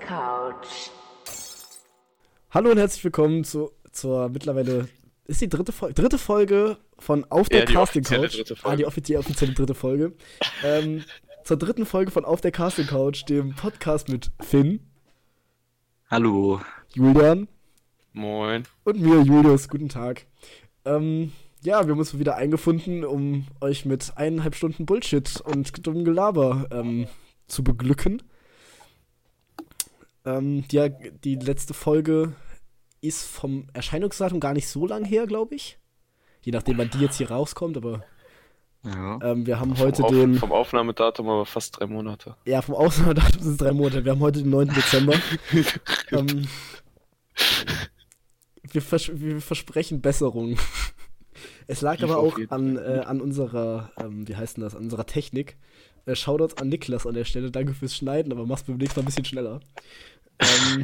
Couch. Hallo und herzlich willkommen zu, zur mittlerweile ist die dritte Folge, dritte Folge von Auf der Ja, Casting offizielle Couch. dritte Ah, Folge. die offiziell offizielle dritte Folge. ähm, zur dritten Folge von Auf der Casting Couch, dem Podcast mit Finn, Hallo. Julian Moin. und mir, Julius. Guten Tag. Ähm, ja, wir haben uns wieder eingefunden, um euch mit eineinhalb Stunden Bullshit und dummem Gelaber ähm, zu beglücken. Ähm, die, die letzte Folge ist vom Erscheinungsdatum gar nicht so lang her, glaube ich. Je nachdem, wann die jetzt hier rauskommt, aber Ja. ähm, wir haben heute vom, Auf, den. vom Aufnahmedatum aber fast drei Monate. Ja, vom Ausnahmedatum sind es drei Monate. Wir haben heute den 9. Dezember. ähm, wir, vers wir versprechen Besserung. Es lag Tief aber auch an, äh, an unserer, ähm, wie heißt denn das, an unserer Technik. Äh, Shoutouts an Niklas an der Stelle. Danke fürs Schneiden, aber mach's beim nächsten Mal ein bisschen schneller. Ähm,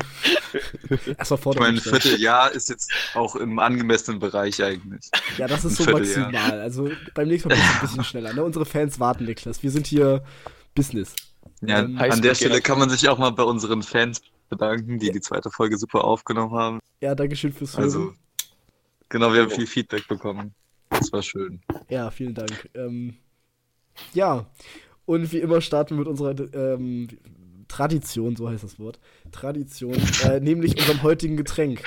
erstmal vor Ich meine, ein Vierteljahr ist jetzt auch im angemessenen Bereich eigentlich. Ja, das ist ein so maximal. Also beim nächsten Mal ein bisschen schneller. Ne? Unsere Fans warten, Niklas. Wir sind hier Business. Ja, Ähm, an der Stelle kann man sich auch mal bei unseren Fans bedanken, die die zweite Folge super aufgenommen haben. Ja, Dankeschön fürs Hören. Also, genau, wir haben viel Feedback bekommen. Das war schön. Ja, vielen Dank. Ähm, ja, und wie immer starten wir mit unserer ähm, Tradition, so heißt das Wort. Tradition, äh, nämlich unserem heutigen Getränk.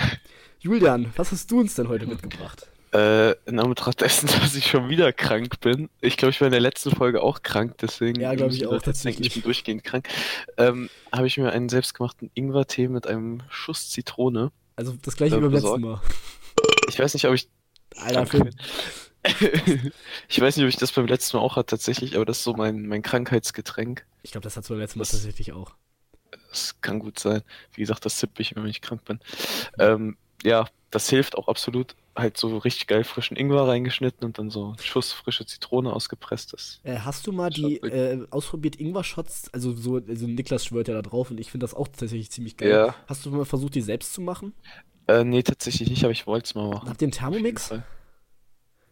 Julian, was hast du uns denn heute mitgebracht? Äh, in Anbetracht dessen, dass ich schon wieder krank bin. Ich glaube, ich war in der letzten Folge auch krank, deswegen. Ja, glaub ich auch, tatsächlich. Ich bin durchgehend krank. Ähm, habe ich mir einen selbstgemachten Ingwertee mit einem Schuss Zitrone. Also das gleiche wie Äh, beim letzten. Mal. Ich weiß nicht, ob ich. Alter, bin. ich weiß nicht, ob ich das beim letzten Mal auch hatte, tatsächlich, aber das ist so mein, mein Krankheitsgetränk. Ich glaube, das hat du beim letzten Mal Das- tatsächlich auch. Das kann gut sein. Wie gesagt, das tippe ich wenn ich krank bin. Ähm, ja, das hilft auch absolut. Halt so richtig geil frischen Ingwer reingeschnitten und dann so einen Schuss frische Zitrone ausgepresst. Das Äh, hast du mal die äh, ausprobiert Ingwer-Shots? Also so, also Niklas schwört ja da drauf und ich finde das auch tatsächlich ziemlich geil. Ja. Hast du mal versucht, die selbst zu machen? Äh, nee, tatsächlich nicht, aber ich wollte es mal machen. Habt ihr einen Auf Thermomix? Fall.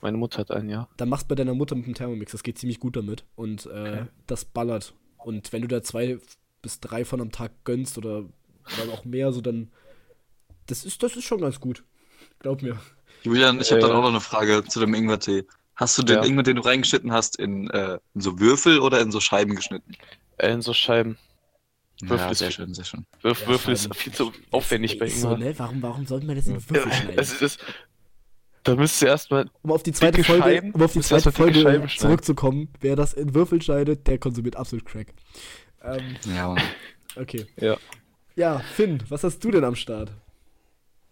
Meine Mutter hat einen, ja. Dann machst bei deiner Mutter mit dem Thermomix. Das geht ziemlich gut damit. Und äh, Okay. das ballert. Und wenn du da zwei bis drei von am Tag gönnst oder dann auch mehr, so dann. Das ist, das ist schon ganz gut. Glaub mir. Julian, ich habe Äh. dann auch noch eine Frage zu dem Ingwertee. Hast du den Ja. Ingwer, den du reingeschnitten hast, in, äh, in so Würfel oder in so Scheiben geschnitten? Äh, in so Scheiben. Würfel Ja, ist sehr viel- schön, sehr schön. Würf, Ja, Würfel ist viel zu aufwendig bei Ist so, Ingwer. ne? Warum, warum sollte man das in Würfel schneiden? Es ist, da müsst ihr erstmal. Um auf die zweite Folge, Scheiben, um auf die zweite Folge zurückzukommen, wer das in Würfel schneidet, der konsumiert absolut Crack. Ähm, Ja, Mann. okay. Ja. Ja, Finn, was hast du denn am Start?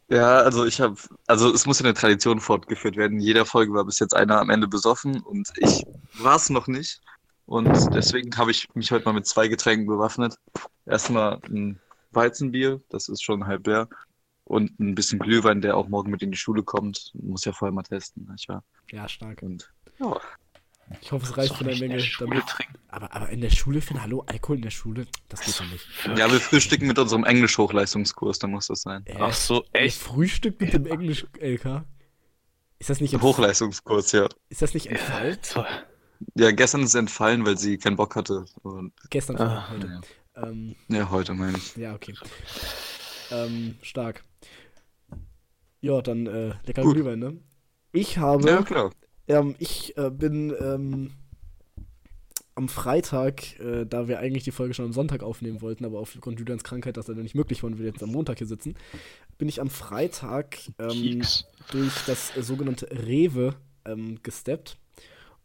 Ja, also ich habe, also es muss ja eine Tradition fortgeführt werden. In jeder Folge war bis jetzt einer am Ende besoffen und ich war es noch nicht. Und deswegen habe ich mich heute mal mit zwei Getränken bewaffnet. Erstmal ein Weizenbier, das ist schon halb leer. Und ein bisschen Glühwein, der auch morgen mit in die Schule kommt. Muss ja vorher mal testen, nicht wahr? Ja, stark. Und ja, Ich hoffe, es reicht Doch von der nicht in Menge. aber, aber in der Schule, Finn, hallo, Alkohol in der Schule? Das geht doch nicht. ja, wir frühstücken mit unserem Englisch-Hochleistungskurs, da muss das sein. Äh, Ach so, echt? Frühstück mit dem Englisch-LK? Ist das nicht entf- Hochleistungskurs, ja. Ist das nicht entfallen? Ja, gestern ist entfallen, weil sie keinen Bock hatte. Und Gestern Ah, heute. ja. Ähm, ja, heute meine ich. ja, okay. Ähm, stark. Ja, dann äh, lecker Gut. Glühwein, ne? Ich habe, Ja, klar. ähm, ich äh, bin ähm, am Freitag, äh, da wir eigentlich die Folge schon am Sonntag aufnehmen wollten, aber aufgrund Julians Krankheit das leider nicht möglich war und wir jetzt am Montag hier sitzen, bin ich am Freitag ähm, durch das sogenannte Rewe ähm, gesteppt.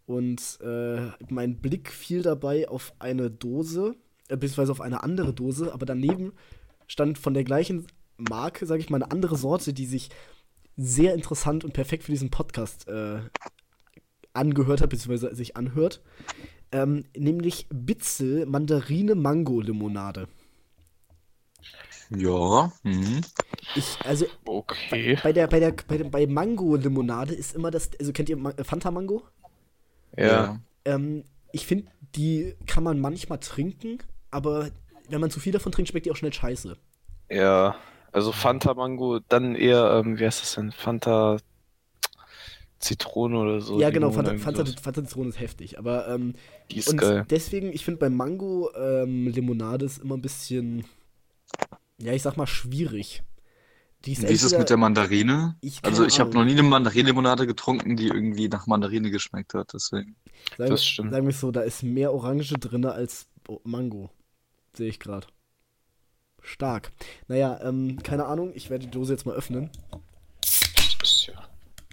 Und äh, mein Blick fiel dabei auf eine Dose, äh, beziehungsweise auf eine andere Dose, aber daneben stand von der gleichen Marke, sage ich mal, eine andere Sorte, die sich sehr interessant und perfekt für diesen Podcast äh, angehört hat, beziehungsweise sich anhört. Ähm, nämlich Bitzel Mandarine Mango Limonade. Ja. Mhm. Ich, also Okay. bei der, bei der, bei der, bei Mango Limonade ist immer das, also kennt ihr Fanta Mango? Ja. Ähm, ich finde, die kann man manchmal trinken, aber wenn man zu viel davon trinkt, schmeckt die auch schnell scheiße. Ja. Also Fanta Mango, dann eher, ähm, wie heißt das denn? Fanta Zitrone oder so. ja, genau, Fanta, Fanta. Fanta Zitrone ist heftig, aber ähm, Die ist und geil. deswegen, ich finde bei Mango ähm, Limonade ist immer ein bisschen ja, ich sag mal, schwierig. Die Wie ist es mit der Mandarine? Ich- also ich habe noch nie eine Mandarinlimonade getrunken, die irgendwie nach Mandarine geschmeckt hat. Deswegen. Sagen, Das stimmt. Sagen wir es so, da ist mehr Orange drin als Mango. Sehe ich gerade. Stark. Naja, ähm, keine Ahnung, ich werde die Dose jetzt mal öffnen.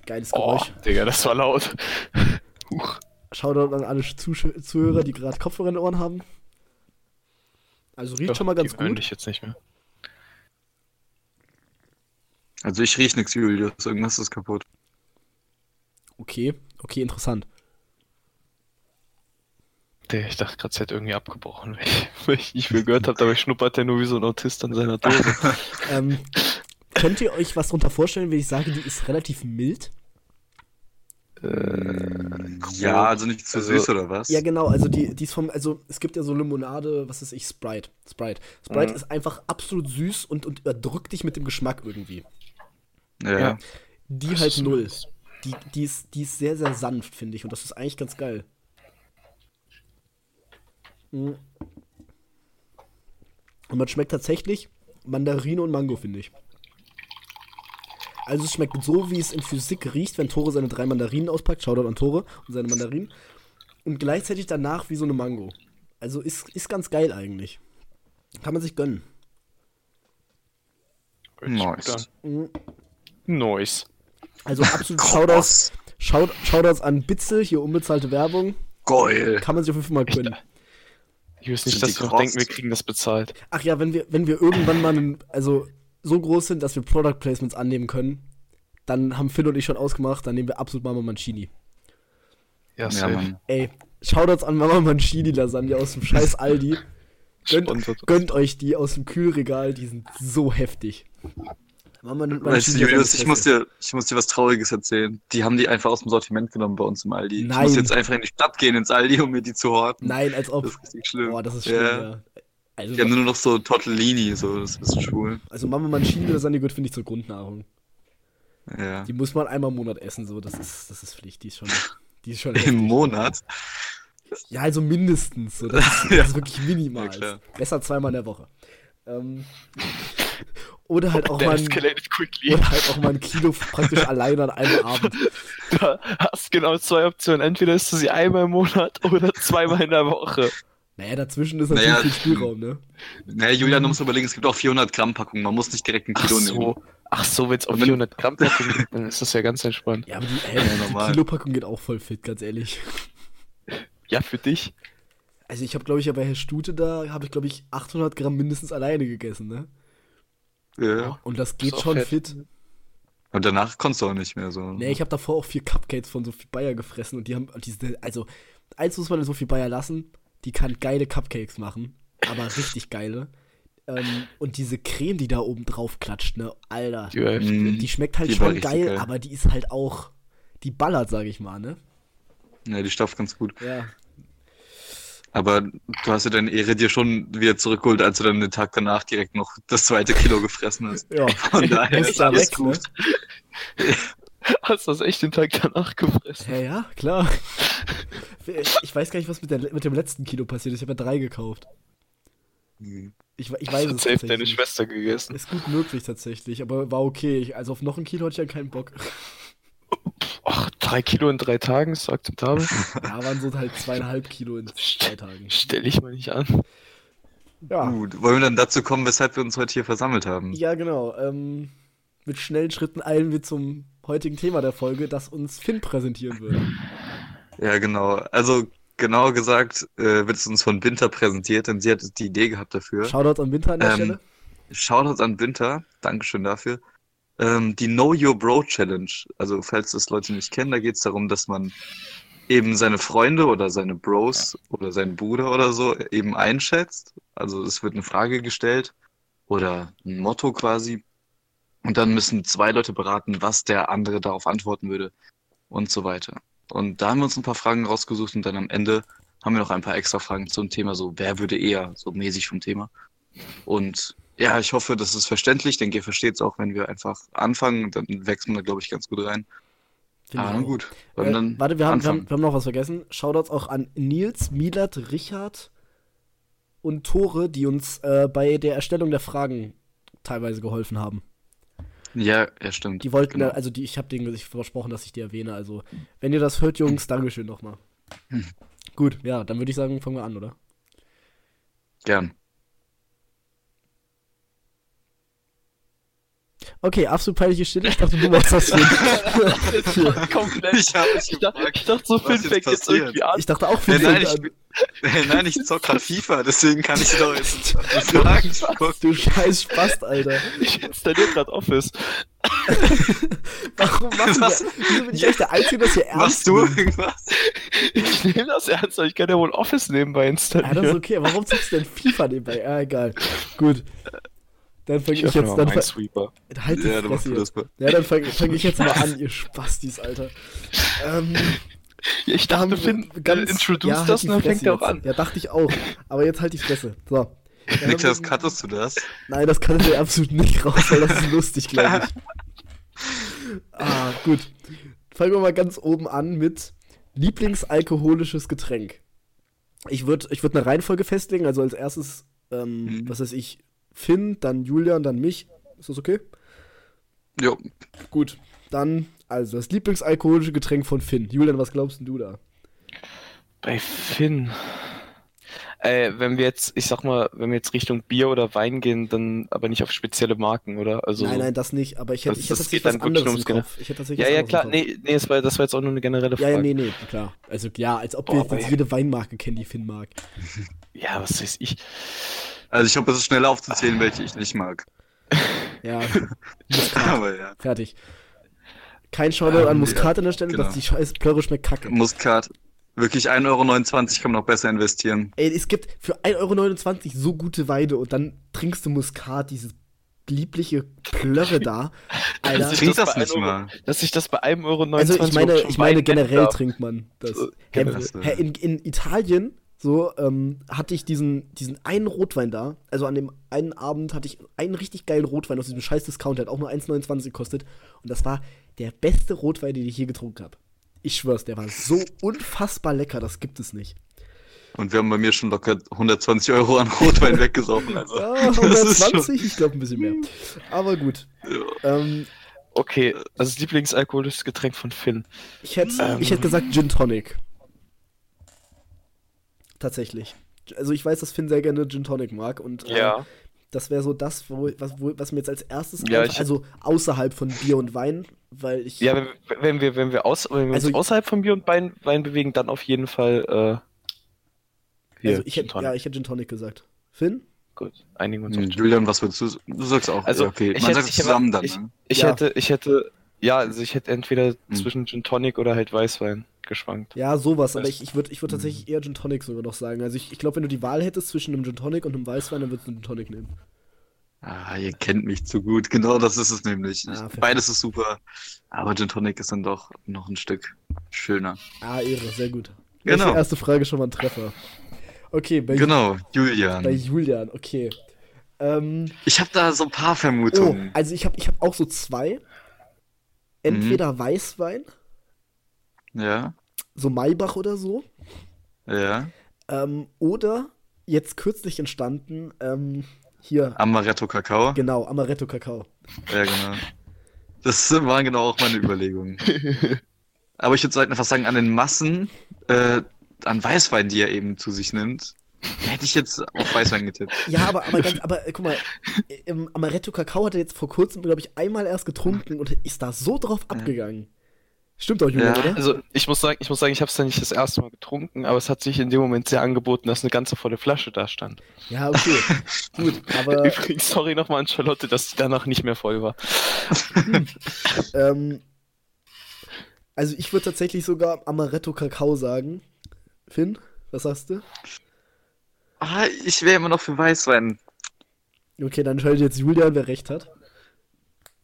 Geiles Oh, Geräusch. Digga, das war laut. Huch. Shoutout an alle Zusch- Zuhörer, die gerade Kopfhörer in den Ohren haben. Also riecht Ja, schon mal ganz die gut. dich jetzt nicht mehr. Also ich riech nichts, Julius. Irgendwas ist kaputt. Okay, okay, interessant. Der, ich dachte gerade, es hätte irgendwie abgebrochen, weil ich, weil ich nicht mehr gehört habe, aber ich schnuppert der nur wie so ein Autist an seiner Dose. ähm, könnt ihr euch was darunter vorstellen, wenn ich sage, die ist relativ mild? Ja, also nicht zu Also- süß oder was? Ja, genau, also die, die ist vom, also es gibt ja so Limonade, was ist ich, Sprite. Sprite. Sprite Mhm. ist einfach absolut süß und, und erdrückt dich mit dem Geschmack irgendwie. ja. Ja. Die Das halt ist null. Die, die, ist, die ist sehr, sehr sanft, finde ich. Und das ist eigentlich ganz geil. Mhm. Und man schmeckt tatsächlich Mandarine und Mango, finde ich. Also es schmeckt so, wie es in Physik riecht, wenn Tore seine drei Mandarinen auspackt. Shoutout an Tore und seine Mandarinen. Und gleichzeitig danach wie so eine Mango. Also ist, ist ganz geil eigentlich. Kann man sich gönnen. Nice. Mhm. Nice. Also absolut Shoutouts, Shout, Shoutouts an Bitzel, hier unbezahlte Werbung. Geil. Kann man sich auf jeden Fall mal gönnen. Ich weiß nicht, dass die wir noch denken, wir kriegen das bezahlt. Ach ja, wenn wir, wenn wir irgendwann mal einen, also so groß sind, dass wir Product Placements annehmen können, dann haben Phil und ich schon ausgemacht, dann nehmen wir absolut Mama Mancini. Ja, Ja, safe. Mann. Ey, Shoutouts an Mama Mancini Lasagne aus dem scheiß Aldi. Gönnt, gönnt euch die aus dem Kühlregal, die sind so heftig. Mama Weißt du, Julius, ich muss, dir, ich muss dir was Trauriges erzählen. Die haben die einfach aus dem Sortiment genommen bei uns im Aldi. Ich Nein. muss jetzt einfach in die Stadt gehen, ins Aldi, um mir die zu horten. Nein, als ob. Das ist richtig schlimm. Boah, das ist schlimm, Ja. ja. Also, Die haben nur noch so Tortellini, so, das ist ein bisschen schwul. also Mama Mancini Lasagne gehört, finde ich, zur Grundnahrung. Ja. Die muss man einmal im Monat essen, so, das ist, das ist Pflicht, die ist schon, die ist schon Im. Monat. Ja, also mindestens, so, das ist, das ist wirklich minimal. Ja. Besser zweimal in der Woche. Ähm, oder halt auch mal ein, oder halt auch mal ein Kilo praktisch alleine an einem Abend. Du hast genau zwei Optionen. Entweder isst du sie einmal im Monat oder zweimal in der Woche. Naja, dazwischen ist natürlich Naja, viel Spielraum, ne? Naja, Julian, du musst überlegen, es gibt auch 400 Gramm Packungen. Man muss nicht direkt ein Ach Kilo nehmen. so. Ach so, wenn es auf Und wenn- 400 Gramm Packung geht, dann ist das ja ganz entspannt. Ja, aber die, Ja, äh, die. Kilopackung geht auch voll fit, ganz ehrlich. Ja, für dich. Also ich habe, glaube ich, ja bei Herr Stute da, habe ich, glaube ich, 800 Gramm mindestens alleine gegessen, ne? Ja. Und das geht schon fett. fit. Und danach konntest du auch nicht mehr so. Nee, ich habe davor auch vier Cupcakes von Sophie Bayer gefressen und die haben diese, also, eins muss man der Sophie Bayer lassen, die kann geile Cupcakes machen, aber richtig geile. Ähm, und diese Creme, die da oben drauf klatscht, ne, Alter, Die die schmeckt halt Die schon geil, geil. aber die ist halt auch, die ballert, sag ich mal, ne? Ja, die stofft ganz gut. Ja. Aber du hast ja deine Ehre dir schon wieder zurückgeholt, als du dann den Tag danach direkt noch das zweite Kilo gefressen hast. Ja, Von daher ist ist da alles weg, ne? gut. Hast du das echt den Tag danach gefressen? Ja, ja, klar. Ich weiß gar nicht, was mit, der, mit dem letzten Kilo passiert ist. Ich habe ja drei gekauft. Ich, ich weiß es safe deine tatsächlich. Schwester gegessen. Ist gut möglich tatsächlich, aber war okay. Also auf noch ein Kilo hatte ich ja keinen Bock. Ach, drei Kilo in drei Tagen ist akzeptabel. Ja, waren so halt zweieinhalb Kilo in zwei Tagen. Stell ich mal nicht an. Ja, Gut, wollen wir dann dazu kommen, weshalb wir uns heute hier versammelt haben? ja genau. Ähm, mit schnellen Schritten eilen wir zum heutigen Thema der Folge, das uns Finn präsentieren wird. Ja, genau. Also genau gesagt äh, wird es uns von Winter präsentiert, denn sie hat die Idee gehabt dafür. Shoutout an Winter an der Ähm, Stelle. Shoutouts an Winter, Dankeschön dafür. Ähm, die Know Your Bro Challenge. Also, falls das Leute nicht kennen, da geht es darum, dass man eben seine Freunde oder seine Bros oder seinen Bruder oder so eben einschätzt. Also, es wird eine Frage gestellt oder ein Motto quasi. Und dann müssen zwei Leute beraten, was der andere darauf antworten würde und so weiter. Und da haben wir uns ein paar Fragen rausgesucht und dann am Ende haben wir noch ein paar extra Fragen zum Thema, so wer würde eher, so mäßig vom Thema. Und ja, ich hoffe, das ist verständlich. Ich denke, ihr versteht es auch, wenn wir einfach anfangen. Dann wächst man da, glaube ich, ganz gut rein. Find ich Ah, gut. Äh, warte, wir haben, wir, haben, wir haben noch was vergessen. Shoutouts auch an Nils, Milat, Richard und Tore, die uns äh, bei der Erstellung der Fragen teilweise geholfen haben. Ja, ja, stimmt. Die wollten, Genau. also die, ich habe denen versprochen, dass ich die erwähne. Also, wenn ihr das hört, Jungs, Dankeschön nochmal. Hm. Gut, ja, dann würde ich sagen, fangen wir an, oder? Gern. Okay, absolut peinliche Stille. Ich dachte, du machst das. Das war komplett. Ich hab mich Ich dachte, ich dachte so, Finn jetzt fängt jetzt irgendwie an. Ich dachte auch, Nein, Finn nein, fängt ich, an. nein, ich zock grad FIFA, deswegen kann ich doch jetzt nicht fragen. Guck, Du scheiß Spast, Alter. Ich installiere gerade Office. Warum machen Was? wir? Wieso bin ich echt der Einzige, das hier ernst Machst du irgendwas? Ich nehme das ernst, weil ich kann ja wohl Office nebenbei Ja, das ist installieren. okay. Warum zockst du denn FIFA nebenbei? Ja, egal. Gut. Dann fange ich, öffne jetzt. mal Dann Minesweeper. halt Ja, dann das mal. Ja, dann fange fang ich jetzt mal an, ihr Spastis, Alter. Ähm, Ja, ich dachte, Finn ganz- äh, introduce ja, halt das und dann fängt er auch an. Ja, dachte ich auch. Aber jetzt halt die Fresse. So. Haben Niklas, cuttest du das? Nein, das kann ich absolut nicht raus, weil das ist lustig, glaube ich. Ah, gut. Fangen wir mal ganz oben an mit Lieblingsalkoholisches Getränk. Ich würde ich würd eine Reihenfolge festlegen, also als erstes, ähm, Mhm. was weiß ich, Finn, dann Julian, dann mich. Ist das okay? Jo, Gut. Dann, also das Lieblingsalkoholische Getränk von Finn. Julian, was glaubst denn du da? Bei Finn. Äh, wenn wir jetzt, ich sag mal, wenn wir jetzt Richtung Bier oder Wein gehen, dann aber nicht auf spezielle Marken, oder? Also, nein, nein, das nicht, aber ich hätte, Das- ich hätte das tatsächlich geht dann wirklich nur ums Kopf. Ich hätte tatsächlich Ja, ja, klar. Nee, nee, das war, das war jetzt auch nur eine generelle Ja, Frage. ja, nee, nee, klar. Also ja, als ob wir jetzt, aber jetzt jede Weinmarke kennen, die Finn mag. Ja, was weiß ich. Also ich hoffe, es ist schneller aufzuzählen, welche ich nicht mag. Ja, Muskat. Aber ja. Fertig. Kein Shoutout Ähm, an Muskat an der Stelle, genau. dass die scheiß Plörre schmeckt kacke. Muskat. Wirklich 1,29 Euro kann man noch besser investieren. Ey, es gibt für 1,29 Euro so gute Weine und dann trinkst du Muskat, diese liebliche Plörre da. Alter. Ich Trink das das nicht mal. Dass ich das bei einem Euro Also ich meine, ich meine generell trinkt man das. Genau. hä, in, in Italien so ähm, hatte ich diesen, diesen einen Rotwein da. Also an dem einen Abend hatte ich einen richtig geilen Rotwein aus diesem scheiß Discount, der hat auch nur 1,29 gekostet. Und das war der beste Rotwein, den ich je getrunken habe. Ich schwör's, der war so unfassbar lecker, das gibt es nicht. Und wir haben bei mir schon locker 120 Euro an Rotwein weggesaufen. Also. Ja, Das ist schon- 120, ich glaube ein bisschen mehr. Aber gut. Ähm, Okay, also das Lieblingsalkoholisches Getränk von Finn. ich hätte Ähm. ich hätt gesagt Gin Tonic. Tatsächlich. Also ich weiß, dass Finn sehr gerne Gin Tonic mag und äh, Ja. das wäre so das, wo, was, wo, was mir jetzt als erstes Ja, einf- ich- also außerhalb von Bier und Wein, weil ich Ja, wenn, wenn wir, wenn wir, aus, wenn wir Also- uns außerhalb von Bier und Wein, Wein bewegen, dann auf jeden Fall äh, hier, also ich Gin hätte Tonic. ja, ich hätte Gin Tonic gesagt. Finn? Gut, einigen wir uns auf Hm, Gin. Julian, was würdest du? Du sagst auch. Also, okay. ich Man hätte- sagt ich es zusammen hätte- dann. Ne? Ich Ja. hätte, ich hätte, ja, also ich hätte entweder Hm. zwischen Gin Tonic oder halt Weißwein geschwankt. Ja, sowas, aber ich, ich würde ich würd tatsächlich eher Gin Tonic sogar noch sagen. Also ich, ich glaube, wenn du die Wahl hättest zwischen einem Gin Tonic und einem Weißwein, dann würdest du einen Gin Tonic nehmen. Ah, ihr kennt mich zu gut. Genau das ist es nämlich. Ah. Beides ist super. Aber Gin Tonic ist dann doch noch ein Stück schöner. Ah, Ehre, sehr gut. Genau. Welche erste Frage schon mal ein Treffer. Okay, bei, Genau, bei Julian. Julian, okay. Ähm, Ich habe da so ein paar oh, Vermutungen. also ich habe ich hab auch so zwei. Entweder Weißwein, Ja, so Maybach oder so, ja. ähm, oder jetzt kürzlich entstanden, ähm, hier, Amaretto Kakao. genau, Amaretto Kakao. Ja, genau. Das waren genau auch meine Überlegungen. Aber ich würde einfach sagen, an den Massen, äh, an Weißwein, die er eben zu sich nimmt, hätte ich jetzt auf Weißwein getippt. Ja, aber, aber, ganz, aber äh, guck mal, im Amaretto Kakao hat er jetzt vor kurzem, glaube ich, einmal erst getrunken und ist da so drauf abgegangen. Stimmt doch, Julian, Ja. oder? Also ich muss sagen, ich muss sagen, ich habe es ja nicht das erste Mal getrunken, aber es hat sich in dem Moment sehr angeboten, dass eine ganze volle Flasche da stand. Ja, okay. Gut, aber Übrigens, sorry nochmal an Charlotte, dass die danach nicht mehr voll war. ähm, also ich würde tatsächlich sogar Amaretto Kakao sagen. Finn, was sagst du? Ah, ich wäre immer noch für Weißwein. Okay, dann entscheidet jetzt Julian, wer recht hat.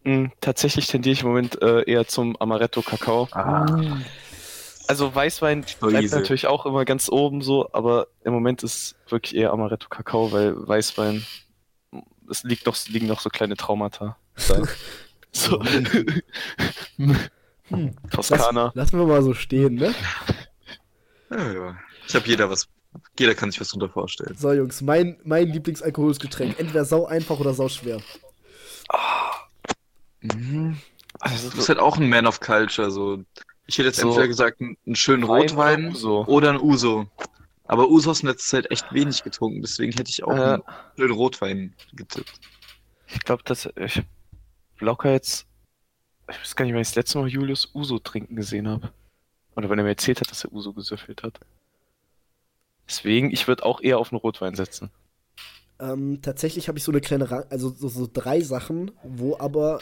Hm, tatsächlich tendiere ich im Moment äh, eher zum Amaretto Kakao. Ah, Also Weißwein So bleibt easy. natürlich auch immer ganz oben so, aber im Moment ist wirklich eher Amaretto Kakao, weil Weißwein, es liegt noch, liegen noch so kleine Traumata so. Hm. Toskana. Lass, lassen wir mal so stehen, ne? ja, ja. Ich habe jeder was. Jeder kann sich was drunter vorstellen. So, Jungs, mein, mein Lieblingsalkoholisches Getränk. Entweder sau einfach oder sau schwer. Mhm. Also, Du bist halt auch ein Man of Culture. So. Ich hätte jetzt So. entweder gesagt, einen schönen Wein Rotwein oder Uso? oder ein Uso. Aber Uso hast du in letzter Zeit echt wenig getrunken, deswegen hätte ich auch Äh. einen schönen Rotwein getippt. ich glaube, dass ich hab locker jetzt. Ich weiß gar nicht, wann ich das letzte Mal Julius Uso trinken gesehen habe. Oder wenn er mir erzählt hat, dass er Uso gesüffelt hat. Deswegen, ich würde auch eher auf einen Rotwein setzen. Ähm, tatsächlich habe ich so eine kleine, Ra also so, so drei Sachen, wo aber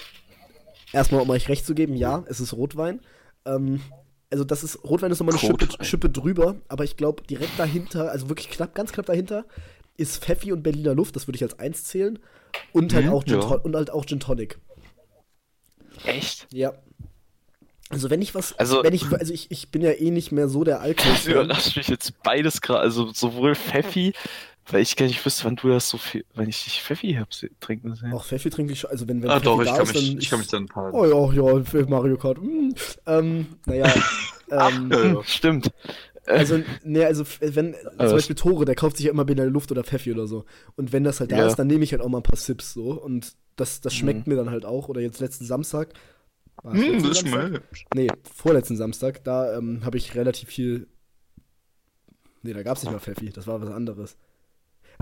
erstmal, um euch recht zu geben, ja, es ist Rotwein. Ähm, also das ist, Rotwein ist nochmal eine Schippe. Schippe drüber, aber ich glaube direkt dahinter, also wirklich knapp, ganz knapp dahinter, ist Pfeffi und Berliner Luft, das würde ich als eins zählen. Und halt, Mhm, auch Gin ja. Und halt auch Gin Tonic. Echt? Ja. Also wenn ich was, Also- wenn ich, also ich, ich bin ja eh nicht mehr so der Alkohol. Das überrascht mich jetzt beides gerade. Also sowohl Pfeffi, weil ich gar nicht wüsste, wann du das so viel, wenn ich dich Pfeffi hab trinken sehen. Auch Pfeffi trinke ich schon, also wenn, wenn Ah Pfeffi doch, ich da kann, ist, mich, dann ich kann mich dann ein paar. Oh ja, ja, für Mario Kart. Mm. Ähm, naja. ähm, Ja, ja. Stimmt. also, ne, also, wenn, zum was- Beispiel Tore, der kauft sich ja immer Berliner Luft oder Pfeffi oder so. Und wenn das halt da Ja. ist, dann nehme ich halt auch mal ein paar Sips so. Und das, das schmeckt Mhm. mir dann halt auch. Oder jetzt letzten Samstag. War letzten das Samstag? schmeckt. Nee, vorletzten Samstag, da ähm, habe ich relativ viel. Nee, da gab es nicht mal Pfeffi, das war was anderes.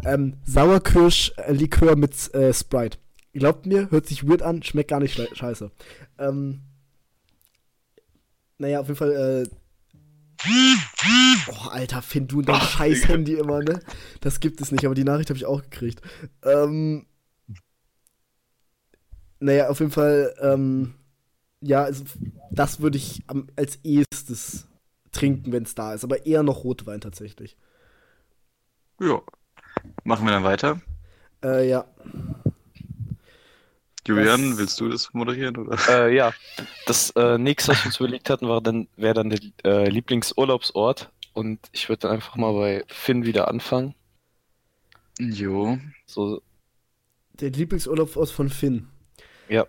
Ähm, Sauerkirsch-Likör mit äh, Sprite. Glaubt mir, hört sich weird an, schmeckt gar nicht scheiße. Ähm, naja, auf jeden Fall, äh. Oh, Alter, Finn, du und dein Ach, scheiß Digga. Handy immer, ne? Das gibt es nicht, aber die Nachricht habe ich auch gekriegt. Ähm. Naja, auf jeden Fall, ähm. Ja, also, das würde ich am, als erstes trinken, wenn es da ist. Aber eher noch Rotwein tatsächlich. Ja. Machen wir dann weiter. Äh, ja. Julian, Das- willst du das moderieren? Oder? Äh, ja, das äh, nächste, was wir uns überlegt hatten, war dann, wäre dann der äh, Lieblingsurlaubsort. Und ich würde dann einfach mal bei Finn wieder anfangen. Jo. So, Der Lieblingsurlaub aus von Finn. ja,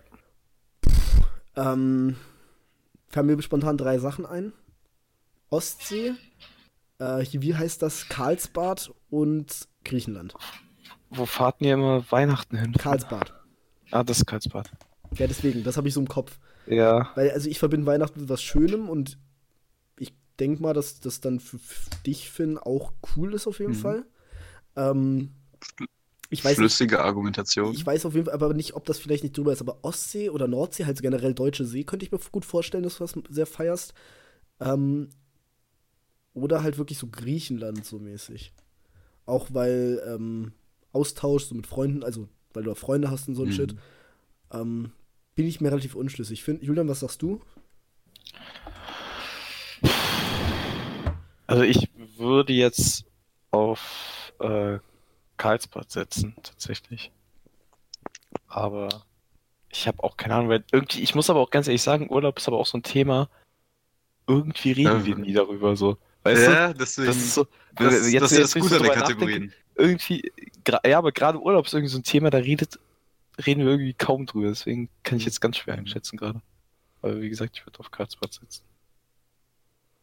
Ähm, fallen mir spontan drei Sachen ein. Ostsee, äh, hier, wie heißt das? Karlsbad und Griechenland. wo fahrt ihr immer Weihnachten hin? Karlsbad. Ah, das ist Karlsbad. Ja, deswegen, das habe ich so im Kopf. Ja, Weil, also ich verbinde Weihnachten mit was Schönem und ich denke mal, dass das dann für, dich, Finn, auch cool ist auf jeden Mhm. Fall. Ähm, ich weiß nicht, Flüssige Argumentation. Ich weiß auf jeden Fall aber nicht, ob das vielleicht nicht drüber ist, aber Ostsee oder Nordsee, halt generell deutsche See, könnte ich mir gut vorstellen, dass du das sehr feierst. Ähm, oder halt wirklich so Griechenland so mäßig. Auch weil ähm, Austausch so mit Freunden, also weil du auch Freunde hast und so ein Mhm. Shit, ähm, bin ich mir relativ unschlüssig. Find, Julian, was sagst du? also ich würde jetzt auf äh, Karlsbad setzen, tatsächlich. Aber ich habe auch keine Ahnung, weil irgendwie, ich muss aber auch ganz ehrlich sagen, Urlaub ist aber auch so ein Thema. Irgendwie reden Ja. wir nie darüber so. Weißt du? ja, deswegen. Das ist so. das, jetzt- das jetzt, ist das Gute an nachdenke, Kategorien. irgendwie, ja, aber gerade Urlaub ist irgendwie so ein Thema, da redet, reden wir irgendwie kaum drüber. Deswegen kann ich jetzt ganz schwer einschätzen gerade. Aber wie gesagt, ich würde auf Karlsbad setzen.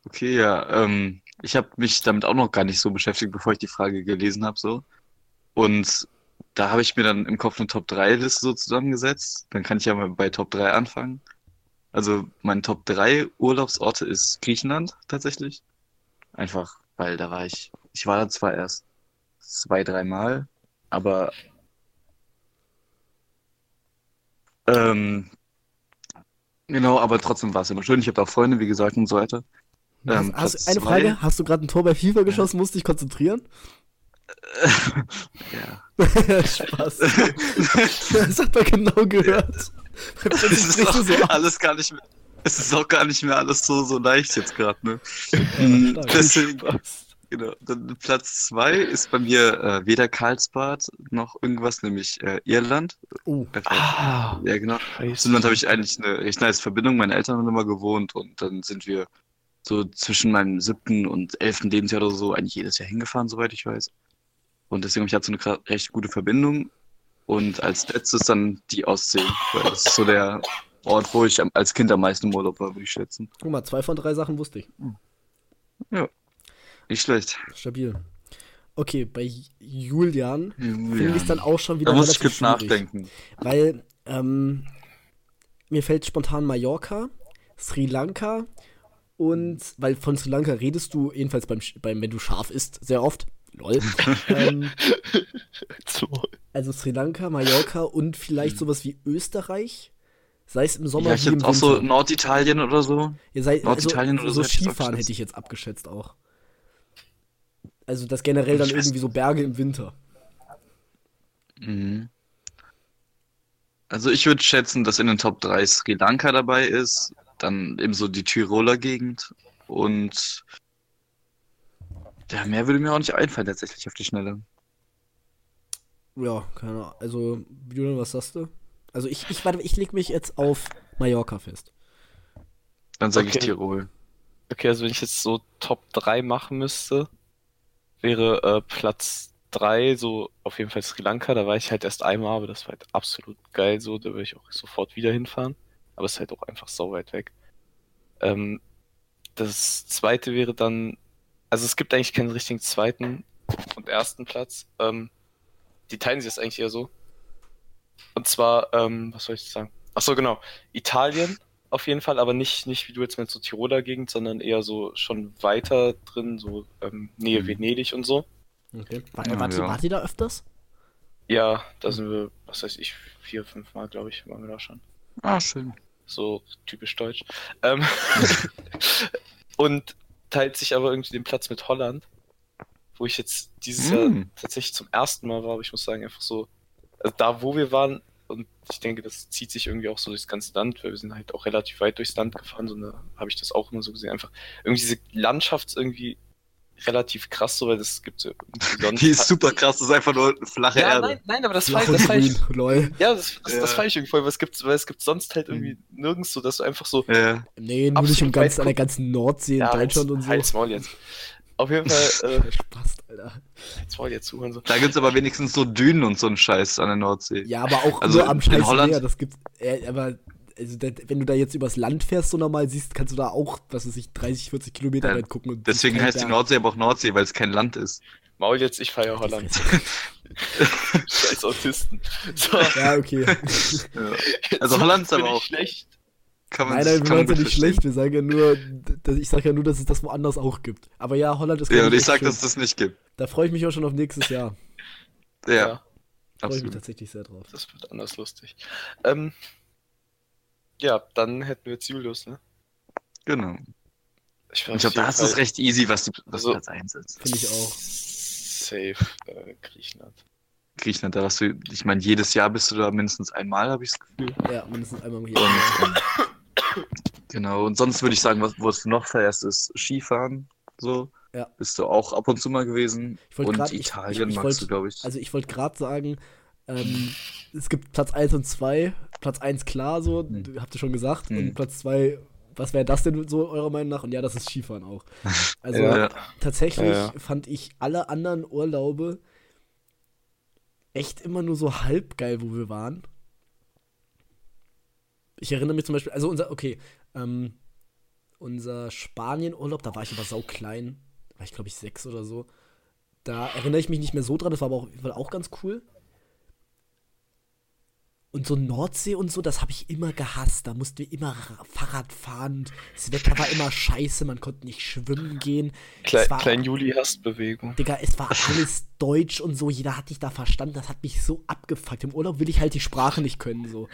Okay, ja. Ähm, ich habe mich damit auch noch gar nicht so beschäftigt, bevor ich die Frage gelesen habe. So. Und da habe ich mir dann im Kopf eine Top-3-Liste so zusammengesetzt. Dann kann ich ja mal bei Top 3 anfangen. Also mein Top 3 Urlaubsorte ist Griechenland tatsächlich. Einfach, weil da war ich, ich war da zwar erst zwei, dreimal, aber ähm, genau, aber trotzdem war es immer schön. Ich habe da auch Freunde, wie gesagt, und so weiter. Ähm, hast, hast, eine zwei. Frage, hast du gerade ein Tor bei FIFA geschossen, musst dich konzentrieren? ja. Spaß. das hat man genau gehört. Es ist Sprichst du auch so alles gar nicht mehr, es ist auch gar nicht mehr alles so, so leicht jetzt gerade, ne? Ja, stark. Deswegen, genau. Dann Platz zwei ist bei mir äh, weder Karlsbad noch irgendwas, nämlich äh, Irland. Oh, Ah, Ja, genau. Irland habe ich eigentlich eine recht nice Verbindung. Meine Eltern haben immer gewohnt und dann sind wir so zwischen meinem siebten und elften Lebensjahr oder so eigentlich jedes Jahr hingefahren, soweit ich weiß. Und deswegen habe ich so eine recht gute Verbindung. Und als letztes dann die Ostsee. Weil das ist so der Ort, wo ich als Kind am meisten im Urlaub war, würde ich schätzen. guck mal, zwei von drei Sachen wusste ich. Nicht schlecht. Stabil. Okay, bei Julian finde ich Ja. es dann auch schon wieder Da muss ich kurz nachdenken. Weil Ähm, mir fällt spontan Mallorca, Sri Lanka und, weil von Sri Lanka redest du, jedenfalls beim, beim wenn du scharf isst, sehr oft. Lol. ähm, So. also Sri Lanka, Mallorca und vielleicht sowas wie Österreich. Sei es im Sommer Ja, ich hätte auch so. Norditalien oder so. Ja, sei, Norditalien also, oder so so jetzt Skifahren hätte ich jetzt abgeschätzt auch. Also das generell dann Ich irgendwie so Berge im Winter. Mhm. Also ich würde schätzen, dass in den Top 3 Sri Lanka dabei ist, dann eben so die Tiroler Gegend und ja, mehr würde mir auch nicht einfallen tatsächlich auf die Schnelle. Ja, keine Ahnung. Also, Julian, was sagst du? Also ich, ich warte, ich leg mich jetzt auf Mallorca fest. Dann sage ich Okay. Tirol. Okay, also wenn ich jetzt so Top 3 machen müsste, wäre äh, Platz 3 so auf jeden Fall Sri Lanka. Da war ich halt erst einmal, aber das war halt absolut geil so. Da würde ich auch sofort wieder hinfahren. Aber es ist halt auch einfach so weit weg. Ähm, das zweite wäre dann, also es gibt eigentlich keinen richtigen zweiten und ersten Platz. Ähm, die teilen sich das eigentlich eher so. Und zwar, ähm, was soll ich sagen? Ach so, genau. Italien auf jeden Fall, aber nicht, nicht wie du jetzt mit so Tiroler Gegend, sondern eher so schon weiter drin, so ähm, Nähe Mhm. Venedig und so. Okay. War, Ja, wart, ihr- ja. ihr da öfters? Ja, da sind wir, was weiß ich, vier, fünf Mal, glaube ich, waren wir da schon. Ah, schön. So typisch deutsch. Ähm, und teilt sich aber irgendwie den Platz mit Holland, wo ich jetzt dieses Jahr Mm. tatsächlich zum ersten Mal war, aber ich muss sagen, einfach so, also da wo wir waren, und ich denke, das zieht sich irgendwie auch so durchs ganze Land, weil wir sind halt auch relativ weit durchs Land gefahren, so da habe ich das auch immer so gesehen, einfach irgendwie diese Landschaft ist irgendwie relativ krass, so, weil das gibt so Die ist super krass, das ist einfach nur flache Ja, Erde. nein, nein, aber das das war ich, grün, lol. ja, das, das, das Ja. fand ich irgendwie voll, weil es gibt, weil es gibt sonst halt irgendwie nirgends so, dass du einfach so, Ja. Nee, nur nicht um ganz, weit an der ganzen Nordsee in ja, Deutschland und so. halt's Maul jetzt. Auf jeden Fall, äh, Spaß, Alter. halt's Maul jetzt zuhören so. Da gibt's aber wenigstens so Dünen und so einen Scheiß an der Nordsee. Ja, aber auch Also nur am in scheiß Holland- Meer, das gibt's. Äh, aber also, da, wenn du da jetzt übers Land fährst, so normal siehst, kannst du da auch, was weiß ich, 30, 40 Kilometer Ja, weit gucken. Und Deswegen heißt die. Nordsee aber auch Nordsee, weil es kein Land ist. Maul jetzt, ich feiere Holland. Scheiß Autisten. So, Ja, okay. jetzt Also Holland ist aber auch- schlecht. Kann man Nein, nein, wir man meinen ja nicht schlecht. Wir sagen ja nur, dass, ich sag ja nur, dass es das woanders auch gibt. Aber ja, Holland ist Ja, und ich echt sag, schön. dass es das nicht gibt. Da freue ich mich auch schon auf nächstes Jahr. Ja, Ja, Freue ich mich tatsächlich sehr drauf. das wird anders lustig. Ähm, ja, dann hätten wir jetzt Julius, ne? Genau. Ich, ich glaube, da ist es recht easy, was, die, was Also- Platz 1 ist. Finde ich auch. Safe, äh, Griechenland. Griechenland, da warst du, ich meine, jedes Jahr bist du da mindestens einmal, habe ich das Gefühl. Ja, mindestens einmal im Jahr. Genau, und sonst würde ich sagen, was, was du noch feierst, ist Skifahren. So. Ja. Bist du auch ab und zu mal gewesen. Ich wollte Und grad- ich- Italien ich- ich magst wollt- du, glaube ich. Also ich wollte gerade sagen, ähm, es gibt Platz 1 und 2. Platz 1 klar, so, Hm. du- habt ihr schon gesagt. Hm. Und Platz 2, was wäre das denn so eurer Meinung nach? Und ja, das ist Skifahren auch. Also Ja. tatsächlich Ja, ja. fand ich alle anderen Urlaube echt immer nur so halb geil, wo wir waren. Ich erinnere mich zum Beispiel, also unser, okay, ähm, unser Spanien-Urlaub, da war ich aber sau klein. Da war ich, glaube ich, sechs oder so. Da erinnere ich mich nicht mehr so dran, das war aber auch, auch ganz cool. Und so Nordsee und so, das habe ich immer gehasst. Da mussten wir immer Ra- Fahrrad fahren. und Das Wetter war immer scheiße, man konnte nicht schwimmen gehen. Klein, Es war- Klein Juli hasst Bewegung. Digga, es war alles deutsch und so, jeder hat dich da verstanden, das hat mich so abgefuckt. Im Urlaub will ich halt die Sprache nicht können, so.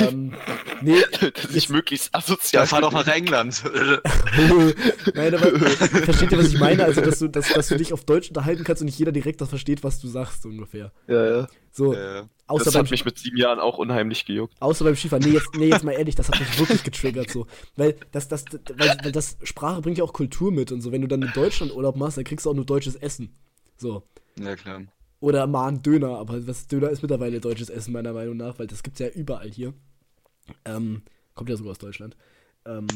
ähm, nee, Dass ich möglichst asozial Ja, fahr doch nach England. Nein, aber versteht ihr, was ich meine? Also, dass du, dass, dass du dich auf Deutsch unterhalten kannst und nicht jeder direkt das versteht, was du sagst, so ungefähr. Ja, ja. So, äh, außer, Das beim, hat mich mit sieben Jahren auch unheimlich gejuckt. außer beim Skifahren. Nee jetzt, nee, jetzt mal ehrlich, das hat mich wirklich getriggert, so. Weil das, das, weil, weil das Sprache bringt ja auch Kultur mit und so. Wenn du dann in Deutschland Urlaub machst, dann kriegst du auch nur deutsches Essen. So. ja, klar. Oder mal ein Döner, aber was Döner ist mittlerweile deutsches Essen, meiner Meinung nach, weil das gibt's ja überall hier. Ähm, kommt ja sogar aus Deutschland. Ähm,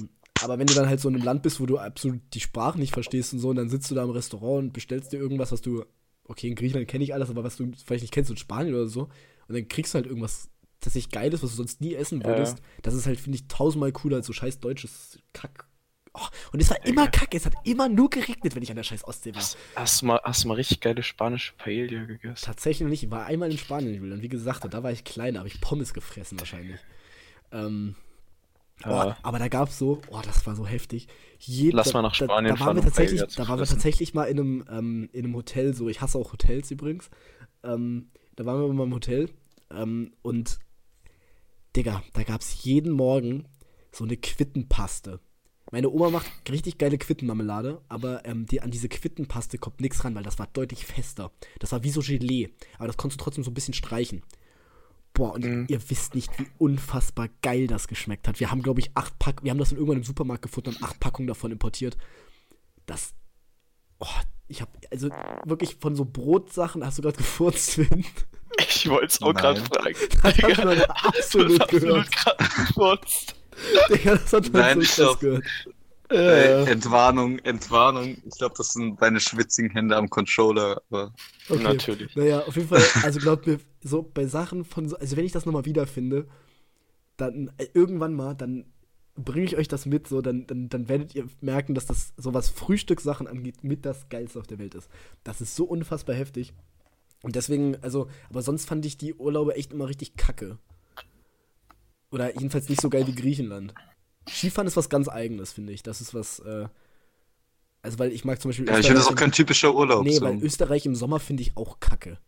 aber wenn du dann halt so in einem Land bist, wo du absolut die Sprache nicht verstehst und so, und dann sitzt du da im Restaurant und bestellst dir irgendwas, was du, okay, in Griechenland kenne ich alles, aber was du vielleicht nicht kennst, in Spanien oder so, und dann kriegst du halt irgendwas tatsächlich Geiles, was du sonst nie essen Ja, würdest. Das ist halt, finde ich, tausendmal cooler als so scheiß deutsches Kack. Oh, Und es war immer Digga. kacke, es hat immer nur geregnet, wenn ich an der scheiß Ostsee war. Hast, hast, du mal, hast du mal richtig geile spanische Paella gegessen? Tatsächlich noch nicht, ich war einmal in Spanien, Julian. Wie gesagt, da war ich klein, da habe ich Pommes gefressen wahrscheinlich. Ähm, oh, Ja. aber da gab es so, oh, das war so heftig. Jed- Lass mal nach Spanien da, da waren wir tatsächlich, Da waren wir tatsächlich mal in einem, ähm, in einem Hotel, so, ich hasse auch Hotels übrigens. Ähm, da waren wir mal im Hotel ähm, und, Digga, da gab es jeden Morgen so eine Quittenpaste. Meine Oma macht richtig geile Quittenmarmelade, aber ähm, die, an diese Quittenpaste kommt nichts ran, weil das war deutlich fester. Das war wie so Gelee, aber das konntest du trotzdem so ein bisschen streichen. Boah, und Mhm. ihr wisst nicht, wie unfassbar geil das geschmeckt hat. Wir haben, glaube ich, acht Pack, wir haben das dann irgendwann im Supermarkt gefunden und acht Packungen davon importiert. Das, oh, ich habe, also wirklich von so Brotsachen, hast du gerade gefurzt, Finn? Ich wollte es auch gerade fragen. Das hat man du absolut gehört. absolut. Digga, das hat man Nein, so krass gehört. Ey, Entwarnung, Entwarnung. Ich glaube, das sind deine schwitzigen Hände am Controller. Aber Okay. Natürlich. Naja, auf jeden Fall, also glaubt mir, so bei Sachen von so, also wenn ich das nochmal wiederfinde, dann äh, irgendwann mal, dann bringe ich euch das mit, so, dann, dann, dann werdet ihr merken, dass das, so was Frühstückssachen angeht, mit das Geilste auf der Welt ist. Das ist so unfassbar heftig. Und deswegen, also, aber sonst fand ich die Urlaube echt immer richtig kacke. Oder jedenfalls nicht so geil wie Griechenland. Skifahren ist was ganz Eigenes, finde ich. Das ist was, äh, also weil ich mag zum Beispiel ja, ich finde das auch kein typischer Urlaub. Nee, so. weil Österreich im Sommer finde ich auch kacke.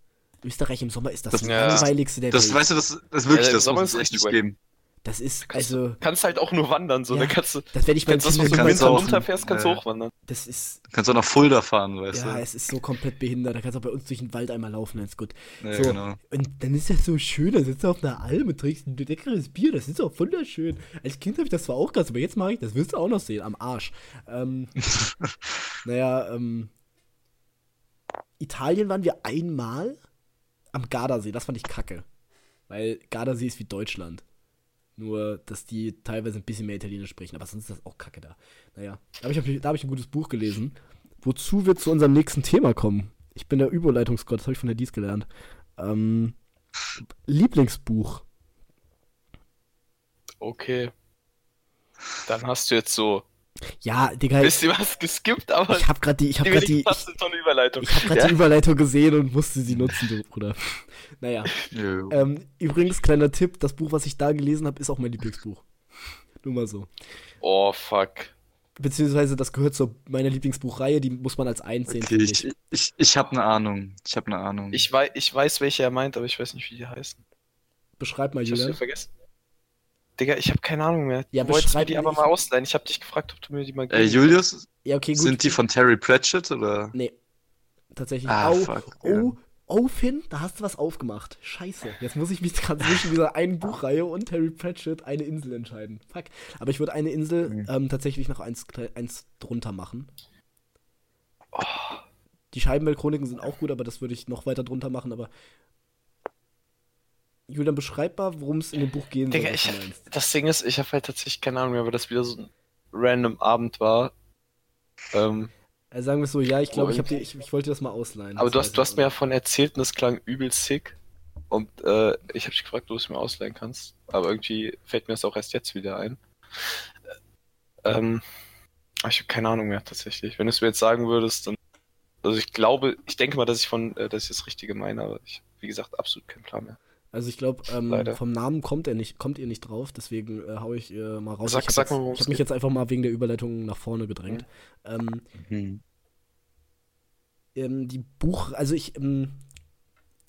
Österreich im Sommer ist das, Das- Ja. langweiligste der Das, Welt. weißt du, das, das ist wirklich, Ja, das Sommer muss es ist echt nicht geben. Das ist, Kannst, also, kannst halt auch nur wandern, so. Ja, Da kannst du, das werde ich meinen kannst das, was Kindern du Winter auch- runterfährst, kannst du Ja. hochwandern. Das ist, Du kannst auch nach Fulda fahren, weißt ja, du. es ist so komplett behindert. Da kannst du auch bei uns durch den Wald einmal laufen, dann ist gut. Ja, so, genau. Und dann ist das so schön, da sitzt du auf einer Alm und trinkst ein leckeres Bier, das ist auch wunderschön. Als Kind habe ich das zwar auch ganz, aber jetzt mache ich das, wirst du auch noch sehen, am Arsch. Ähm, naja, ähm, Italien waren wir einmal am Gardasee, das fand ich kacke. Weil Gardasee ist wie Deutschland. Nur, dass die teilweise ein bisschen mehr Italienisch sprechen, aber sonst ist das auch kacke da. Naja, da habe ich, hab ich ein gutes Buch gelesen, wozu wir zu unserem nächsten Thema kommen. Ich bin der Überleitungsgott, das habe ich von der Dies gelernt. Ähm, Lieblingsbuch. Okay. Dann hast du jetzt so Ja, Digga, ich, bisschen was geskippt, aber ich habe gerade die, ich habe die gerade die, ich, ich hab grad Ja? die Überleitung gesehen und musste sie nutzen, du Bruder. Naja, ähm, übrigens, kleiner Tipp, das Buch, was ich da gelesen habe, ist auch mein Lieblingsbuch. Nur mal so. Oh, fuck. Beziehungsweise, das gehört zu meiner Lieblingsbuchreihe, die muss man als eins sehen, Okay, ich, ich. ich, ich habe eine Ahnung. Ich habe eine Ahnung. Ich weiß, ich weiß, welche er meint, aber ich weiß nicht, wie die heißen. Beschreib mal, Ich hab's Julian. vergessen. Digga, ich habe keine Ahnung mehr. Ja, du wolltest mir die aber mal ausleihen. Ich habe dich gefragt, ob du mir die mal äh, geben Julius, Ja, okay, gut. sind die von Terry Pratchett oder? Nee. Tatsächlich. Ah, oh, fuck, oh, oh, Finn, da hast du was aufgemacht. Scheiße. Jetzt muss ich mich gerade zwischen dieser einen Buchreihe und Harry Pratchett eine Insel entscheiden. Fuck. Aber ich würde eine Insel Mhm. ähm, tatsächlich noch eins, eins drunter machen. Oh, Die Scheibenwelt-Chroniken sind auch gut, aber das würde ich noch weiter drunter machen. Aber Julian, beschreib mal, worum es in dem Buch gehen Digga, soll. ich, das Ding ist, ich habe halt tatsächlich keine Ahnung mehr, weil das wieder so ein random Abend war. Ähm, Also sagen wir es so, ja, ich glaube, ich, dir- ich, ich wollte dir das mal ausleihen. aber du hast, du hast mir ja von erzählt und das klang übel sick. Und äh, ich habe dich gefragt, ob du es mir ausleihen kannst. Aber irgendwie fällt mir das auch erst jetzt wieder ein. Ähm, aber ich habe keine Ahnung mehr tatsächlich. Wenn du es mir jetzt sagen würdest, dann. Also ich glaube, ich denke mal, dass ich von, äh, dass ich das Richtige meine, aber ich, wie gesagt, absolut keinen Plan mehr. Also ich glaube, ähm, vom Namen kommt er nicht, kommt ihr nicht drauf, deswegen äh, hau ich äh, mal raus. Sag- ich hab habe mich geht. jetzt einfach mal wegen der Überleitung nach vorne gedrängt. Ähm, Hm. ähm, die Buch, also ich, ähm,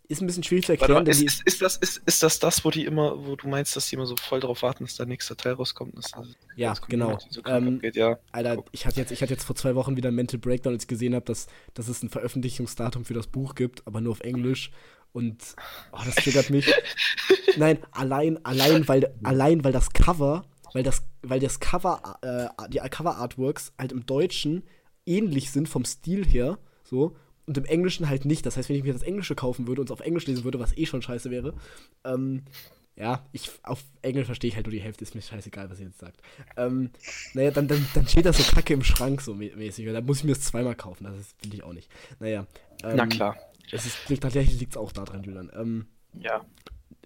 ist ein bisschen schwierig zu erklären, mal, ist, die, ist, ist, das, ist, ist das das, wo die immer, wo du meinst, dass die immer so voll drauf warten, dass der nächste Teil rauskommt? Dass das, ja, das genau. So Ähm, abgeht, ja. Alter, ich hatte jetzt, ich hatte jetzt vor zwei Wochen wieder einen Mental Breakdown, als ich gesehen habe, dass, dass es ein Veröffentlichungsdatum für das Buch gibt, aber nur auf Englisch. Und oh, das triggert mich. Nein, allein, allein, weil, allein, weil das Cover, weil das, weil das Cover, äh, die Cover Artworks halt im Deutschen ähnlich sind vom Stil her, so, und im Englischen halt nicht. Das heißt, wenn ich mir das Englische kaufen würde und es auf Englisch lesen würde, was eh schon scheiße wäre, ähm, ja, ich auf Englisch verstehe ich halt nur die Hälfte, ist mir scheißegal, was ihr jetzt sagt. Ähm, naja, dann, dann, dann steht das so kacke im Schrank so mä- mäßig. Und dann muss ich mir das zweimal kaufen. Das will ich auch nicht. Naja. Ähm, Na klar. Es ist, liegt- tatsächlich liegt es auch daran, Julian. Ähm, Ja,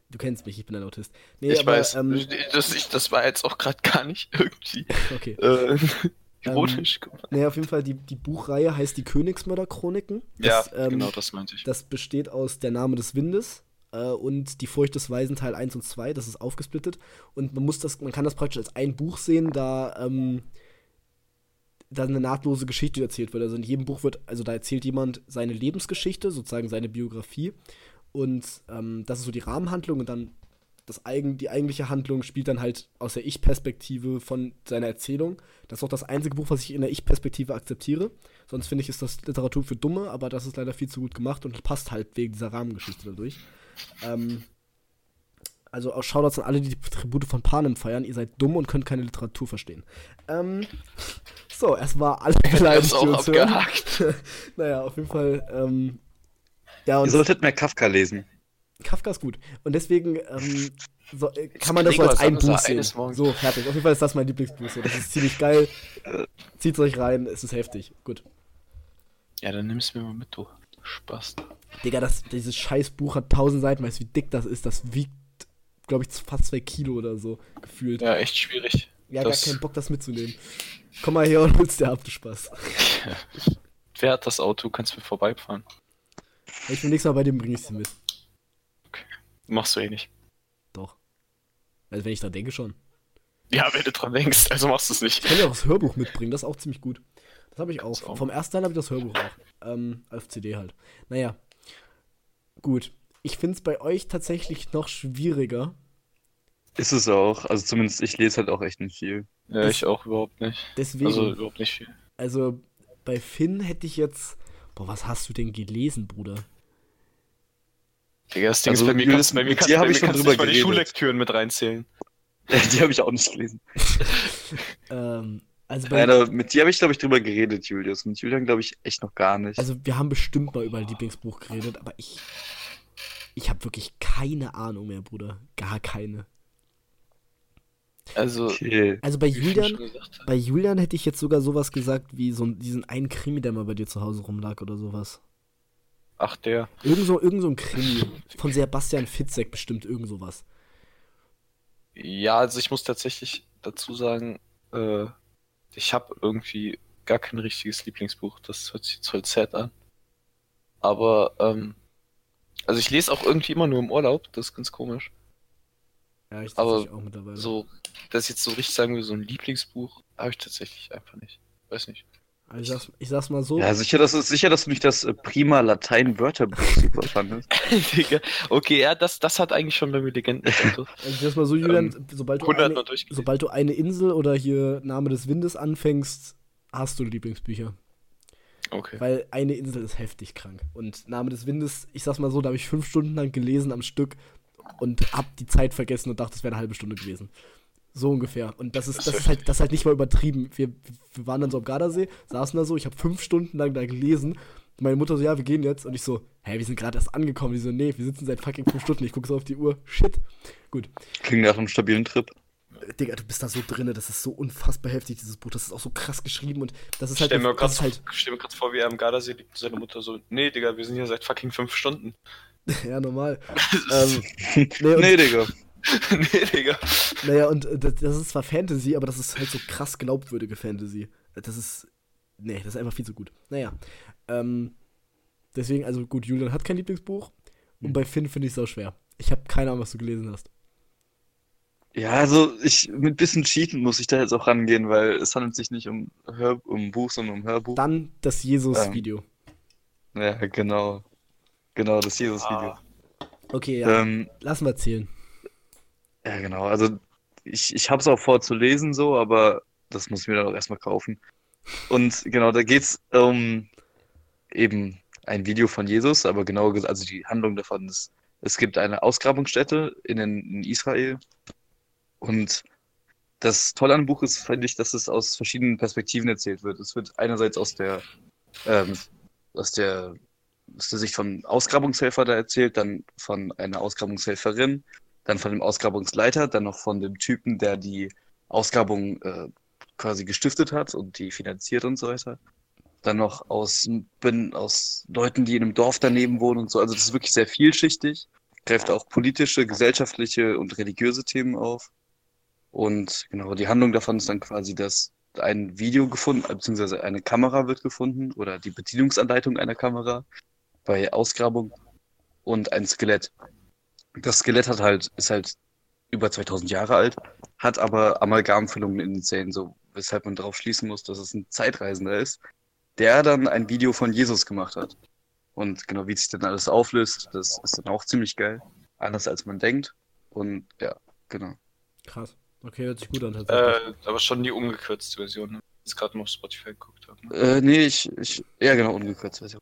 du kennst mich, ich bin ein Autist. Nee, ich aber, weiß. Ähm, das, ich, das war jetzt auch gerade gar nicht irgendwie. okay. Äh, Ironisch gemeint. Naja, auf jeden Fall, die, die Buchreihe heißt die Königsmörder-Chroniken. Ja, ähm, genau, das meinte ich. Das besteht aus Der Name des Windes äh, und Die Furcht des Weisen Teil 1 und 2. Das ist aufgesplittet. Und man muss das, man kann das praktisch als ein Buch sehen, da, ähm, da eine nahtlose Geschichte erzählt wird. Also in jedem Buch wird, also da erzählt jemand seine Lebensgeschichte, sozusagen seine Biografie. Und ähm, das ist so die Rahmenhandlung und dann das eigen, die eigentliche Handlung spielt dann halt aus der Ich-Perspektive von seiner Erzählung. Das ist auch das einzige Buch, was ich in der Ich-Perspektive akzeptiere. Sonst finde ich, ist das Literatur für Dumme, aber das ist leider viel zu gut gemacht und passt halt wegen dieser Rahmengeschichte dadurch. Ähm, also auch Shoutouts an alle, die die Tribute von Panem feiern. Ihr seid dumm und könnt keine Literatur verstehen. Ähm, so, erstmal alle beleidigt, ist auch abgehakt. Naja, auf jeden Fall. Ähm, ja, Ihr solltet mehr Kafka lesen. Kafka ist gut. Und deswegen ähm, so, äh, kann man das so als ein Buch sehen. So, fertig. Auf jeden Fall ist das mein Lieblingsbuch. So. Das ist ziemlich geil. Zieht's euch rein, es ist heftig. Gut. Ja, dann nimm's mir mal mit, du Spaß. Digga, das, dieses scheiß Buch hat 1000 Seiten. Weißt du, wie dick das ist? Das wiegt, glaube ich, fast zwei Kilo oder so gefühlt. Ja, echt schwierig. Gar das- keinen Bock, das mitzunehmen. Komm mal her und holst dir ab, du Spaß. Wer hat das Auto? Kannst du mir vorbeifahren? Ich will nächstes Mal bei dem bringe ich sie mit. Machst du eh nicht. Doch. Also, wenn ich da denke, schon. Ja, wenn du dran denkst, also machst du es nicht. Ich kann ja auch das Hörbuch mitbringen, das ist auch ziemlich gut. Das habe ich auch. Auch. Vom ersten Teil habe ich das Hörbuch auch. Ähm, auf CD halt. Naja. Gut. Ich finde es bei euch tatsächlich noch schwieriger. Ist es auch. Also zumindest ich lese halt auch echt nicht viel. Ja, Das- ich auch überhaupt nicht. Deswegen, Also also, überhaupt nicht viel. bei Finn hätte ich jetzt. Boah, was hast du denn gelesen, Bruder? Digga, das Ding Also, ist, bei mir kannst, bei mir kannst, bei mir ich schon kannst du drüber nicht mal die. Schullektüren mit reinzählen. Die habe ich auch nicht gelesen. Ähm, also, bei, Leider, mit dir habe ich, glaube ich, drüber geredet, Julius. Mit Julian, glaube ich, echt noch gar nicht. also, wir haben bestimmt mal über ein Lieblingsbuch geredet, aber ich. Ich habe wirklich keine Ahnung mehr, Bruder. Gar keine. Also, okay. Also bei Julian, bei Julian hätte ich jetzt sogar sowas gesagt wie so ein- diesen einen Krimi, der mal bei dir zu Hause rumlag oder sowas. Ach, der. Irgend so, irgend so ein Krimi. Von Sebastian Fitzek bestimmt, irgend sowas. Ja, also ich muss tatsächlich dazu sagen, äh, ich habe irgendwie gar kein richtiges Lieblingsbuch. Das hört sich jetzt voll sad an. Aber, ähm, also ich lese auch irgendwie immer nur im Urlaub. Das ist ganz komisch. Ja, ich Aber tatsächlich auch mittlerweile. So, dass ich jetzt so richtig sagen will, so ein Lieblingsbuch habe ich tatsächlich einfach nicht. Weiß nicht. Also ich, sag's, ich sag's mal so. Ja, sicher, dass, sicher, dass du nicht das äh, prima Latein-Wörterbuch super fandest. Digga. Okay, ja, das, das hat eigentlich schon bei mir Legenden. Also ich sag's mal so, Julian, sobald, du 100 eine, sobald du eine Insel oder hier Name des Windes anfängst, hast du Lieblingsbücher. Okay. Weil eine Insel ist heftig krank. Und Name des Windes, ich sag's mal so, da habe ich fünf Stunden lang gelesen am Stück und hab die Zeit vergessen und dachte, es wäre eine halbe Stunde gewesen. So ungefähr. Und das ist, das ist halt, das ist halt nicht mal übertrieben. Wir, wir waren dann so am Gardasee, saßen da so, ich habe fünf Stunden lang da gelesen. Meine Mutter so, ja, wir gehen jetzt. Und ich so, hä, wir sind gerade erst angekommen. Die so, nee, wir sitzen seit fucking fünf Stunden. Ich gucke so auf die Uhr. Shit. Gut. Klingt nach einem stabilen Trip. Äh, Digga, du bist da so drinne. Das ist so unfassbar heftig, dieses Buch. Das ist auch so krass geschrieben und das ist halt. Stell mir das ist gerade halt stell mir grad vor, wie er am Gardasee liegt und seine Mutter so, nee, Digga, wir sind hier seit fucking fünf Stunden. ja, normal. ähm, nee, und, nee, Digga. nee, Digga. Naja, und äh, das, das ist zwar Fantasy, aber das ist halt so krass glaubwürdige Fantasy. Äh, Das ist. Nee, das ist einfach viel zu gut. Naja. Ähm, deswegen, also gut, Julian hat kein Lieblingsbuch. Und bei Finn finde ich es auch schwer. Ich habe keine Ahnung, was du gelesen hast. Ja, also ich mit bisschen Cheaten muss ich da jetzt auch rangehen, weil es handelt sich nicht um, Hör, um Buch, sondern um Hörbuch. Dann das Jesus-Video. Ja, genau. Genau, das Jesus-Video. Ah, Okay, ja. Ähm, Lass mal zählen. ja, genau. Also ich, ich habe es auch vor zu lesen, so, aber das muss ich mir dann auch erstmal kaufen. Und genau, da geht's um eben ein Video von Jesus, aber genau also die Handlung davon ist, es gibt eine Ausgrabungsstätte in, in Israel und das Tolle an dem Buch ist, finde ich, dass es aus verschiedenen Perspektiven erzählt wird. Es wird einerseits aus der, ähm, aus der, aus der Sicht von Ausgrabungshelfer da erzählt, dann von einer Ausgrabungshelferin, dann von dem Ausgrabungsleiter, dann noch von dem Typen, der die Ausgrabung äh, quasi gestiftet hat und die finanziert und so weiter. Dann noch aus, bin, aus Leuten, die in einem Dorf daneben wohnen und so. Also das ist wirklich sehr vielschichtig, greift auch politische, gesellschaftliche und religiöse Themen auf. Und genau, die Handlung davon ist dann quasi, dass ein Video gefunden, beziehungsweise eine Kamera wird gefunden oder die Bedienungsanleitung einer Kamera bei Ausgrabung und ein Skelett. Das Skelett hat halt, ist halt über 2000 Jahre alt, hat aber Amalgamfüllungen in den Zähnen, so weshalb man darauf schließen muss, dass es ein Zeitreisender ist, der dann ein Video von Jesus gemacht hat. Und genau wie sich dann alles auflöst, das ist dann auch ziemlich geil. Anders als man denkt. Und ja, genau. Krass. Okay, hört sich gut an. Äh, aber schon die ungekürzte Version, ne? Ich jetzt gerade noch auf Spotify geguckt habe. Ne? Äh, nee, ich, ich, ja genau, ungekürzt Version.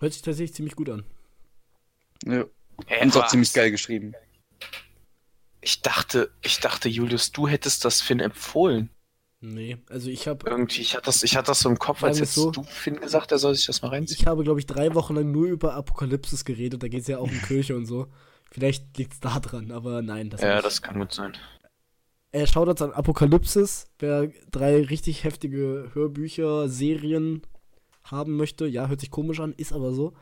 Hört sich tatsächlich ziemlich gut an. Ja. Hä, Und ist auch ziemlich geil geschrieben. Ich dachte, ich dachte, Julius, du hättest das Finn empfohlen. Nee, also ich habe Irgendwie, ich hatte das, ich hatte das so im Kopf, als hättest so. du Finn gesagt, er soll sich das mal reinziehen. Ich habe, glaube ich, drei Wochen lang nur über Apokalypsis geredet. Da geht es ja auch um Kirche und so. Vielleicht liegt es da dran, aber nein. Das Ja, nicht. das kann gut sein. Er schaut uns an Apokalypsis. Wer drei richtig heftige Hörbücher, Serien haben möchte, ja, hört sich komisch an, ist aber so.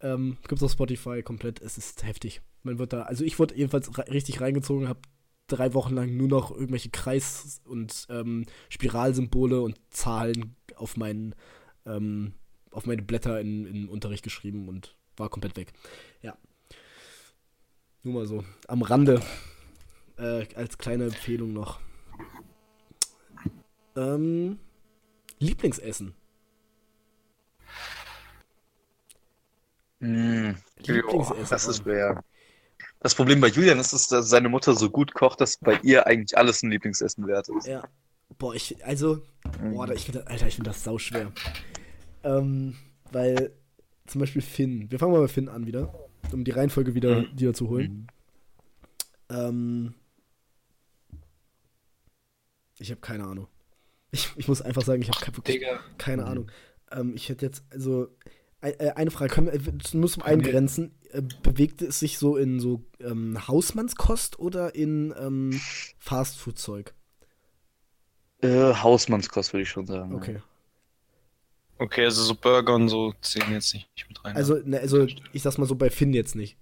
Ähm, gibt's auf Spotify komplett. Es ist heftig. Man wird da, also ich wurde jedenfalls richtig reingezogen, habe drei Wochen lang nur noch irgendwelche Kreis- und ähm, Spiralsymbole und Zahlen auf meinen, ähm, auf meine Blätter in, in Unterricht geschrieben und war komplett weg. Ja. Nur mal so. Am Rande. Äh, als kleine Empfehlung noch. Ähm, Lieblingsessen. Mm, Lieblingsessen. das ist schwer. Das Problem bei Julian ist, dass seine Mutter so gut kocht, dass bei ihr eigentlich alles ein Lieblingsessen wert ist. Ja. Boah, ich, also, boah, da- ich finde, Alter, ich finde das sau schwer. Ähm, weil, zum Beispiel Finn. Wir fangen mal bei Finn an wieder, um die Reihenfolge wieder, Mhm. wieder zu holen. Ähm, ich habe keine Ahnung. Ich, ich muss einfach sagen, ich habe ke wirklich Digga. keine Ahnung. Ähm, ich hätte jetzt, also, eine Frage, können wir, nur zum Eingrenzen, äh, bewegt es sich so in so ähm, Hausmannskost oder in ähm, Fastfood-Zeug? Äh, Hausmannskost würde ich schon sagen. Okay. Okay, also so Burger und so zählen jetzt nicht mit rein. Also, ne, also ich sag's mal so, bei Finn jetzt nicht.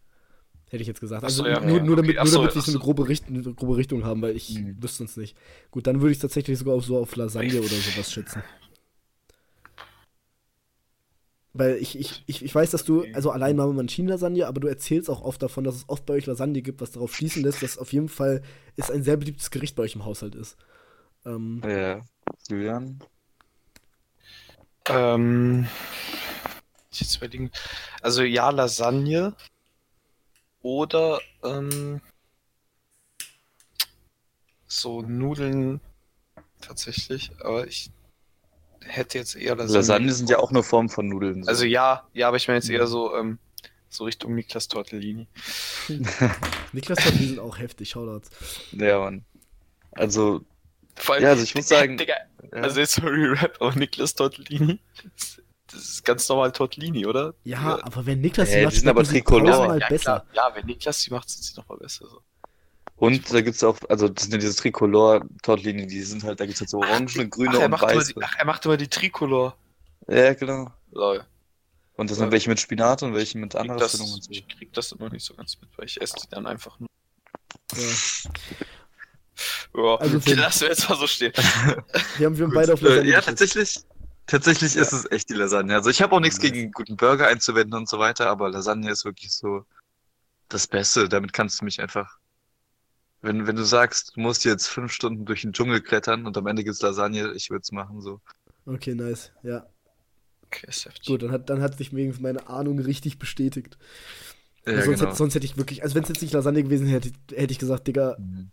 Hätte ich jetzt gesagt. Ach so, Also ja, nur, ja, nur damit, okay. Nur so, damit wir ach so eine so. grobe, Richt eine grobe Richtung haben, weil ich Mhm. wüsste es nicht. Gut, dann würde ich tatsächlich sogar auf, so auf Lasagne oder sowas schätzen. Weil ich, ich, ich, ich weiß, dass du, also allein Mama Mancini-Lasagne, aber du erzählst auch oft davon, dass es oft bei euch Lasagne gibt, was darauf schließen lässt, dass auf jeden Fall es ein sehr beliebtes Gericht bei euch im Haushalt ist. Ähm, Ja. Julian? Ähm, ich jetzt überlegen. Also ja, Lasagne oder ähm, so Nudeln tatsächlich, aber ich hätte jetzt eher Lasagne. Lasagne sind ja auch eine Form von Nudeln. so. Also ja, ja, aber ich meine jetzt eher so ähm, so Richtung Niklas Tortellini. Niklas Tortellini sind auch heftig, Shoutouts. Ja, Mann. Also, Vor allem, Ja, also ich muss sagen- Digga, ja. also jetzt sorry Rap, aber Niklas Tortellini, das- ist ganz normal Tortellini, oder? Ja, aber wenn Niklas Äh, macht, die sind aber sie Tricolor. ja, besser. klar. ja, wenn Niklas die macht, sind sie nochmal besser. So. Und da gibt's auch, also das sind ja diese Tricolor-Tortellini, die sind halt, da gibt's halt so orange, grüne Ach, und weiße. die, ach, er macht immer die Tricolor. Ja, genau. Lol. Und das sind welche mit Spinat und welche mit anderer das, Füllung und so. ich krieg das immer nicht so ganz mit, weil ich esse die dann einfach nur. Ja. Ja, Also die lassen wir jetzt mal so stehen. Wir haben, wir haben beide auf Lasagne Äh, ja, tatsächlich. Tatsächlich ist es echt die Lasagne. Also ich habe auch nichts Nice. gegen guten Burger einzuwenden und so weiter, aber Lasagne ist wirklich so das Beste. Damit kannst du mich einfach. Wenn, wenn du sagst, du musst jetzt fünf Stunden durch den Dschungel klettern und am Ende gibt's Lasagne, ich würde es machen so. Okay, nice. Ja, Okay, gut, dann hat, dann hat sich wenigstens meine Ahnung richtig bestätigt. Ja, sonst, genau. hätte, sonst hätte ich wirklich, also wenn es jetzt nicht Lasagne gewesen hätte, hätte ich gesagt, Digga, Mhm.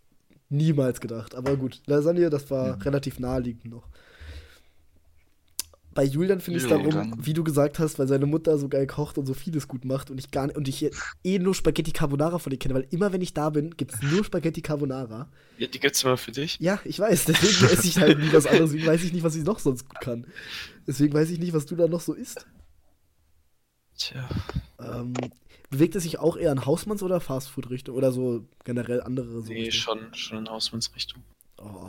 niemals gedacht. Aber gut, Lasagne, das war Mhm. relativ naheliegend noch. Bei Julian finde ich es darum, wie du gesagt hast, weil seine Mutter so geil kocht und so vieles gut macht und ich gar nicht, und ich eh nur Spaghetti Carbonara von ihr kenne, weil immer wenn ich da bin, gibt es nur Spaghetti Carbonara. Ja, die gibt's immer für dich. Ja, ich weiß, deswegen esse ich halt nie was anderes, deswegen weiß ich nicht, was ich noch sonst gut kann. Deswegen weiß ich nicht, was du da noch so isst. Tja. Ähm, bewegt es sich auch eher in Hausmanns- oder Fastfood-Richtung oder so generell andere so Nee, schon, schon in Hausmannsrichtung. Oh,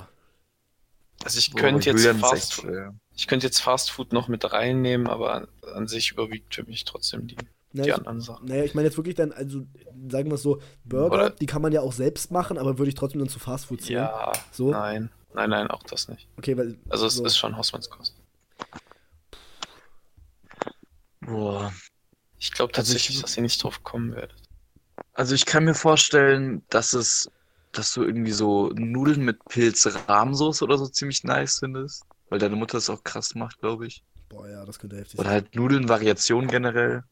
Also ich könnte jetzt Julian ist echt Fast schwer. Ich könnte jetzt Fast Food noch mit reinnehmen, aber an, an sich überwiegt für mich trotzdem die Na, die anderen Sachen. naja, ich meine jetzt wirklich dann, also sagen wir es so, Burger, Oder- die kann man ja auch selbst machen, aber würde ich trotzdem dann zu Fastfood zählen. Ja, So? nein. Nein, nein, auch das nicht. Okay, weil. Also es so. ist schon Hausmannskost. Boah. Ich glaube Also ich- tatsächlich, dass ihr nicht drauf kommen werdet. Also ich kann mir vorstellen, dass es, dass du irgendwie so Nudeln mit Pilz-Rahmsoße oder so ziemlich nice findest. Weil deine Mutter es auch krass macht, glaube ich. Boah, ja, das könnte heftig Oder sein. halt Nudeln-Variationen generell.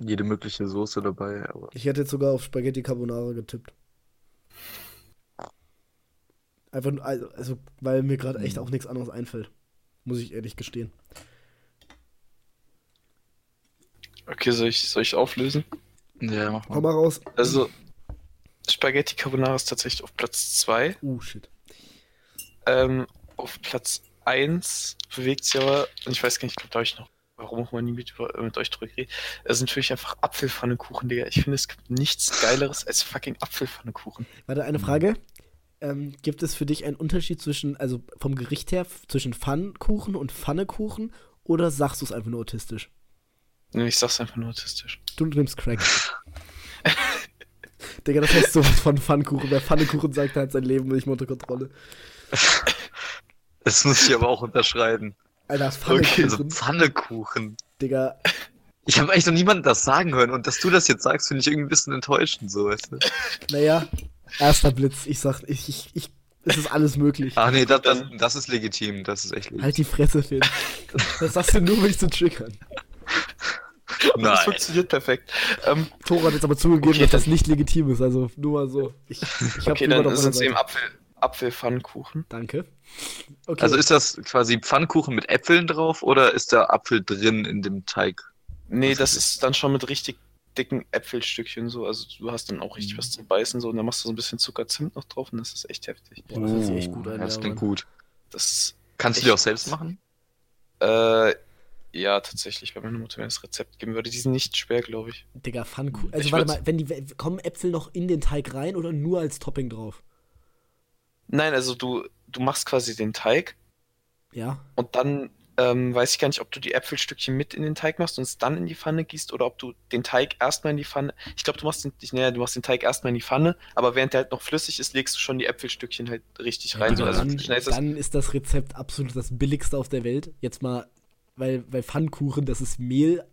Jede mögliche Soße dabei, aber. Ich hätte jetzt sogar auf Spaghetti Carbonara getippt. Einfach nur, also, also weil mir gerade echt Mhm. auch nichts anderes einfällt. Muss ich ehrlich gestehen. Okay, soll ich, soll ich auflösen? Ja, mach mal. mal raus. Also, Spaghetti Carbonara ist tatsächlich auf Platz 2. Oh, shit. Ähm, auf Platz 1 bewegt sich aber, und ich weiß gar nicht, ich glaube, da habe ich noch, warum auch mal nie mit, mit euch drüber geredet. Es sind natürlich einfach Apfelpfannekuchen, Digga. Ich finde, es gibt nichts Geileres als fucking Apfelpfannekuchen. Warte, eine Frage. Ähm, gibt es für dich einen Unterschied zwischen, also vom Gericht her, zwischen Pfannkuchen und Pfannekuchen oder sagst du es einfach nur autistisch? Nee, ich sag's einfach nur autistisch. Du nimmst Crack. Digga, das heißt sowas von Pfannkuchen. Wer Pfannekuchen sagt, der hat sein Leben nicht mehr unter Kontrolle. Das muss ich aber auch unterschreiben. Alter, das Okay, Pfannekuchen. so Pfannekuchen. Digga, Ich habe eigentlich noch niemanden das sagen hören und dass du das jetzt sagst, finde ich irgendwie ein bisschen enttäuschend, so, weißt du? naja, erster Blitz. Ich sag, ich, ich, ich, es ist alles möglich. Ah, nee, das, das, das ist legitim, das ist echt legitim. Halt die Fresse, Finn. Das sagst du nur, um mich zu triggern. Das Nein. funktioniert perfekt. Ähm, Toro hat jetzt aber zugegeben, Okay, dass das nicht legitim ist. Also nur mal so. Ich, ich hab okay, dann es meine eben. Apfel, Apfelpfannkuchen. Danke. Okay. Also ist das quasi Pfannkuchen mit Äpfeln drauf oder ist da Apfel drin in dem Teig? Nee, Was das ist ist dann schon mit richtig dicken Äpfelstückchen so. Also du hast dann auch richtig Mhm. was zum Beißen so und dann machst du so ein bisschen Zucker-Zimt noch drauf und das ist echt heftig. Boah, das sich echt gut an. Das klingt gut. Das Kannst du die auch selbst machen? Äh, ja, tatsächlich, wenn meine Mutter mir das Rezept geben würde. Die sind nicht schwer, glaube ich. Digga, Pfannkuchen. Also Ich warte mal, wenn die, kommen Äpfel noch in den Teig rein oder nur als Topping drauf? Nein, also du, du machst quasi den Teig Ja. und dann ähm, weiß ich gar nicht, ob du die Äpfelstückchen mit in den Teig machst und es dann in die Pfanne gießt oder ob du den Teig erstmal in die Pfanne. Ich glaube, du machst den, ich, naja, du machst den Teig erstmal in die Pfanne, aber während der halt noch flüssig ist, legst du schon die Äpfelstückchen halt richtig rein. Ja, so, Digga, also dann, schnell ist das, dann ist das Rezept absolut das billigste auf der Welt. Jetzt mal, weil, weil Pfannkuchen, das ist Mehl,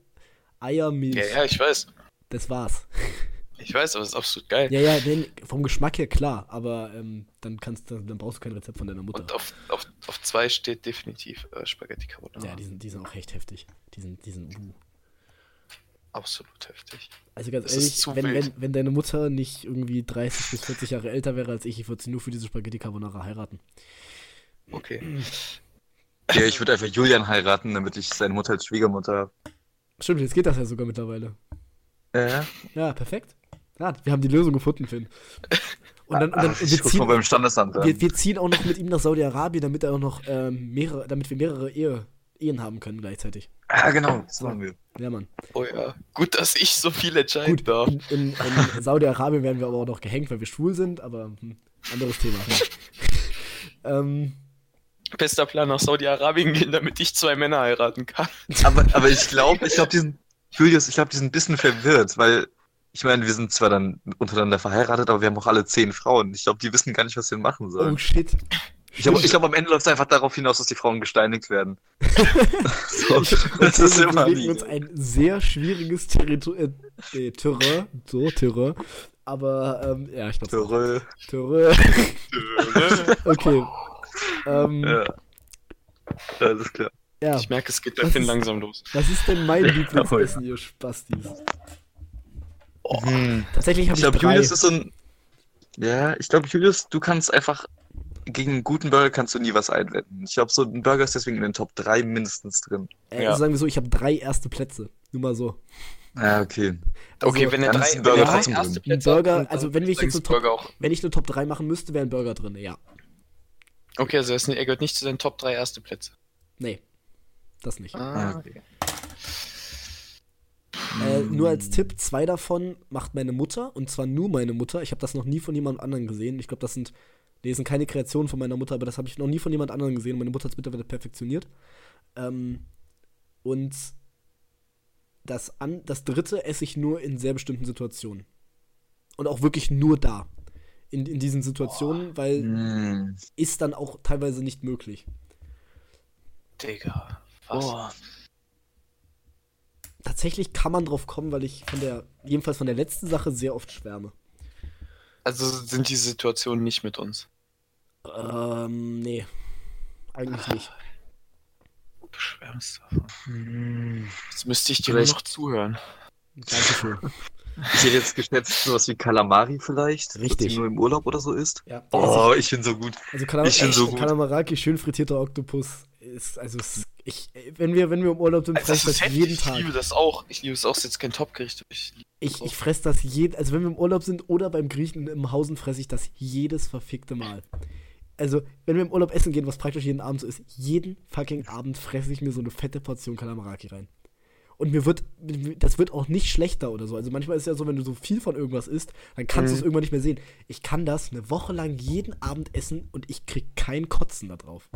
Eier, Milch. ja, ja, ich weiß. Das war's. Ich weiß, aber es ist absolut geil. Ja, ja, denn vom Geschmack her klar, aber ähm, dann kannst du, dann brauchst du kein Rezept von deiner Mutter. Und auf, auf, auf zwei steht definitiv äh, Spaghetti Carbonara. ja, die sind, die sind auch echt heftig. Die sind, die sind, uh. Absolut heftig. Also ganz Das ehrlich, wenn, wenn, wenn deine Mutter nicht irgendwie 30 bis 40 Jahre älter wäre als ich, ich würde sie nur für diese Spaghetti Carbonara heiraten. Okay. Ja, ich würde einfach Julian heiraten, damit ich seine Mutter als Schwiegermutter habe. Stimmt, jetzt geht das ja sogar mittlerweile. Ja, perfekt. Ja, wir haben die Lösung gefunden, Finn. Und dann, und dann ach, wir, ziehen, beim Standesamt an. wir, wir ziehen auch noch mit ihm nach Saudi-Arabien, damit er auch noch ähm, mehrere, damit wir mehrere Ehe, Ehen haben können gleichzeitig. Ah, genau, das machen wir. Ja, Mann. Oh ja. Gut, dass ich so viel entscheiden Gut, darf. in, in, in Saudi-Arabien werden wir aber auch noch gehängt, weil wir schwul sind, aber hm, anderes Thema. ähm, Bester Plan nach Saudi-Arabien gehen, damit ich zwei Männer heiraten kann. Aber, aber ich glaube, ich glaube, die sind, Julius, ich glaube, die sind ein bisschen verwirrt, weil ich meine, wir sind zwar dann untereinander verheiratet, aber wir haben auch alle zehn Frauen. Ich glaube, die wissen gar nicht, was sie machen oh sollen. shit. ich glaube, glaub, am Ende läuft es einfach darauf hinaus, dass die Frauen gesteinigt werden. so, das ist wir immer bewegen die. uns ein sehr schwieriges Territor äh, äh, Terrain, so Terrain. Aber ähm, ja, ich glaube Törö. Terrain. okay. Ähm, ja. Ja. Das ist klar. Ich merke, es geht bei Finn langsam los. Was ist denn mein Lieblingsessen, ihr Spastis? Hm. Tatsächlich habe Ich ich, glaube, drei. Julius ist so ein. Ja, ich glaube, Julius, du kannst einfach. Gegen einen guten Burger kannst du nie was einwenden. Ich glaube, so ein Burger ist deswegen in den Top 3 mindestens drin. äh, Ja. also sagen wir so, ich habe drei erste Plätze. Nur mal so. Ja, okay. Okay, Also, wenn er drei, wenn er Burger drei trotzdem erste drin. Plätze Ein Burger, also wenn ich jetzt eine Top-. Wenn ich eine Top 3 machen müsste, wäre ein Burger drin, ja. Okay, also er, er gehört nicht zu den Top 3 erste Plätze. Nee. Das nicht. Ah, okay. Äh, nur als Tipp, zwei davon macht meine Mutter und zwar nur meine Mutter. Ich habe das noch nie von jemand anderem gesehen. Ich glaube, das sind, nee, das sind keine Kreationen von meiner Mutter, aber das habe ich noch nie von jemand anderem gesehen. Meine Mutter hat es mittlerweile perfektioniert. Ähm, und das, an, das dritte esse ich nur in sehr bestimmten Situationen. Und auch wirklich nur da. In, in diesen Situationen, weil Mm. ist dann auch teilweise nicht möglich. Digga. Was? Boah. Tatsächlich kann man drauf kommen, weil ich von der, jedenfalls von der letzten Sache sehr oft schwärme. Also sind die Situationen nicht mit uns. Ähm, nee. Eigentlich nicht. Du schwärmst davon. Jetzt müsste ich dir Vielleicht- nur noch zuhören. Dankeschön. Ich hätte jetzt geschätzt, sowas wie Kalamari vielleicht. Richtig. Die nur im Urlaub oder so ist. Ja. Oh, ich bin so gut. Also Kalam Ich bin so äh, gut. Kalamaraki, schön frittierter Oktopus, ist, also ich, wenn wir, wenn wir im Urlaub sind, Also fresse ich das jeden Ich Tag. liebe das auch. Ich liebe es auch. Ist jetzt kein Topgericht. Ich Ich, ich fresse das jeden, also wenn wir im Urlaub sind oder beim Griechen im Hausen, fresse ich das jedes verfickte Mal. Also, wenn wir im Urlaub essen gehen, was praktisch jeden Abend so ist, jeden fucking Abend fresse ich mir so eine fette Portion Kalamaraki rein. Und mir wird, das wird auch nicht schlechter oder so. Also manchmal ist es ja so, wenn du so viel von irgendwas isst, dann kannst du es Mhm. irgendwann nicht mehr sehen. Ich kann das eine Woche lang jeden Abend essen und ich krieg kein Kotzen da drauf.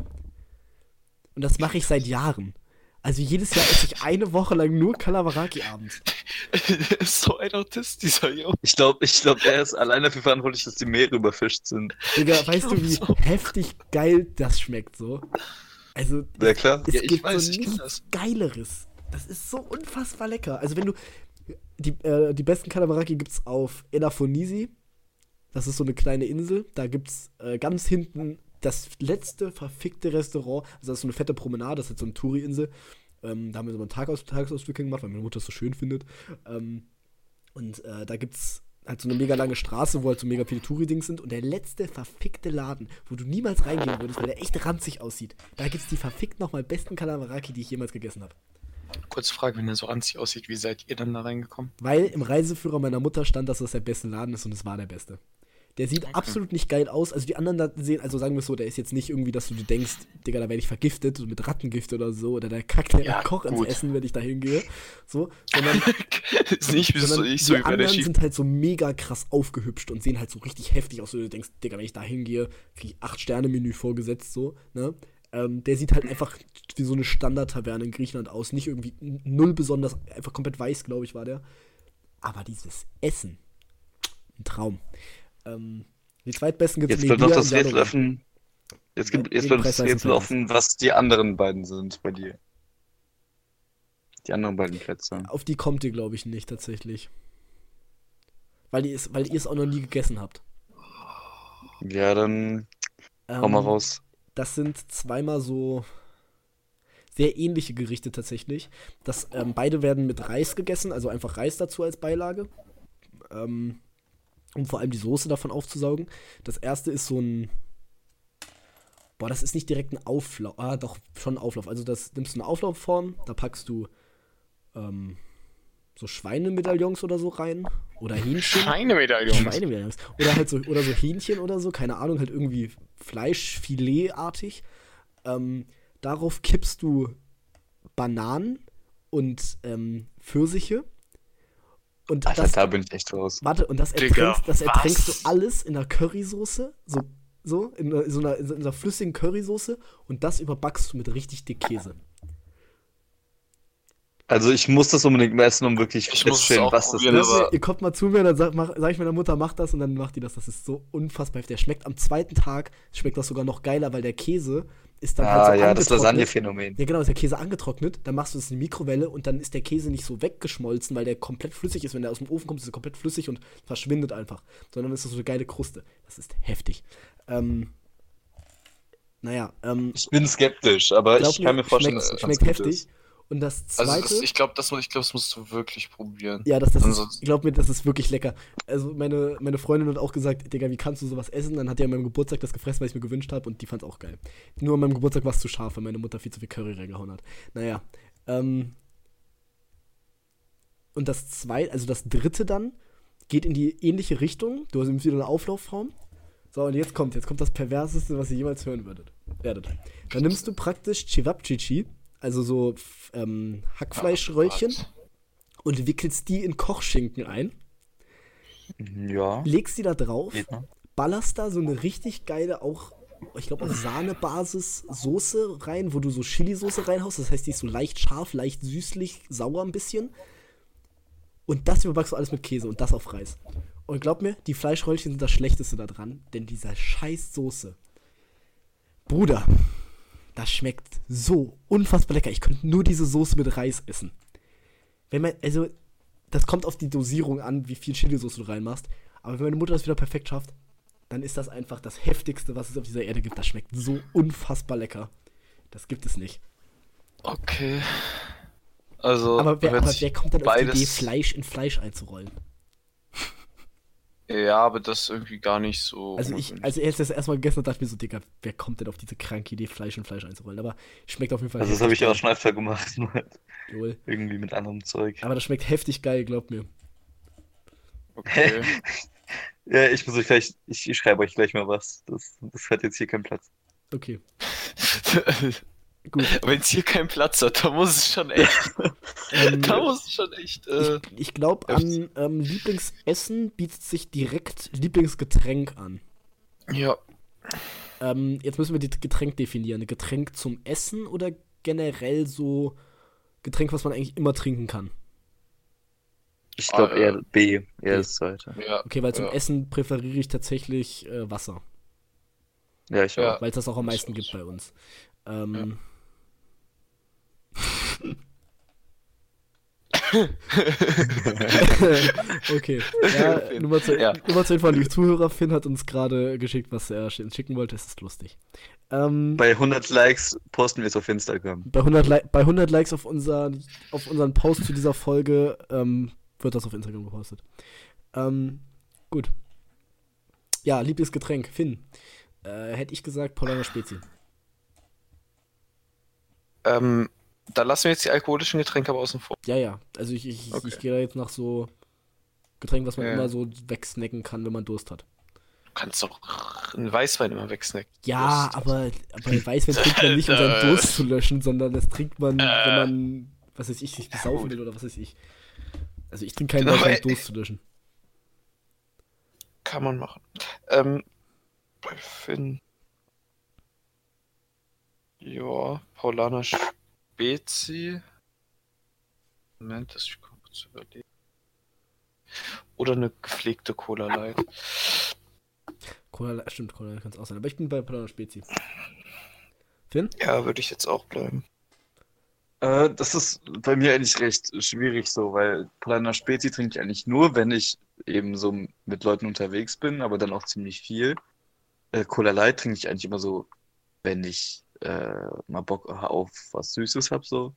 Und das mache ich seit Jahren. Also jedes Jahr esse ich eine Woche lang nur Kalamaraki abends. Ist so ein Autist, dieser Junge. Ich glaube, ich glaub, er ist allein dafür verantwortlich, dass die Meere überfischt sind. Digga, weißt du, wie so. heftig geil das schmeckt so? Also, Ja, klar. es Ja, ich gibt weiß, so nichts das. Geileres. Das ist so unfassbar lecker. Also, wenn du. Die, äh, die besten Kalamaraki gibt's auf Elafonisi. Das ist so eine kleine Insel. Da gibt's äh, ganz hinten das letzte verfickte Restaurant. Also, das ist so eine fette Promenade. Das ist jetzt so eine Touri-Insel. Ähm, da haben wir so einen Tagaus Tagesausflug gemacht, weil meine Mutter es so schön findet. Ähm, und äh, da gibt's halt so eine mega lange Straße, wo halt so mega viele Touri-Dings sind. Und der letzte verfickte Laden, wo du niemals reingehen würdest, weil der echt ranzig aussieht. Da gibt's die verfickt nochmal besten Kalamaraki, die ich jemals gegessen habe. Kurze Frage, wenn er so ranzig aussieht, wie seid ihr dann da reingekommen? Weil im Reiseführer meiner Mutter stand, dass das der beste Laden ist und es war der beste. Der sieht Okay. absolut nicht geil aus. Also die anderen da sehen, also sagen wir es so, der ist jetzt nicht irgendwie, dass du dir denkst, Digga, da werde ich vergiftet, so mit Rattengift oder so, oder der kackt der Ja, Koch ins gut. Essen, wenn ich da hingehe. So, sondern, ist nicht wie so, sondern ich so die anderen Schief. sind halt so mega krass aufgehübscht und sehen halt so richtig heftig aus, wo du denkst, Digga, wenn ich da hingehe, krieg ich 8-Sterne-Menü vorgesetzt, so, ne? Ähm, der sieht halt einfach wie so eine Standard-Taverne in Griechenland aus. Nicht irgendwie null besonders, einfach komplett weiß, glaube ich, war der. Aber dieses Essen, ein Traum. Ähm, die zweitbesten gibt es Jetzt bleibt noch das Rätsel offen. Jetzt, gibt, jetzt bleibt das. Rätsel offen, was die anderen beiden sind bei dir. Die anderen beiden Plätze. Auf die kommt ihr, glaube ich, nicht tatsächlich. Weil ihr es, weil ihr es auch noch nie gegessen habt. Ja, dann hau mal Ähm, raus. Das sind zweimal so sehr ähnliche Gerichte tatsächlich. Das, ähm, beide werden mit Reis gegessen, also einfach Reis dazu als Beilage. Ähm, um vor allem die Soße davon aufzusaugen. Das erste ist so ein. Boah, das ist nicht direkt ein Auflauf. Ah, doch, schon ein Auflauf. Also das nimmst du eine Auflaufform, da packst du ähm, so Schweinemedaillons oder so rein. Oder Hähnchen. Schweinemedaillons. Schweinemedaillons. Oder halt so, oder so Hähnchen oder so, keine Ahnung, halt irgendwie Fleischfiletartig. Ähm, darauf kippst du Bananen und ähm, Pfirsiche. Und Alter, das, da bin ich echt raus. warte, und das Digga, ertränkst, das ertränkst du alles in einer Currysoße, so, so, in, einer- so einer, in so einer flüssigen Currysoße und das überbackst du mit richtig dick Käse. Also ich muss das unbedingt mal essen, um wirklich Ich muss es festzustellen, auch was das probieren, ist. aber- ihr kommt mal zu mir, dann sag, mach, sag ich meiner Mutter, mach das und dann macht die das. Das ist so unfassbar heftig. Der schmeckt am zweiten Tag, schmeckt das sogar noch geiler, weil der Käse ist dann Ah halt so ja, das. Lasagne-Phänomen. Ja, genau, ist der Käse angetrocknet, dann machst du es in die Mikrowelle und dann ist der Käse nicht so weggeschmolzen, weil der komplett flüssig ist. Wenn der aus dem Ofen kommt, ist er komplett flüssig und verschwindet einfach. Sondern ist das so eine geile Kruste. Das ist heftig. Ähm, naja, ähm, Ich bin skeptisch, aber ich kann mir vorstellen, schmeckt, schmeckt gut heftig. ist. Und das zweite. Also das, ich glaube, das, ich glaub, das musst du wirklich probieren. Ja, das, das ist, glaub mir, das ist wirklich lecker. Also meine, meine Freundin hat auch gesagt, Digga, wie kannst du sowas essen? Dann hat die an meinem Geburtstag das gefressen, weil ich mir gewünscht habe und die fand es auch geil. Nur an meinem Geburtstag war es zu scharf, weil meine Mutter viel zu viel Curry reingehauen hat. Naja, ähm, und das zweite, also das dritte dann, geht in die ähnliche Richtung. Du hast wieder eine Auflaufform. So, und jetzt kommt, jetzt kommt das Perverseste, was ihr jemals hören würdet. Werdet. Dann nimmst du praktisch Chivapchichi, also so ähm, Hackfleischröllchen, und wickelst die in Kochschinken ein, Ja. legst die da drauf, noch. ballerst da so eine richtig geile, auch, ich glaube, auf Sahnebasis Soße rein, wo du so Chili-Soße reinhaust. Das heißt, die ist so leicht scharf, leicht süßlich, sauer ein bisschen. Und das überbackst du alles mit Käse und das auf Reis. Und glaub mir, die Fleischröllchen sind das Schlechteste da dran, denn dieser scheiß Soße. Bruder, das schmeckt so unfassbar lecker. Ich könnte nur diese Soße mit Reis essen. Wenn man, also, das kommt auf die Dosierung an, wie viel Chilisauce du reinmachst. Aber wenn meine Mutter das wieder perfekt schafft, dann ist das einfach das heftigste, was es auf dieser Erde gibt. Das schmeckt so unfassbar lecker. Das gibt es nicht. Okay. Also, Aber wer, aber wer kommt dann auf die Idee, Fleisch in Fleisch einzurollen? Ja, aber das ist irgendwie gar nicht so. Also ich, ungewöhnlich. als ich das erstmal gegessen habe, dachte ich mir so, Digga, wer kommt denn auf diese kranke Idee, Fleisch in Fleisch einzurollen? Aber schmeckt auf jeden Fall Also das habe ich ja auch schon öfter gemacht, nur halt. Jawohl. irgendwie mit anderem Zeug. Aber das schmeckt heftig geil, glaubt mir. Okay. Ja, ich muss euch gleich, ich, ich schreibe euch gleich mal was. Das, das hat jetzt hier keinen Platz. Okay, gut. Wenn es hier keinen Platz hat, da muss es schon echt. Ähm, da muss es schon echt. Äh, ich ich glaube, an ähm, Lieblingsessen bietet sich direkt Lieblingsgetränk an. ja. Ähm, jetzt müssen wir das Getränk definieren. Getränk zum Essen oder generell so Getränk, was man eigentlich immer trinken kann? Ich Ah, glaube äh, eher B, eher B. das zweite. ja. Okay, weil zum Ja. Essen präferiere ich tatsächlich äh, Wasser. Ja, ich auch. Weil es das auch am meisten ist- gibt bei uns. Ähm, okay. Ja. Nummer zu, Ja. Nummer zu Info an die Zuhörer. Finn hat uns gerade geschickt, was er sch- schicken wollte. Es ist lustig. Ähm, bei, Bei 100 Likes posten wir es auf Instagram. 100 Li bei 100 Likes auf, unser, auf unseren Post zu dieser Folge ähm, wird das auf Instagram gepostet. Ähm, gut. Ja, Lieblingsgetränk. Finn. Äh, hätte ich gesagt, Paulaner Spezi. Ähm, da lassen wir jetzt die alkoholischen Getränke aber außen vor. Ja, ja. Also ich, ich, Okay. ich gehe da jetzt nach so Getränk, was man Ja. immer so wegsnacken kann, wenn man Durst hat. Du kannst doch einen Weißwein immer wegsnacken. Ja, Durst. aber, aber Weißwein trinkt man nicht, um seinen Durst zu löschen, sondern das trinkt man, wenn man, was weiß ich, sich besaufen Äh. gut. will oder was weiß ich. Also ich trinke keinen Genau, Weißwein, um Durst zu löschen. Kann man machen. Ähm, bei Finn. Ja, Paulaner Spezi. Moment, das ich kurz überlegen. Oder eine gepflegte Cola Light. Cola, stimmt, Cola kann es auch sein. Aber ich bin bei Paulaner Spezi. Finn? Ja, würde ich jetzt auch bleiben. Äh, das ist bei mir eigentlich recht schwierig so, weil Polana Spezi trinke ich eigentlich nur, wenn ich eben so mit Leuten unterwegs bin, aber dann auch ziemlich viel. Äh, Cola Light trinke ich eigentlich immer so, wenn ich äh, mal Bock auf was Süßes habe so.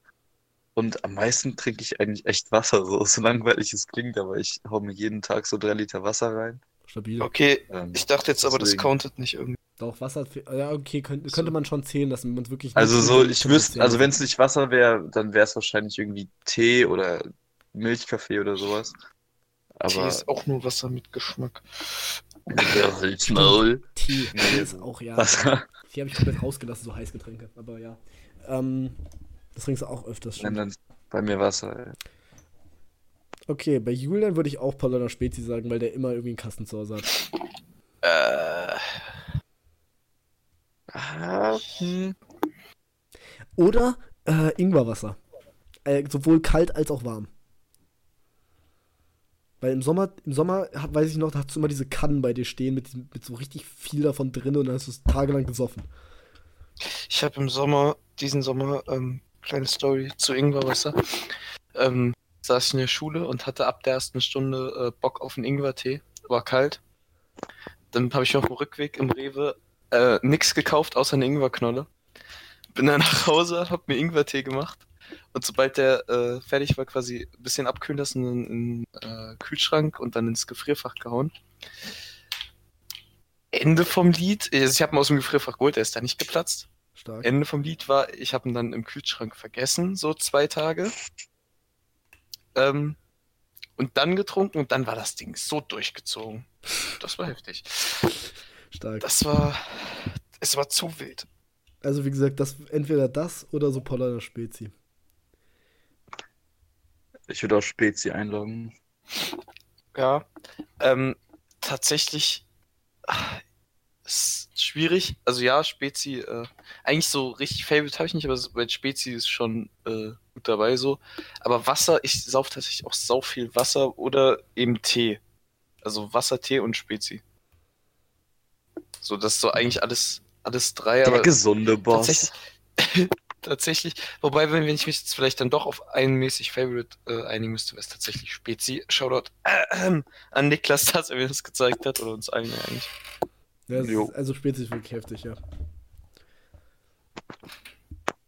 Und am meisten trinke ich eigentlich echt Wasser, so, so langweilig es klingt, aber ich hau mir jeden Tag so drei Liter Wasser rein. Stabil. Okay, Ähm, ich dachte jetzt aber, das Deswegen. countet nicht irgendwie. Doch, Wasser, ja, okay, könnte, könnte man schon zählen lassen, wenn man wirklich. Also so, ich wüsste, also wenn es nicht Wasser wäre, dann wäre es wahrscheinlich irgendwie Tee oder Milchkaffee oder sowas. Tee Aber ist auch nur Wasser mit Geschmack. Der Holzmaul. Tee, ist auch, ja. Wasser. Tee habe ich komplett rausgelassen, so Heißgetränke. Aber ja. Ähm, das trinkst du auch öfters Nein, schon. dann bei mir Wasser. ey. Okay, bei Julian würde ich auch Paulaner Spezi sagen, weil der immer irgendwie einen Kasten zu Hause hat. Äh, Ah, hm. Oder äh, Ingwerwasser. Äh, sowohl kalt als auch warm. Weil im Sommer, im Sommer, weiß ich noch, da hast du immer diese Kannen bei dir stehen mit, mit so richtig viel davon drin und dann hast du es tagelang gesoffen. ich habe im Sommer, diesen Sommer, ähm, kleine Story zu Ingwerwasser. Ähm, saß ich in der Schule und hatte ab der ersten Stunde äh, Bock auf einen Ingwertee. War kalt. Dann habe ich auf dem Rückweg im Rewe äh, nix gekauft, außer eine Ingwerknolle. Bin dann nach Hause, hab mir Ingwertee gemacht. Und sobald der äh, fertig war, quasi ein bisschen abkühlen lassen in, in äh, Kühlschrank und dann ins Gefrierfach gehauen. Ende vom Lied, also ich habe ihn aus dem Gefrierfach geholt, der ist da nicht geplatzt. Stark. Ende vom Lied war, ich habe ihn dann im Kühlschrank vergessen, so zwei Tage. Ähm, und dann getrunken und dann war das Ding so durchgezogen. Das war heftig. Stark. Das war, es war zu wild. Also wie gesagt, das entweder das oder so Paulaner Spezi. Ich würde auch Spezi einloggen. Ja. Ähm, tatsächlich, Das ist schwierig. Also ja, Spezi, äh, eigentlich so richtig Favorite habe ich nicht, aber bei Spezi ist schon äh, gut dabei so. Aber Wasser, ich sauf tatsächlich auch sau viel Wasser oder eben Tee. Also Wasser, Tee und Spezi. So, das ist so eigentlich alles, alles drei, Der aber gesunde Boss. tatsächlich, wobei, wenn, wenn ich mich jetzt vielleicht dann doch auf einen mäßig Favorite äh, einigen müsste, wäre es tatsächlich Spezi. Shoutout äh, an Niklas, dass er mir das gezeigt hat, oder uns allen ja eigentlich. Ja, ist also spezifisch wirklich heftig, ja.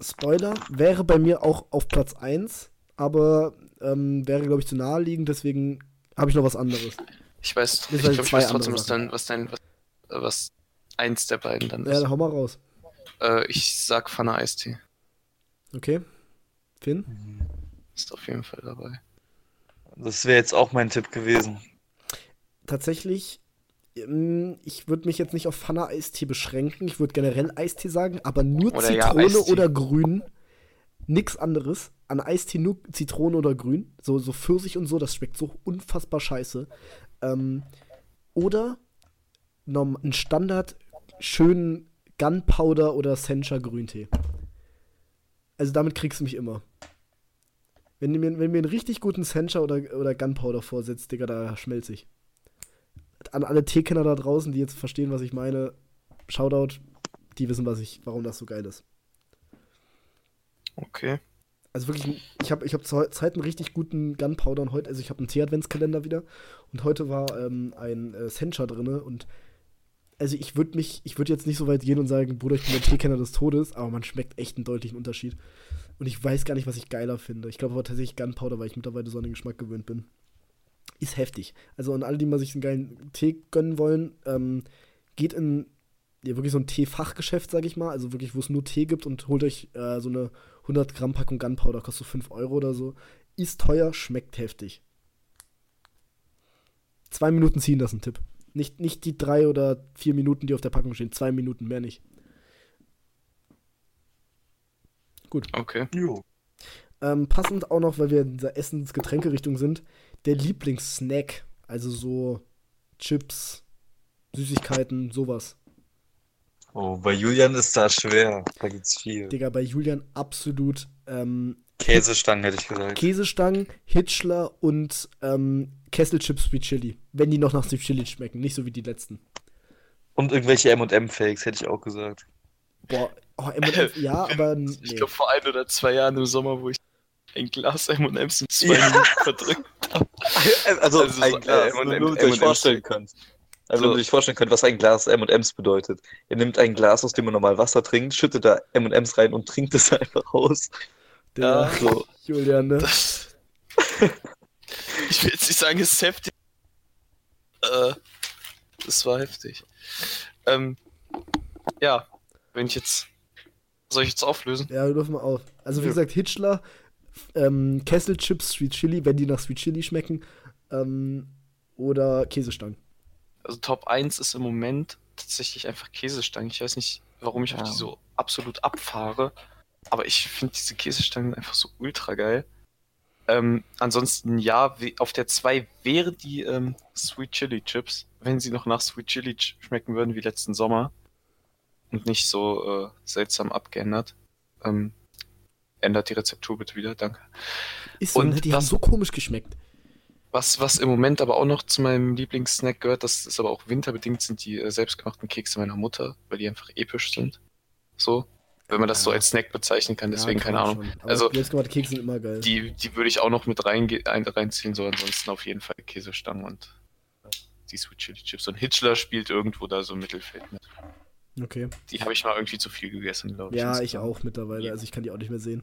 Spoiler wäre bei mir auch auf Platz 1, aber ähm, wäre, glaube ich, zu naheliegend, deswegen habe ich noch was anderes. Ich weiß, ich sind glaube, ich weiß trotzdem, was dein, was dein, was, äh, was eins der beiden dann Ja, ist. dann hau mal raus. Äh, ich sag Pfanne Eistee. Okay. Finn? Ist auf jeden Fall dabei. Das wäre jetzt auch mein Tipp gewesen. Tatsächlich, ähm, ich würde mich jetzt nicht auf Pfanne Eistee beschränken. Ich würde generell Eistee sagen, aber nur Oder ja, Zitrone Eistee. oder Grün. Nix anderes. An Eistee nur Zitrone oder Grün. So, so Pfirsich und so, das schmeckt so unfassbar scheiße. Ähm, oder norm- ein Standard schönen Gunpowder oder Sencha Grüntee. Also damit kriegst du mich immer. Wenn du mir, wenn mir einen richtig guten Sencha oder, oder Gunpowder vorsetzt, Digga, da schmelze ich. An alle Teekenner da draußen, die jetzt verstehen, was ich meine, Shoutout, die wissen, was ich, warum das so geil ist. Okay. Also wirklich, ich habe ich hab zur Zeit einen richtig guten Gunpowder und heute, also ich habe einen Tee-Adventskalender wieder und heute war ähm, ein äh, Sencha drinne und also ich würde mich, ich würde jetzt nicht so weit gehen und sagen, Bruder, ich bin der Teekenner des Todes, aber man schmeckt echt einen deutlichen Unterschied. Und ich weiß gar nicht, was ich geiler finde. Ich glaube aber tatsächlich Gunpowder, weil ich mittlerweile so an den Geschmack gewöhnt bin. Ist heftig. Also an alle, die mal sich einen geilen Tee gönnen wollen, ähm, geht in ja, wirklich so ein Teefachgeschäft, sag ich mal, also wirklich, wo es nur Tee gibt und holt euch äh, so eine 100 Gramm Packung Gunpowder, kostet so 5 Euro oder so. Ist teuer, schmeckt heftig. Zwei Minuten ziehen, das ist ein Tipp. Nicht, nicht die drei oder vier Minuten, die auf der Packung stehen. Zwei Minuten, mehr nicht. Gut. Okay. Jo. Ähm, passend auch noch, weil wir in dieser Essens-Getränke-Richtung sind, der Lieblingssnack. Also so Chips, Süßigkeiten, sowas. Oh, bei Julian ist das schwer. Da gibt's viel. Digga, bei Julian absolut ähm, Käsestangen hätte ich gesagt. Käsestangen, Hitchler und ähm, Kesselchips Sweet Chili. Wenn die noch nach Sweet Chili schmecken, nicht so wie die letzten. Und irgendwelche M&M-Fakes hätte ich auch gesagt. Boah, oh, M&M, ja, aber nee. Ich glaube, vor ein oder zwei Jahren im Sommer, wo ich ein Glas M&M's in zwei Ja. Minuten verdrückt Also, Also so, ein Glas, äh, nur M&Ms. vorstellen könnt. Also, So. damit ihr euch vorstellen könnt, was ein Glas M&M's bedeutet. Ihr nehmt ein Glas, aus dem ihr normal Wasser trinkt, schüttet da M&M's rein und trinkt es einfach aus. Der Ja. So. Julian, ne? Das, ich will jetzt nicht sagen, es ist heftig. Äh, das war heftig. Ähm, ja, wenn ich jetzt. Soll ich jetzt auflösen? Ja, wir dürfen wir auf. Also wie Ja. gesagt, Hitchler, ähm, Kesselchips Sweet Chili, wenn die nach Sweet Chili schmecken, ähm, oder Käsestangen. Also Top 1 ist im Moment tatsächlich einfach Käsestangen. Ich weiß nicht, warum ich auf Ja. die so absolut abfahre. Aber ich finde diese Käsestangen einfach so ultra geil. Ähm, ansonsten ja, auf der 2 wäre die ähm, Sweet Chili Chips, wenn sie noch nach Sweet Chili ch- schmecken würden wie letzten Sommer und nicht so äh, seltsam abgeändert. Ähm, ändert die Rezeptur bitte wieder, danke. Ist so, Und ne? Die das- haben so komisch geschmeckt. Was, was im Moment aber auch noch zu meinem Lieblingssnack gehört, das ist aber auch winterbedingt, sind die äh, selbstgemachten Kekse meiner Mutter, weil die einfach episch sind. So. Wenn man das so als Snack bezeichnen kann, deswegen Ja, keine Ahnung. Also, Kekse sind immer geil. Die, die würde ich auch noch mit reinge- ein, reinziehen, so ansonsten auf jeden Fall Käsestangen und die Sweet Chili Chips. Und Hitchler spielt irgendwo da so im Mittelfeld mit. Okay. Die habe ich mal irgendwie zu viel gegessen, glaube ich. Ja, ich auch mittlerweile. Ja. Also ich kann die auch nicht mehr sehen.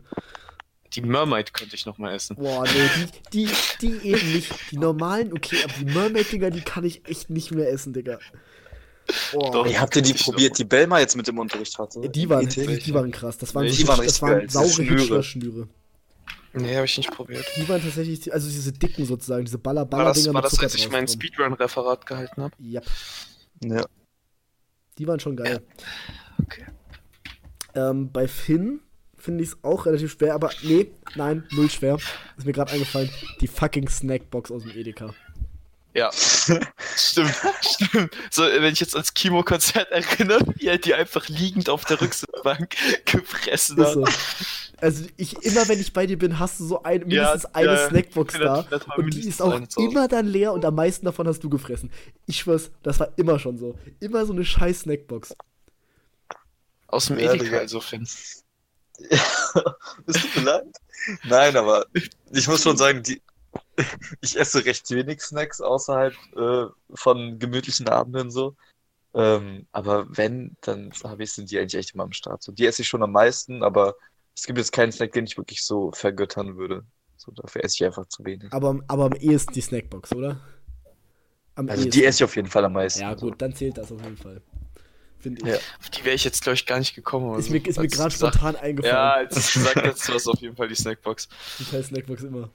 Die Mermaid könnte ich noch mal essen. Boah, nee, die, die, die eben nicht. Die normalen, okay, aber die Mermaid-Dinger, die kann ich echt nicht mehr essen, Digga. Boah. Doch. Habt ihr die Ich probiert, die Belma jetzt mit dem Unterricht hatte? Die waren, die, die waren krass. Das waren, Die so, waren das richtig waren geil. Saure Schnüre. Hitchler-Schnüre. Nee, habe ich nicht probiert. Die waren tatsächlich, also diese dicken sozusagen, diese War das, war das als ich mein. Speedrun-Referat gehalten habe? Yep, Ja. die waren schon geil. Okay. Ähm, bei Finn finde ich es auch relativ schwer, aber nee, nein, null schwer. Ist mir gerade eingefallen. Die fucking Snackbox aus dem Edeka. Ja, stimmt, stimmt. So, wenn ich jetzt ans Kimo-Konzert erinnere, wie er die einfach liegend auf der Rücksitzbank gefressen Ist hat. so. Also ich immer, wenn ich bei dir bin, hast du so ein, mindestens Ja, eine ja, Snackbox da. das Und die ist auch immer dann leer und am meisten davon hast du gefressen. Ich schwör's, das war immer schon so. Immer so eine scheiß Snackbox. Aus dem Ja, Edeka, also Finn. Tut mir leid. Nein, aber ich muss schon sagen, die, ich esse recht wenig Snacks außerhalb äh, von gemütlichen Abenden so. Ähm, aber wenn, dann habe ich, sind die eigentlich echt immer am Start. So, die esse ich schon am meisten, aber es gibt jetzt keinen Snack, den ich wirklich so vergöttern würde. So, dafür esse ich einfach zu wenig. Aber, aber am ehesten die Snackbox, oder? Am Also ehesten. die esse ich auf jeden Fall am meisten. Ja, so. gut, dann zählt das auf jeden Fall. Finde ich. Ja. Auf die wäre ich jetzt, glaube ich, gar nicht gekommen. Ist so, mir, ist mir gerade spontan Ja, eingefallen. als du gesagt hast, du hast auf jeden Fall die Snackbox. Die scheiß Snackbox immer.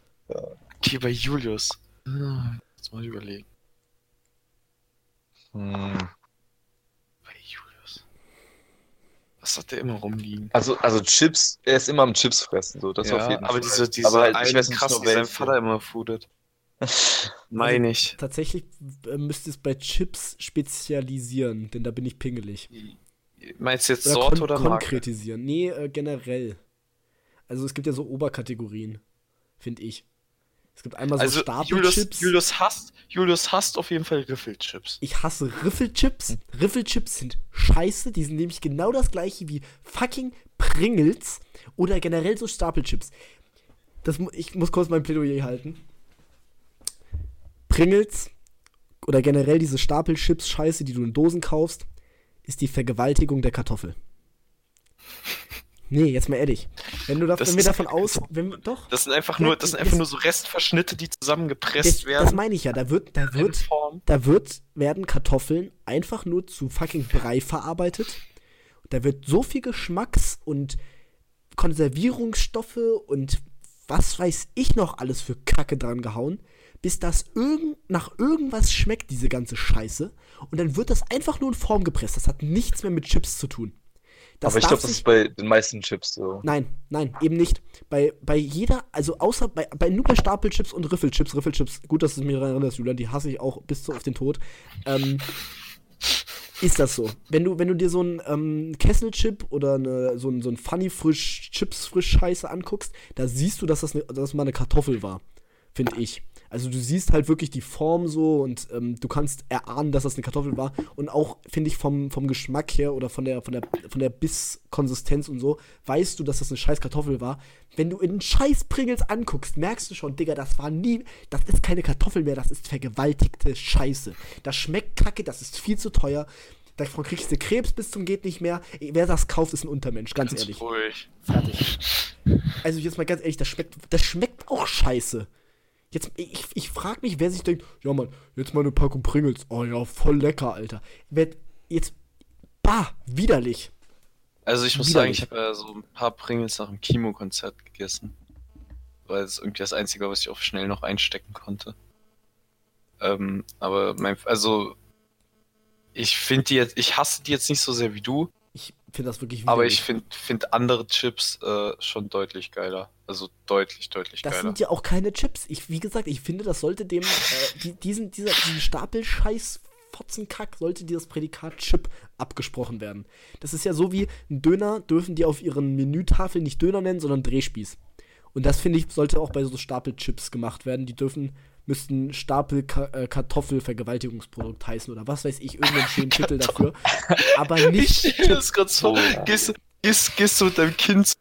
Die bei Julius. Hm, Jetzt mal überlegen. Hm. Bei Julius. Was hat der immer rumliegen? Also, also Chips, er ist immer am Chips fressen, so, das ja, auf jeden aber Fall. diese, diese aber halt, ich weiß nicht krass, die sein. Vater immer foodet. Meine ich. Tatsächlich äh, müsste es bei Chips spezialisieren, denn da bin ich pingelig. Meinst du jetzt Oder Sorte kon oder Marke? konkretisieren. Nee, äh, generell. Also es gibt ja so Oberkategorien, finde ich. Es gibt einmal so Also Stapelchips. Julius, Julius hasst, Julius hasst auf jeden Fall Riffelchips. Ich hasse Riffelchips. Riffelchips sind scheiße. Die sind nämlich genau das gleiche wie fucking Pringles oder generell so Stapelchips. Das, ich muss kurz mein Plädoyer halten. Pringles oder generell diese Stapelchips Scheiße, die du in Dosen kaufst, ist die Vergewaltigung der Kartoffel. Nee, jetzt mal ehrlich. Wenn du da, Das wenn wir davon aus, wenn wir, doch, Das sind einfach nur, das sind einfach das- nur so Restverschnitte, die zusammengepresst das, das werden. meine ich ja, da wird, da wird da wird, werden Kartoffeln einfach nur zu fucking Brei verarbeitet. Da wird so viel Geschmacks- und Konservierungsstoffe und was weiß ich noch alles für Kacke dran gehauen, bis das irgend, nach irgendwas schmeckt, diese ganze Scheiße. Und dann wird das einfach nur in Form gepresst. Das hat nichts mehr mit Chips zu tun. Das aber ich glaube, das ist bei den meisten Chips so. Nein, nein, eben nicht. Bei, bei jeder, also außer bei, bei nur bei Stapelchips und Riffelchips, Riffelchips, gut, dass du mich daran erinnerst, Julian, die hasse ich auch bis zu auf den Tod. Ähm, ist das so? Wenn du, wenn du dir so einen ähm, Kesselchip oder eine, so ein, so ein Funny frisch, Chips frisch Scheiße anguckst, da siehst du, dass das, ne, dass das mal eine Kartoffel war, finde ich. Also du siehst halt wirklich die Form so und ähm, du kannst erahnen, dass das eine Kartoffel war. Und auch, finde ich, vom, vom Geschmack her oder von der, von der, von der Bisskonsistenz und so, weißt du, dass das eine scheiß Kartoffel war. Wenn du in den scheiß Pringles anguckst, merkst du schon, Digga, das war nie, das ist keine Kartoffel mehr, das ist vergewaltigte Scheiße. Das schmeckt kacke, das ist viel zu teuer. Davon kriegst du Krebs bis zum geht nicht mehr. Wer das kauft, ist ein Untermensch, ganz Ganz ehrlich. ruhig. Fertig. Also jetzt mal ganz ehrlich, das schmeckt, das schmeckt auch scheiße. Jetzt, ich, ich frage mich, wer sich denkt, ja Mann, jetzt mal eine Packung Pringles. Oh ja, voll lecker, Alter. Jetzt, bah, widerlich. Also ich muss Widerlich. sagen, ich habe äh, so ein paar Pringles nach dem Kimo-Konzert gegessen. Weil es irgendwie das Einzige war, was ich auch schnell noch einstecken konnte. Ähm, aber mein, also ich finde die jetzt, ich hasse die jetzt nicht so sehr wie du, Ich finde das wirklich widerlich. aber ich finde find andere Chips äh, schon deutlich geiler. Also deutlich, deutlich Das geiler. sind ja auch keine Chips. Ich, wie gesagt, ich finde, das sollte dem, äh, die, diesen, dieser, diesen Stapel Scheiß Fotzenkack sollte dir das Prädikat Chip abgesprochen werden. Das ist ja so wie ein Döner dürfen die auf ihren Menütafeln nicht Döner nennen, sondern Drehspieß. Und das finde ich sollte auch bei so Stapelchips gemacht werden. Die dürfen müssten Stapel Ka äh, Kartoffel-Vergewaltigungsprodukt heißen oder was weiß ich, irgendeinen schönen Titel dafür. Aber Ich nicht stelle das gerade so. Oh, ja. Gehst, gehst, gehst du mit deinem Kind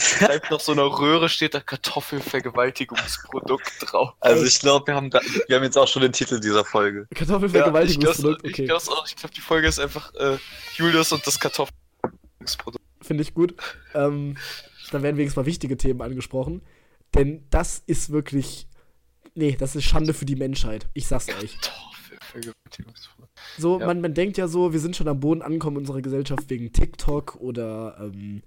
schreibt nach so einer Röhre steht da Kartoffelvergewaltigungsprodukt drauf. Also ich glaube, wir haben da, wir haben jetzt auch schon den Titel dieser Folge. Kartoffelvergewaltigungsprodukt, ich okay. glaube, ich glaub, die Folge ist einfach äh, Julius und das Kartoffelvergewaltigungsprodukt. Finde ich gut. Ähm, da werden wenigstens mal wichtige Themen angesprochen. Denn das ist wirklich. Nee, das ist Schande für die Menschheit. Ich sag's euch. So, Ja. man, man denkt ja so, wir sind schon am Boden angekommen in unserer Gesellschaft wegen TikTok oder ähm,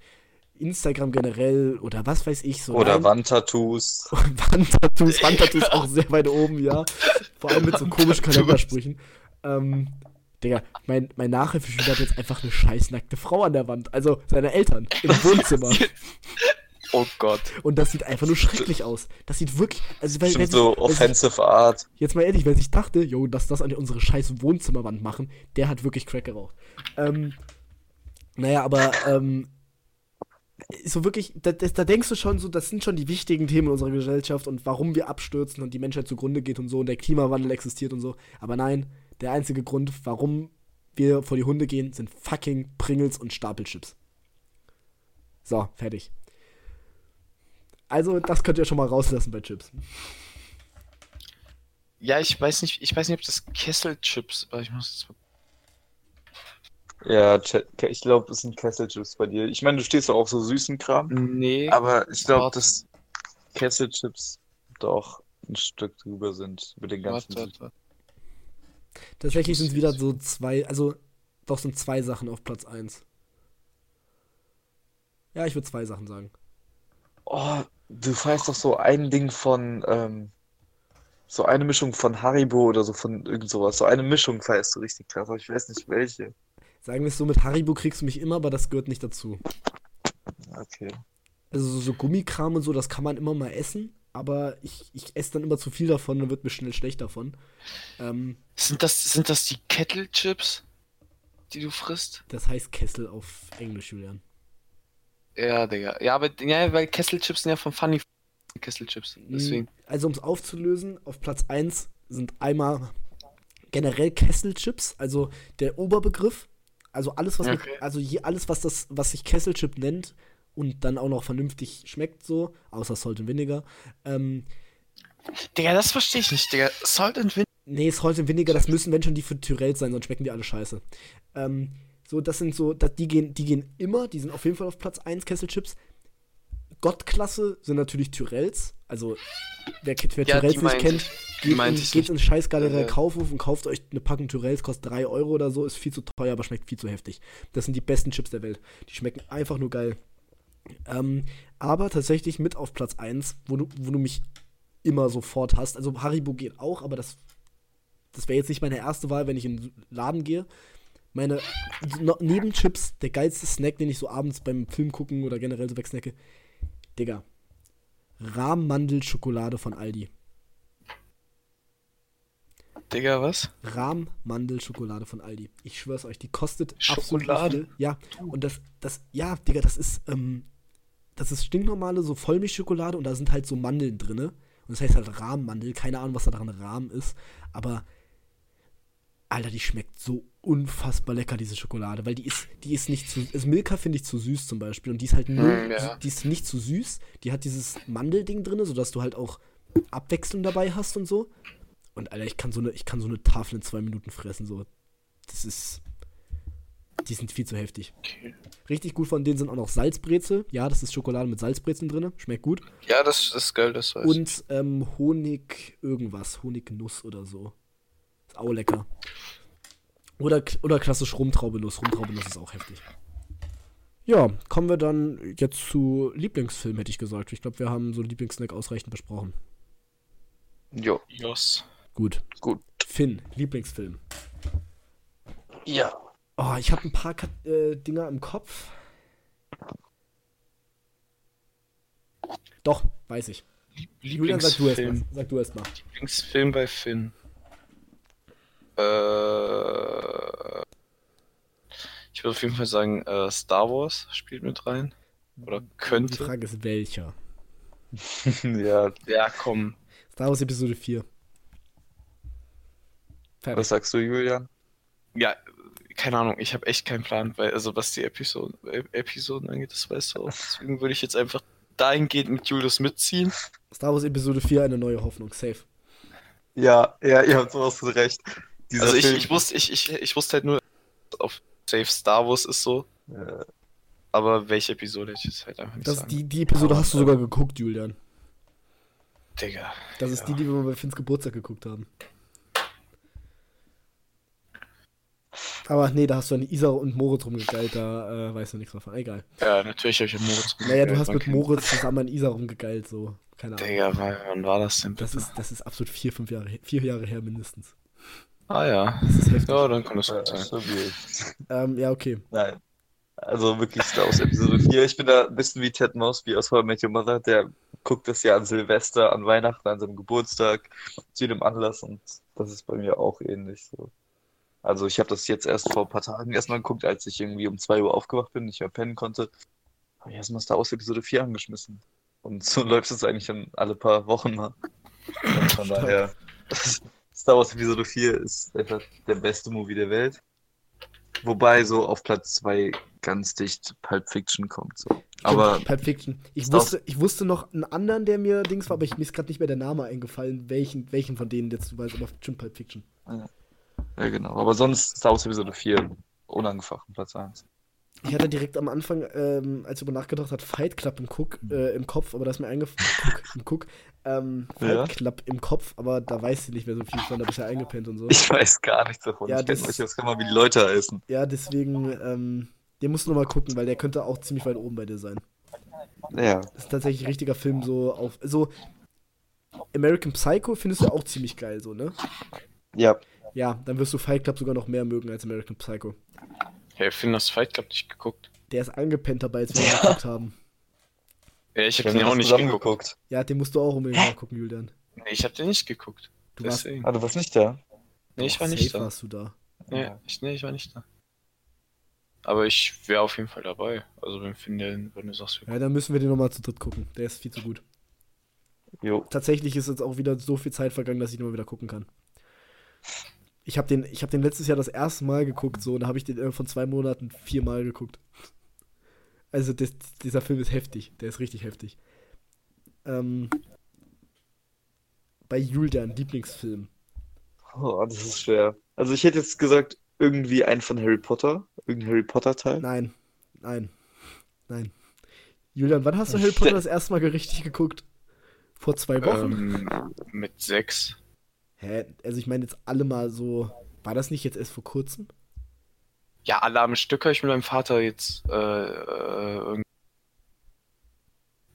Instagram generell oder was weiß ich so. Oder. Wandtattoos. Wandtattoos. Wandtattoos auch sehr weit oben, ja. Vor allem mit so komischen. Kalendersprüchen. Ähm, Digga, mein, mein Nachhilfeschüler hat jetzt einfach eine scheiß nackte Frau an der Wand. Also seine Eltern im Wohnzimmer. Oh Gott. Und das sieht einfach nur schrecklich aus. Das sieht wirklich. Also, weil, wer Bestimmt sich- so wer sich- offensive Art. Jetzt mal ehrlich, wer sich dachte, jo, dass das an unsere scheiß Wohnzimmerwand machen, der hat wirklich Crack geraucht. Ähm, naja, aber ähm, so wirklich, da, da, da denkst du schon so, das sind schon die wichtigen Themen unserer Gesellschaft und warum wir abstürzen und die Menschheit zugrunde geht und so und der Klimawandel existiert und so. Aber nein, der einzige Grund, warum wir vor die Hunde gehen, sind fucking Pringles und Stapelchips. So, fertig. Also, das könnt ihr schon mal rauslassen bei Chips. Ja, ich weiß nicht, ich weiß nicht, ob das Kesselchips, aber ich muss Ja, ich glaube, es sind Kesselchips bei dir. Ich meine, du stehst doch auf so süßen Kram. Nee. Aber ich glaube, dass Kesselchips doch ein Stück drüber sind mit den ganzen. warte, warte. Tatsächlich sind es wieder so zwei, also doch sind zwei Sachen auf Platz 1. Ja, ich würde zwei Sachen sagen. Oh, du feierst doch so ein Ding von, ähm, so eine Mischung von Haribo oder so von irgend sowas. So eine Mischung feierst du richtig krass, aber ich weiß nicht welche. Sagen wir es so, mit Haribo kriegst du mich immer, aber das gehört nicht dazu. Okay. Also so, so Gummikram und so, das kann man immer mal essen, aber ich, ich esse dann immer zu viel davon und wird mir schnell schlecht davon. Ähm, Sind das, sind das die Kettle-Chips, die du frisst? das heißt Kessel auf Englisch, Julian. Ja, Digga. Ja, aber ja, weil Kesselchips sind ja von Funny Kesselchips. Deswegen. Also um es aufzulösen, auf Platz 1 sind einmal generell Kesselchips, also der Oberbegriff, also alles, was Okay. mit, also je, alles, was das, was sich Kesselchip nennt und dann auch noch vernünftig schmeckt so, außer Salt and Vinegar. Ähm, Digga, das verstehe ich nicht, Digga. Salt and Vinegar. nee, Salt and Vinegar, das müssen wenn schon die für Tyrell sein, sonst schmecken die alle scheiße. Ähm, so, das sind so, das, die gehen, die gehen immer, die sind auf jeden Fall auf Platz 1 Kesselchips. Gottklasse sind natürlich Tyrells, also wer, wer Ja, Tyrells nicht kennt, Geht, in, geht nicht. ins Scheißgalerie Äh, Kaufhof und kauft euch eine Packung Tyrells, kostet 3 Euro oder so, ist viel zu teuer, aber schmeckt viel zu heftig. Das sind die besten Chips der Welt. Die schmecken einfach nur geil. Ähm, aber tatsächlich mit auf Platz 1, wo du, wo du mich immer sofort hast. Also Haribo geht auch, aber das, das wäre jetzt nicht meine erste Wahl, wenn ich in den Laden gehe. Meine, no, neben Chips, der geilste Snack, den ich so abends beim Film gucken oder generell so wegsnacke, Digga. Rahmmandelschokolade von Aldi. Digga, was? Rahmmandelschokolade von Aldi. Ich schwör's euch, die kostet Schokolade? absolut viel. Ja, und das, das, ja, Digga, das ist, ähm, das ist stinknormale so Vollmilchschokolade und da sind halt so Mandeln drinne. Und das heißt halt Rahmmandel, keine Ahnung, was da dran Rahm ist, aber Alter, die schmeckt so unfassbar lecker, diese Schokolade, weil die ist, die ist nicht zu, also Milka finde ich zu süß zum Beispiel und die ist halt nur, Mm, ja. die ist nicht zu süß, die hat dieses Mandelding drinne, sodass du halt auch Abwechslung dabei hast und so. Und Alter, ich kann so eine, ich kann so eine Tafel in zwei Minuten fressen, so. Das ist, die sind viel zu heftig. Okay. Richtig gut von denen sind auch noch Salzbrezel. Ja, das ist Schokolade mit Salzbrezeln drinne, schmeckt gut. Ja, das, ist geil, das weiß. Und ähm, Honig irgendwas, Honignuss oder so. Auch lecker. Oder, oder klassisch Rumtraubenuss. Rumtraubenuss ist auch heftig. Ja, kommen wir dann jetzt zu Lieblingsfilm, hätte ich gesagt. Ich glaube, wir haben so Lieblingssnack ausreichend besprochen. Jo, Jos. Gut. gut. Finn, Lieblingsfilm. Ja. Oh, ich habe ein paar Kat äh, Dinger im Kopf. Doch, weiß ich. Julian, sag du erst mal. Lieblingsfilm. Sag du erst mal. Lieblingsfilm bei Finn. Äh, ich würde auf jeden Fall sagen, äh, Star Wars spielt mit rein. Oder Die könnte. Frage ist, welcher? Ja, Ja, komm. Star Wars Episode 4. Fertig. was sagst du, Julian? Ja, keine Ahnung, ich habe echt keinen Plan, weil, also was die Episoden, äh, Episoden angeht, das weißt du auch. Deswegen würde ich jetzt einfach dahingehend mit Julius mitziehen. Star Wars Episode 4, eine neue Hoffnung. Safe. Ja, ja, ihr habt sowas recht. Dieser Also ich, Film, ich wusste, ich, ich, ich wusste halt nur, auf Safe Star Wars ist so, äh, aber welche Episode hätte ich jetzt halt einfach nicht Das, sagen. die, die Episode hast du sogar geguckt, Julian. Digga. Das ist die, die wir mal bei Finns Geburtstag geguckt haben. Aber nee, da hast du an Isa und Moritz rumgegeilt, da äh, weißt du nichts davon. Egal. Ja, natürlich habe ich ja Moritz Naja, du hast mit Moritz zusammen an Isa rumgegeilt, so. Keine Ahnung. Digga, wann war das denn? Das ist, das ist absolut vier, fünf Jahre, vier Jahre her mindestens. Ah ja. Das ist heftig. Ja, dann kann das gut sein. stabil. Ähm, ja, okay. Nein. Also wirklich Star Wars Episode 4. Ich bin da ein bisschen wie Ted Mosby aus How I Met Your Mother. Der guckt das ja an Silvester, an Weihnachten, an seinem Geburtstag, zu jedem Anlass und das ist bei mir auch ähnlich so. Also ich habe das jetzt erst vor ein paar Tagen erstmal geguckt, als ich irgendwie um 2 Uhr aufgewacht bin, nicht mehr pennen konnte. Habe ich erstmal Star Wars Episode 4 angeschmissen. Und so läuft es eigentlich dann alle paar Wochen mal. Und von daher, Star Wars Episode 4 ist einfach der beste Movie der Welt. Wobei so auf Platz 2 ganz dicht Pulp Fiction kommt. So. Aber Pulp Fiction. Ich wusste, ich wusste noch einen anderen, der mir Dings war, aber ich, mir ist gerade nicht mehr der Name eingefallen, welchen, welchen von denen jetzt du weißt, aber schon Pulp Fiction. ja genau. Aber sonst Star Wars Episode 4 unangefochten Platz 1. Ich hatte direkt am Anfang, ähm, als ich darüber nachgedacht hat, Fight Club im, Cook, äh, im Kopf, aber da ist mir eingefallen, im Cook, ähm, Fight Ja. Club im Kopf, aber da weiß ich nicht mehr so viel von, da bist du ja eingepennt und so. Ich weiß gar nichts davon. Ja, ich das- euch jetzt mal, wie die Leute heißen. Ja, deswegen, ähm, den musst du noch mal gucken, weil der könnte auch ziemlich weit oben bei dir sein. Ja. Das ist tatsächlich ein richtiger Film, so auf, so, American Psycho findest du auch ziemlich geil, so, ne? Ja. Ja, dann wirst du Fight Club sogar noch mehr mögen als American Psycho. Ja, ich finde das Fight Club nicht geguckt. Der ist angepennt dabei, als wir ihn geguckt haben. Ja, ich habe den auch nicht geguckt. geguckt. Ja, den musst du auch unbedingt mal gucken, Julian. Nee, ich habe den nicht geguckt. Du warst. Ah, du warst nicht da? Nee, ich war nicht safe da. warst du da. Nee, ich, nee, ich war nicht da. Aber ich wäre auf jeden Fall dabei. Also wenn, Finn, wenn du sagst, wir Ja, dann müssen wir den nochmal zu dritt gucken. Der ist viel zu gut. Jo. Tatsächlich ist jetzt auch wieder so viel Zeit vergangen, dass ich ihn mal wieder gucken kann. Ich habe den, ich hab den letztes Jahr das erste Mal geguckt, so, und da habe ich den äh, von zwei Monaten viermal geguckt. Also das, dieser Film ist heftig, der ist richtig heftig. Ähm, bei Julian, Lieblingsfilm. Oh, das ist schwer. Also ich hätte jetzt gesagt, irgendwie ein von Harry Potter. Irgendein Harry Potter Teil. Nein, nein, nein. Julian, wann hast du Harry Potter das erste Mal richtig geguckt? Vor zwei Wochen? ähm, mit sechs. Hä? Also ich meine jetzt alle mal so. War das nicht jetzt erst vor kurzem? Ja, alle am Stück habe ich mit meinem Vater jetzt äh, äh,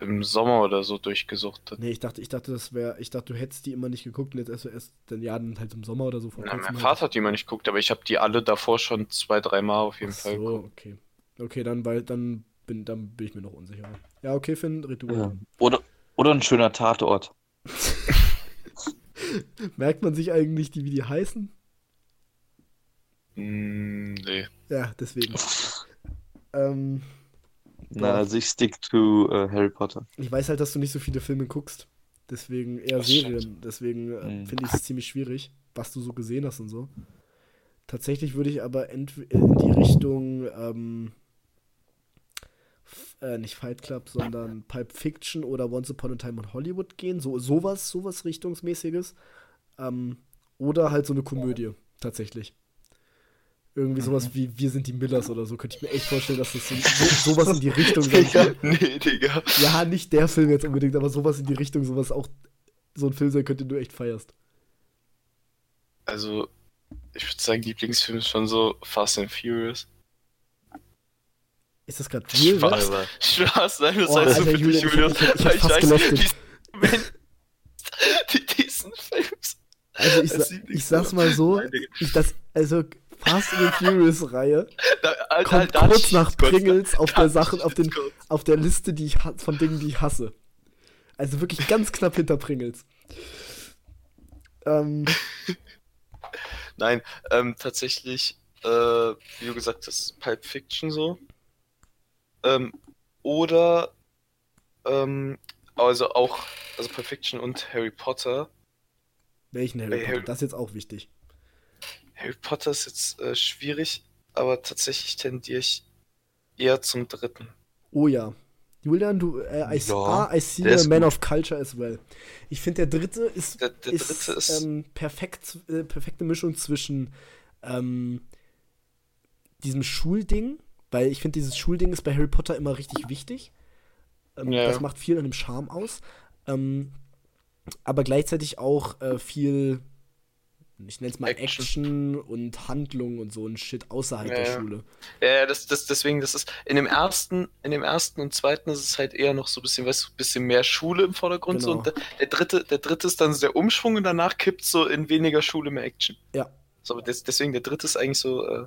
im Sommer oder so durchgesucht. Nee, ich dachte, ich dachte, das wäre. Ich dachte, du hättest die immer nicht geguckt und jetzt erst, erst dann ja, dann halt im Sommer oder so vor kurzem mein halt. Vater hat die immer nicht geguckt, aber ich habe die alle davor schon zwei, dreimal auf jeden Ach Fall so, geguckt. okay. Okay, dann, weil, dann, bin, dann bin ich mir noch unsicher. Ja, okay, Finn, red du. Ja. Oder, oder ein schöner Tatort. Merkt man sich eigentlich, die, wie die heißen? Mm, nee. Ja, deswegen. ähm, Na, also ich stick to äh, Harry Potter. ich weiß halt, dass du nicht so viele Filme guckst. Deswegen eher Das Serien. stimmt. Deswegen äh, Mhm. finde ich es ziemlich schwierig, was du so gesehen hast und so. Tatsächlich würde ich aber entw- in die Richtung, ähm, äh, nicht Fight Club, sondern Pulp Fiction oder Once Upon a Time in Hollywood gehen. So, sowas, sowas Richtungsmäßiges. Ähm, oder halt so eine Komödie, tatsächlich. Irgendwie sowas wie Wir sind die Millers oder so, könnte ich mir echt vorstellen, dass das so, so, sowas in die Richtung sein kann. nee, Digga. Ja, nicht der Film jetzt unbedingt, aber sowas in die Richtung, sowas auch so ein Film sein könnte, den du echt feierst. Also, ich würde sagen, Lieblingsfilm ist schon so Fast and Furious. Ist das gerade real? Spaß. Spaß, nein, das Oh, heißt so Alter, für dich, Julian, ich- Julius. ich- ich Ich fast weiß, gelüftet. wie- die, diesen Films. Also ich, sa ich sag's mal so, ich das, also Fast and Furious Reihe Da, Alter, kommt halt, da- kurz nach Pringles auf der Sache, auf den, auf der Liste, die ich von Dingen, die ich hasse. Also wirklich ganz knapp hinter Pringles. Ähm, Nein, ähm, tatsächlich, äh, wie du gesagt hast, Pulp Fiction so. Ähm, oder, ähm, also auch, also Pulp Fiction und Harry Potter. welchen Harry Ey, Potter? Harry- Das ist jetzt auch wichtig. Harry Potter ist jetzt äh, schwierig, aber tatsächlich tendiere ich eher zum dritten. Oh ja. Julian, du, äh, I, Ja, ah, I see a man gut. of culture as well. Ich finde, der dritte ist, Der, der ist, dritte ist, ähm, perfekt, äh, perfekte Mischung zwischen ähm, diesem Schulding, weil ich finde, dieses Schulding ist bei Harry Potter immer richtig wichtig. Ähm, Ja, Das macht viel an dem Charme aus. Ähm, aber gleichzeitig auch äh, viel, ich nenne es mal Action. Action. und Handlung und so ein Shit außerhalb Ja, der. Schule. ja, ja, das, das, deswegen, das ist, in dem ersten, in dem ersten und zweiten ist es halt eher noch so ein bisschen, weißt du, ein bisschen mehr Schule im Vordergrund, so, Genau. und der, der dritte, der dritte ist dann so der Umschwung und danach kippt so in weniger Schule, mehr Action. Ja. So, aber des, deswegen, der dritte ist eigentlich so, äh,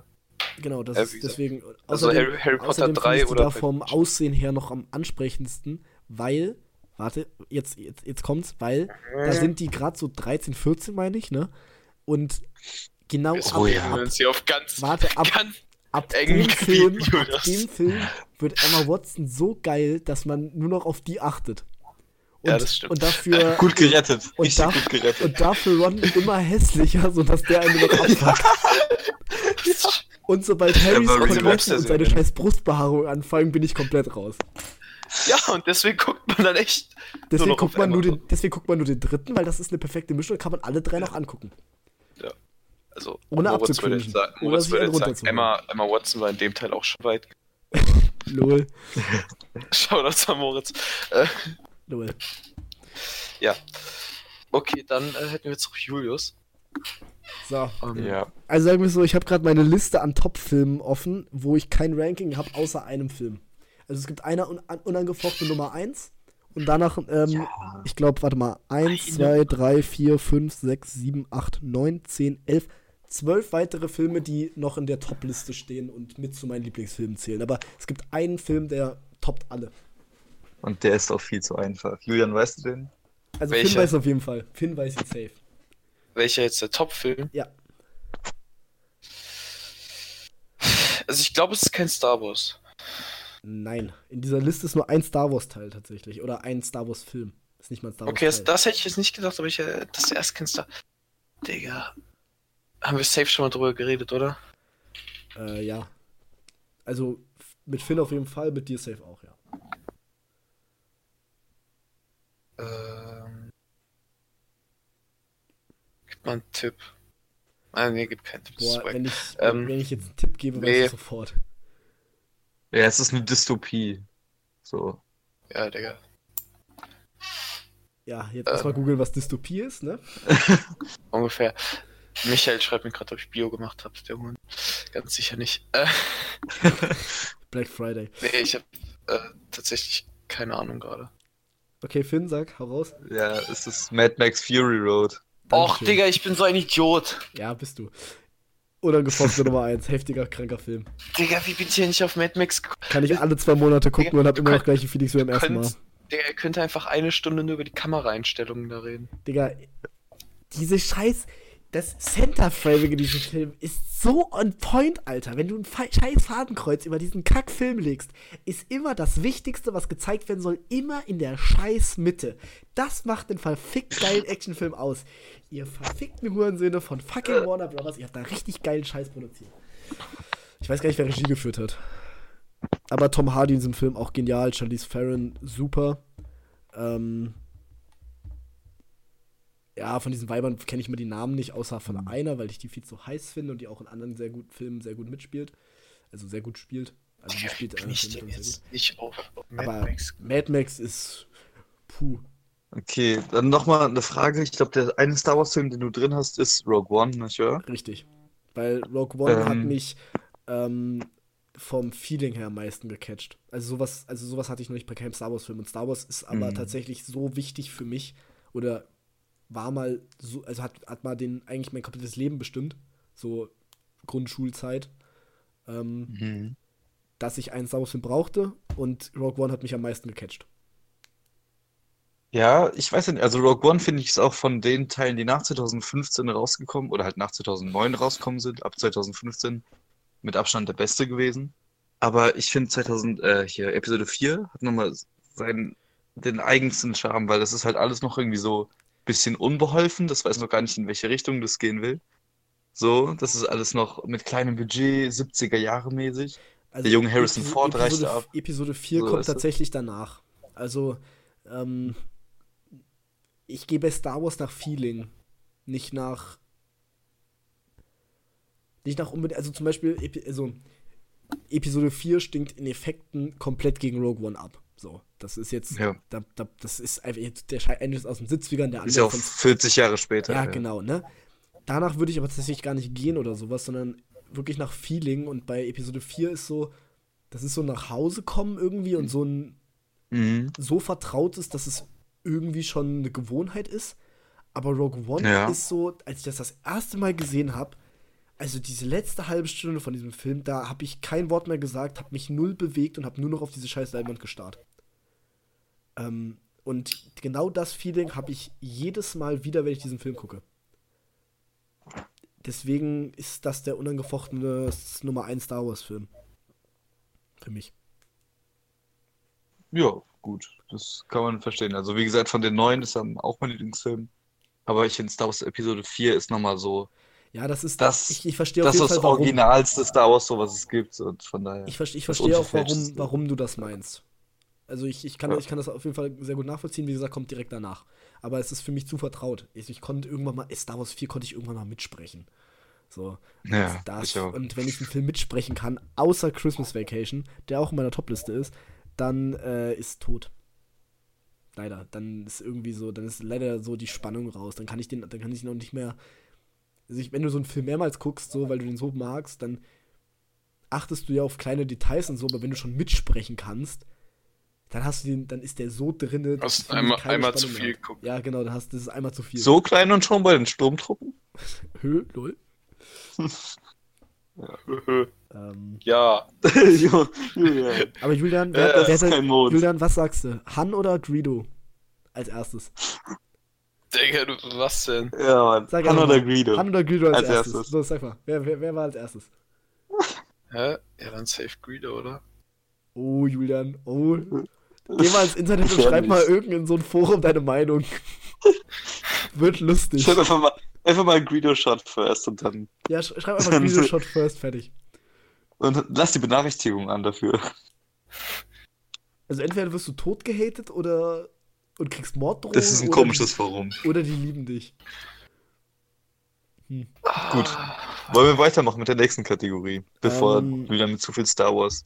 Genau, das Ja, ist deswegen. Also außerdem- Harry, Harry Potter außerdem 3 findest du oder da vom Aussehen her noch am ansprechendsten, weil, warte, jetzt, jetzt, jetzt kommt's, weil da sind die gerade so 13, 14, meine ich, ne? Und genau Wir ab, ja. ab, hier auf ganz, warte, ab, ganz ab dem Film, ab dem Film wird Emma Watson so geil, dass man nur noch auf die achtet. Und, Ja, das stimmt. Und dafür, Gut gerettet. Und da- gut gerettet. und dafür Ron immer hässlicher, sodass der einen noch abfuckt. Und sobald Harrys Koteletten Lobster und seine scheiß Brustbehaarung anfangen, bin ich komplett raus. Ja, und deswegen guckt man dann echt. Deswegen noch guckt, man nur den, deswegen guckt man nur den dritten, weil das ist eine perfekte Mischung, da kann man alle drei noch angucken. Also, Ohne Moritz würde abzukündigen. jetzt sagen, Moritz würde jetzt sagen. Emma, Emma Watson war in dem Teil auch schon weit. Lol. Schau das an Moritz. Äh, Lol. ja. Okay, dann äh, hätten wir jetzt noch Julius. So. Ähm, Ja. Also sagen wir so, ich habe gerade meine Liste an Top-Filmen offen, wo ich kein Ranking habe, außer einem Film. Also es gibt eine un an- unangefochtene Nummer 1 und danach, ähm, ich glaube, warte mal, 1, 2, 3, 4, 5, 6, 7, 8, 9, 10, 11, 12 weitere Filme, die noch in der Top-Liste stehen und mit zu meinen Lieblingsfilmen zählen. Aber es gibt einen Film, der toppt alle. Und der ist auch viel zu einfach. Julian, weißt du den? Also Finn Welcher? weiß auf jeden Fall. Finn weiß ihn safe. Welcher jetzt der Top-Film? Ja. Also ich glaube, es ist kein Star Wars. Nein. In dieser Liste ist nur ein Star Wars-Teil tatsächlich. Oder ein Star Wars-Film. Ist nicht mal ein Star Okay, das, das hätte ich jetzt nicht gedacht, aber ich, äh, das ist erst kein Star. Digga. Haben wir safe schon mal drüber geredet, oder? Äh, ja. Also mit Finn auf jeden Fall, mit dir safe auch, ja. Ähm. Gib mal einen Tipp. Ah, nee, gib keinen Tipp. Boah, wenn ich, Ähm, wenn ich jetzt einen Tipp gebe, weiß nee. ich sofort. Ja, es ist eine Dystopie. So. Ja, Digga. Ja, jetzt Ähm. erstmal googeln, was Dystopie ist, ne? Ungefähr. Michael schreibt mir gerade, ob ich Bio gemacht habe, der Hund. Ganz sicher nicht. Äh, Black Friday. nee, ich habe äh, tatsächlich keine Ahnung gerade. Okay, Finn, sag, hau raus. Ja, es ist Mad Max Fury Road. Och. Digga, ich bin so ein Idiot. Ja, bist du. Unangefochtene Nummer 1, heftiger, kranker Film. Digga, wie bin ich hier nicht auf Mad Max gekommen? Kann ich alle zwei Monate gucken Digga, und hab immer noch gleiche Feelings wie beim ersten Mal. Digga, ihr könnt einfach eine Stunde nur über die Kameraeinstellungen da reden. Digga, diese scheiß. Das Center-Framing in diesem Film ist so on point, Alter. Wenn du ein scheiß Fadenkreuz über diesen Kack-Film legst, ist immer das Wichtigste, was gezeigt werden soll, immer in der scheiß Mitte. Das macht den verfickt geilen Actionfilm aus. Ihr verfickten Hurensöhne von fucking Warner Brothers, ihr habt da richtig geilen Scheiß produziert. Ich weiß gar nicht, wer Regie geführt hat. Aber Tom Hardy in diesem Film auch genial, Charlize Theron super. Ähm, ja, von diesen Weibern kenne ich mir die Namen nicht, außer von einer, weil ich die viel zu heiß finde und die auch in anderen sehr guten Filmen sehr gut mitspielt. Also sehr gut spielt. Also die spielt äh, sehr jetzt nicht auf. Mad Aber Max? Mad Max ist puh. Okay, dann nochmal eine Frage. Ich glaube, der eine Star Wars-Film, den du drin hast, ist Rogue One, nicht wahr? Richtig. Weil Rogue One Ähm. hat mich ähm, vom Feeling her am meisten gecatcht. Also sowas, also sowas hatte ich noch nicht bei keinem Star Wars-Film. Und Star Wars ist aber Mhm. tatsächlich so wichtig für mich oder war mal so, also hat, hat mal den eigentlich mein komplettes Leben bestimmt. So Grundschulzeit. Ähm, Mhm. dass ich einen Star Wars-Film brauchte und Rogue One hat mich am meisten gecatcht. Ja, ich weiß nicht. Also Rogue One finde ich ist auch von den Teilen, die nach 2015 rausgekommen oder halt nach 2009 rausgekommen sind, ab 2015 mit Abstand der beste gewesen. Aber ich finde 2000, äh, hier Episode 4 hat nochmal seinen, den eigensten Charme, weil das ist halt alles noch irgendwie so bisschen unbeholfen. Das weiß noch gar nicht, in welche Richtung das gehen will. So, das ist alles noch mit kleinem Budget, 70er Jahre mäßig. Also Der junge Harrison Epi- Ford reicht Episode, ab. Episode 4 So, kommt tatsächlich danach. Also, ähm, ich gehe bei Star Wars nach Feeling, nicht nach. Nicht nach unbedingt. Also zum Beispiel, also, Episode 4 stinkt in Effekten komplett gegen Rogue One ab. So, das ist jetzt. Ja. Da, da, das ist einfach. Der eine ist aus dem Sitzfigern, der Ist ja andere auch von 40 Jahre später. ja, genau, ne? Danach würde ich aber tatsächlich gar nicht gehen oder sowas, sondern wirklich nach Feeling. Und bei Episode 4 ist so, das ist so nach Hause kommen irgendwie und so ein Mhm. so vertraut ist, dass es irgendwie schon eine Gewohnheit ist. Aber Rogue One Ja. ist so, als ich das das erste Mal gesehen habe, Also diese letzte halbe Stunde von diesem Film, da habe ich kein Wort mehr gesagt, habe mich null bewegt und habe nur noch auf diese scheiß Leinwand gestarrt. Ähm, und genau das Feeling habe ich jedes Mal wieder, wenn ich diesen Film gucke. Deswegen ist das der unangefochtene Nummer 1 Star Wars Film. Für mich. Ja, gut. Das kann man verstehen. Also, wie gesagt, von den neuen ist dann auch mein Lieblingsfilm. Aber ich finde Star Wars Episode 4 ist nochmal so. Ja, das ist Das- ich, ich verstehe Das ist das Fall originalste Star Wars, so was es gibt. Und von daher. Ich, verste- ich verstehe auch, warum, warum du das meinst. Also ich, ich, kann, Ja. ich kann das auf jeden Fall sehr gut nachvollziehen. Wie gesagt, kommt direkt danach. Aber es ist für mich zu vertraut. Ich, ich konnte irgendwann mal, Star Wars 4 konnte ich irgendwann mal mitsprechen. So. Ja, das. Und wenn ich einen Film mitsprechen kann, außer Christmas Vacation, der auch in meiner Topliste ist, dann äh, ist tot. Leider. Dann ist irgendwie so, dann ist leider so die Spannung raus. Dann kann ich den, dann kann ich ihn auch nicht mehr. Also ich, wenn du so einen Film mehrmals guckst, so, weil du den so magst, dann achtest du ja auf kleine Details und so, aber wenn du schon mitsprechen kannst, dann hast du den, dann ist der so drinne. dass Hast du einmal- einmal zu viel geguckt. Ja, genau, dann hast das ist einmal zu viel. So klein und schon bei den Sturmtruppen? Hö, lol. Ähm, ja, Julian. aber Julian, Äh, wer, das wer ist kein Mond. Julian, was sagst du? Han oder Greedo? Als erstes. Digga, du, was denn? Ja, Mann. Sag Han oder. Greedo? Han oder Greedo als, Als erstes. erstes. So, sag mal. Wer, wer, wer war als erstes? Hä? Ja, dann Safe Greedo, oder? Oh, Julian. Oh. Geh mal ins Internet und schreib mal irgend in so ein Forum deine Meinung. Wird lustig. Schreib einfach mal, einfach mal Greedo Shot first und dann. Ja, sch schreib einfach Greedo Shot first, fertig. Und lass die Benachrichtigung an dafür. Also entweder wirst du tot gehatet oder und kriegst Morddrohungen. Das ist ein komisches Forum. Oder die lieben dich. Gut. Ah, Wollen wir weitermachen mit der nächsten Kategorie, bevor Ähm. Julian mit zu viel Star Wars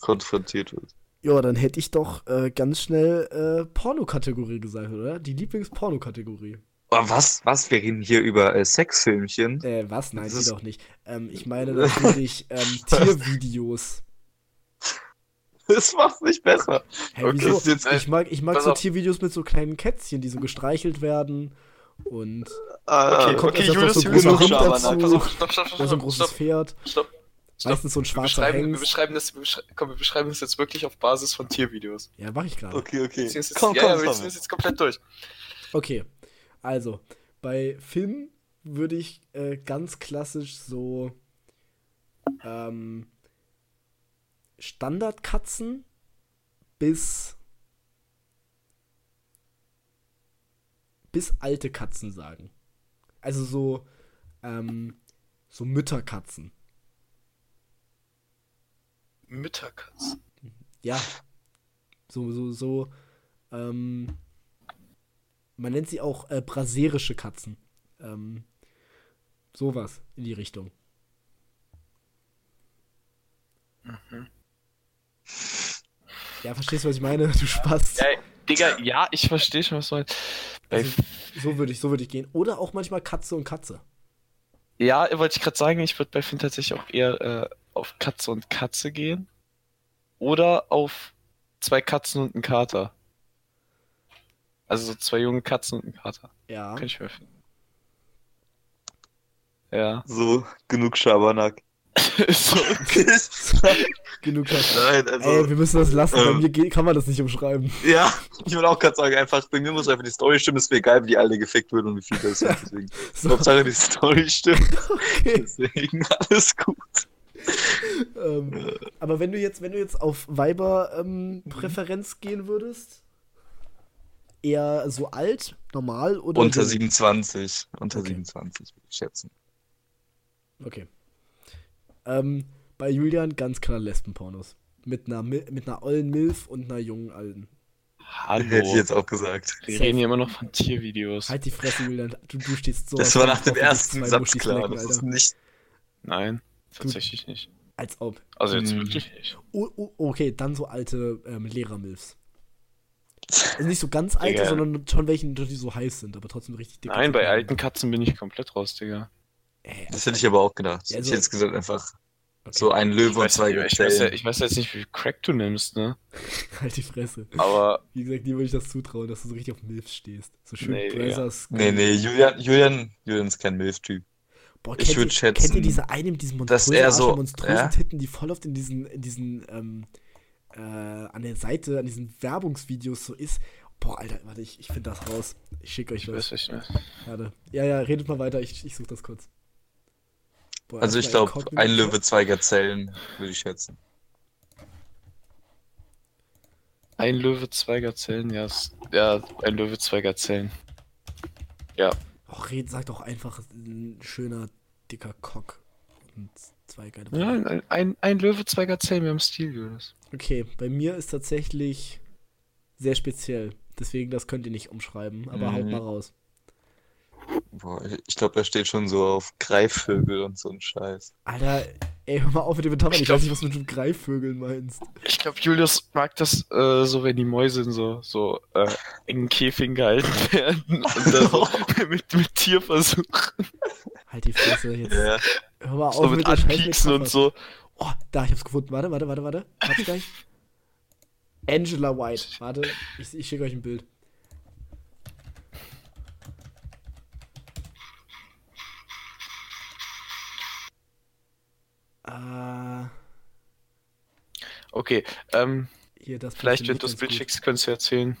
konfrontiert wird? Ja, dann hätte ich doch äh, ganz schnell äh, Porno-Kategorie gesagt, oder? Die Lieblings-Porno-Kategorie. Oh, was? Was? Wir reden hier über äh, Sexfilmchen. Äh, was? Nein, Das die ist- doch nicht. Ähm, ich meine natürlich ähm, Tiervideos. Das macht's nicht besser. Hä, Okay, wieso? jetzt- Ich mag, ich mag so auf. Tiervideos mit so kleinen Kätzchen, die so gestreichelt werden. Und Ah, Okay, kommt okay, Julius, so Julius, großer genug Hund Schabernack. dazu. Pass auf, stopp, stopp, stopp, Oder so ein stopp, großes stopp, Pferd. stopp. Stopp. Meistens so ein Wir schwarzer beschreiben, wir, Hengst. beschreiben das, wir, beschrei komm, wir beschreiben das jetzt wirklich auf Basis von Tiervideos. Ja, mach ich gerade. Okay, okay. Wir es jetzt, Komm, ja, komm, ja, wir komm. ziehen es jetzt komplett durch. Okay, also bei Filmen würde ich äh, ganz klassisch so ähm, Standardkatzen bis bis alte Katzen sagen. Also so ähm, so Mütterkatzen. Mütterkatz. Ja. So, so, so. Ähm, man nennt sie auch äh, braserische Katzen. Ähm, sowas in die Richtung. Ja, verstehst du, was ich meine? Du Spaß. Ja, Digga, ja, ich verstehe schon, was du meinst. Also, so würde ich, so würde ich gehen. Oder auch manchmal Katze und Katze. Ja, wollte ich gerade sagen, ich würde bei Finn tatsächlich auch eher äh, auf Katze und Katze gehen. Oder auf zwei Katzen und einen Kater. Also so zwei junge Katzen und einen Kater. Ja. Kann ich mir finden. Ja. So, genug Schabernack. so, Genug Katze. Nein, also. Ey, wir müssen das lassen. Bei ähm, mir geht, kann man das nicht umschreiben. Ja, ich würde auch gerade sagen, einfach, bei mir muss einfach die Story stimmen, ist mir egal, wie die alle gefickt wird und wie viel das sind. Deswegen, So, Hauptsache die Story stimmt. okay. Deswegen alles gut. ähm, aber wenn du jetzt, wenn du jetzt auf Weiber-Präferenz gehen würdest, eher so alt, normal oder Unter jung? 27. Unter Okay. 27, würde ich schätzen. Okay. Ähm, bei Julian ganz klar Lesbenpornos. Mit einer, mit einer ollen Milf und einer jungen Alten. hallo. Hätte ich jetzt auch gesagt. Wir reden hier immer noch von Tiervideos. Halt die Fresse, Julian. Du, du stehst so. Das war nach dem ersten Satz Muschis klar. lecken, Das ist nicht. Nein, tatsächlich nicht. Als ob. Also jetzt Hm. wirklich nicht. Oh, oh, okay, dann so alte ähm, Lehrer-Milfs. Also nicht so ganz alte, Digga. sondern schon welche, die so heiß sind, aber trotzdem richtig dick. Nein, bei alten Katzen bin ich komplett raus, Digga. Äh, Das hätte ich aber auch gedacht. Ja, ich so- hätte jetzt gesagt, einfach okay. so ein Löwe Ich und weiß, zwei ich, weiß, ja, ich weiß jetzt nicht, wie viel Crack du nimmst, ne? Halt die Fresse. Aber Wie gesagt, dir würde ich das zutrauen, dass du so richtig auf Milfs stehst. So schön Nee, Brothers. Nee, nee, Julian, Julian, Julian ist kein Milf-Typ. Boah, Ich kennt würd ihr- schätzen, Kennt ihr diese eine mit diesen dass monströsen, er Arsch so- monströsen ja? Titten, die voll oft in diesen, in diesen, ähm, äh, an der Seite, an diesen Werbungsvideos so ist? Boah, Alter, warte, ich, ich finde das raus. Ich schicke euch Ich nicht mehr. Warte. Ja, ja, redet mal weiter, ich, ich suche das kurz. Boah, Also ich glaube, ein Löwe, zwei Gazellen, würde ich schätzen. Ein Löwe, zwei Gazellen, ja. Ja, ein Löwe, zwei Gazellen. Ja, Och, red, sag doch einfach ein schöner, dicker Cock. Und zwei geile ja ein, ein, ein Löwe, zwei Gazellen, wir haben Stil, Julius. Okay, bei mir ist tatsächlich sehr speziell. Deswegen, das könnt ihr nicht umschreiben, aber Mhm. haut mal raus. Boah, ich glaube, da steht schon so auf Greifvögel und so ein Scheiß. Alter, ey, hör mal auf mit dem Metaphern. Ich Ich glaub- weiß nicht, was du mit Greifvögeln meinst. Ich glaube, Julius mag das äh, so, wenn die Mäuse in so, so äh, engen Käfigen gehalten werden und dann so mit, mit Tierversuchen, Halt die Fresse jetzt. Ja. Hör mal auf so mit scheiß Anpieksen und Metapher. so. Oh, da, ich hab's gefunden. Warte, warte, warte, warte. Warte gleich. Angela White. Warte, ich, ich schicke euch ein Bild. Äh, Okay, ähm, hier, das vielleicht, wenn du das Bild gut. schickst, könntest du erzählen,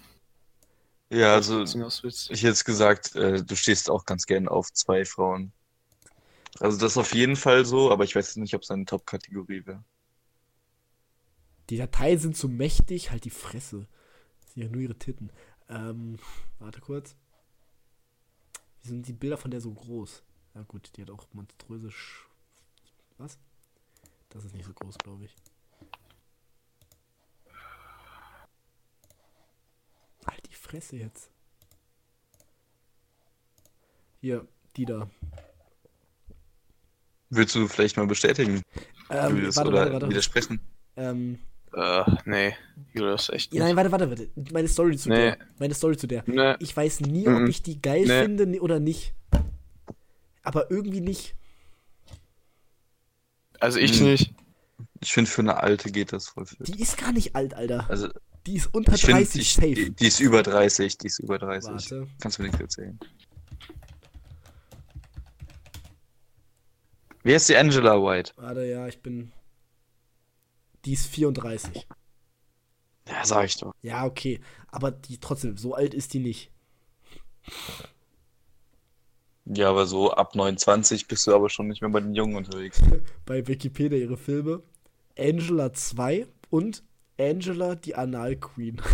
Ja, also ich hätte jetzt gesagt, äh, du stehst auch ganz gern auf zwei Frauen. Also das ist auf jeden Fall so, aber ich weiß jetzt nicht, ob es eine Top-Kategorie wäre. Die Dateien sind so mächtig, halt die Fresse. Das sind ja nur ihre Titten. Ähm, warte kurz. Wie sind die Bilder von der so groß? Ja gut, die hat auch monströse Sch Was? Das ist nicht so groß, glaube ich. Halt die Fresse jetzt. Hier, die da. Willst du vielleicht mal bestätigen, Ähm, Julius, warte, oder warte, warte. widersprechen? Ähm, Äh, nee, Julius, echt ja, nicht. nein, warte, warte, warte. Meine Story zu Nee. der. Meine Story zu der. Nee, Ich weiß nie, ob Mhm. ich die geil Nee. finde oder nicht. Aber irgendwie nicht. Also ich Hm. nicht. Ich finde, für eine alte geht das voll fit. Die ist gar nicht alt, Alter. Also, Die ist unter ich finde, 30 ich, safe. die, die ist über 30, die ist über 30. Warte. Kannst du mir nichts erzählen. Wer ist die Angela White? Warte, ja, ich bin. Die ist 34. Ja, sag ich doch. Ja, okay. Aber die trotzdem, so alt ist die nicht. Ja, aber so ab 29 bist du aber schon nicht mehr bei den Jungen unterwegs. Bei Wikipedia ihre Filme. Angela 2 und Angela die Anal Queen.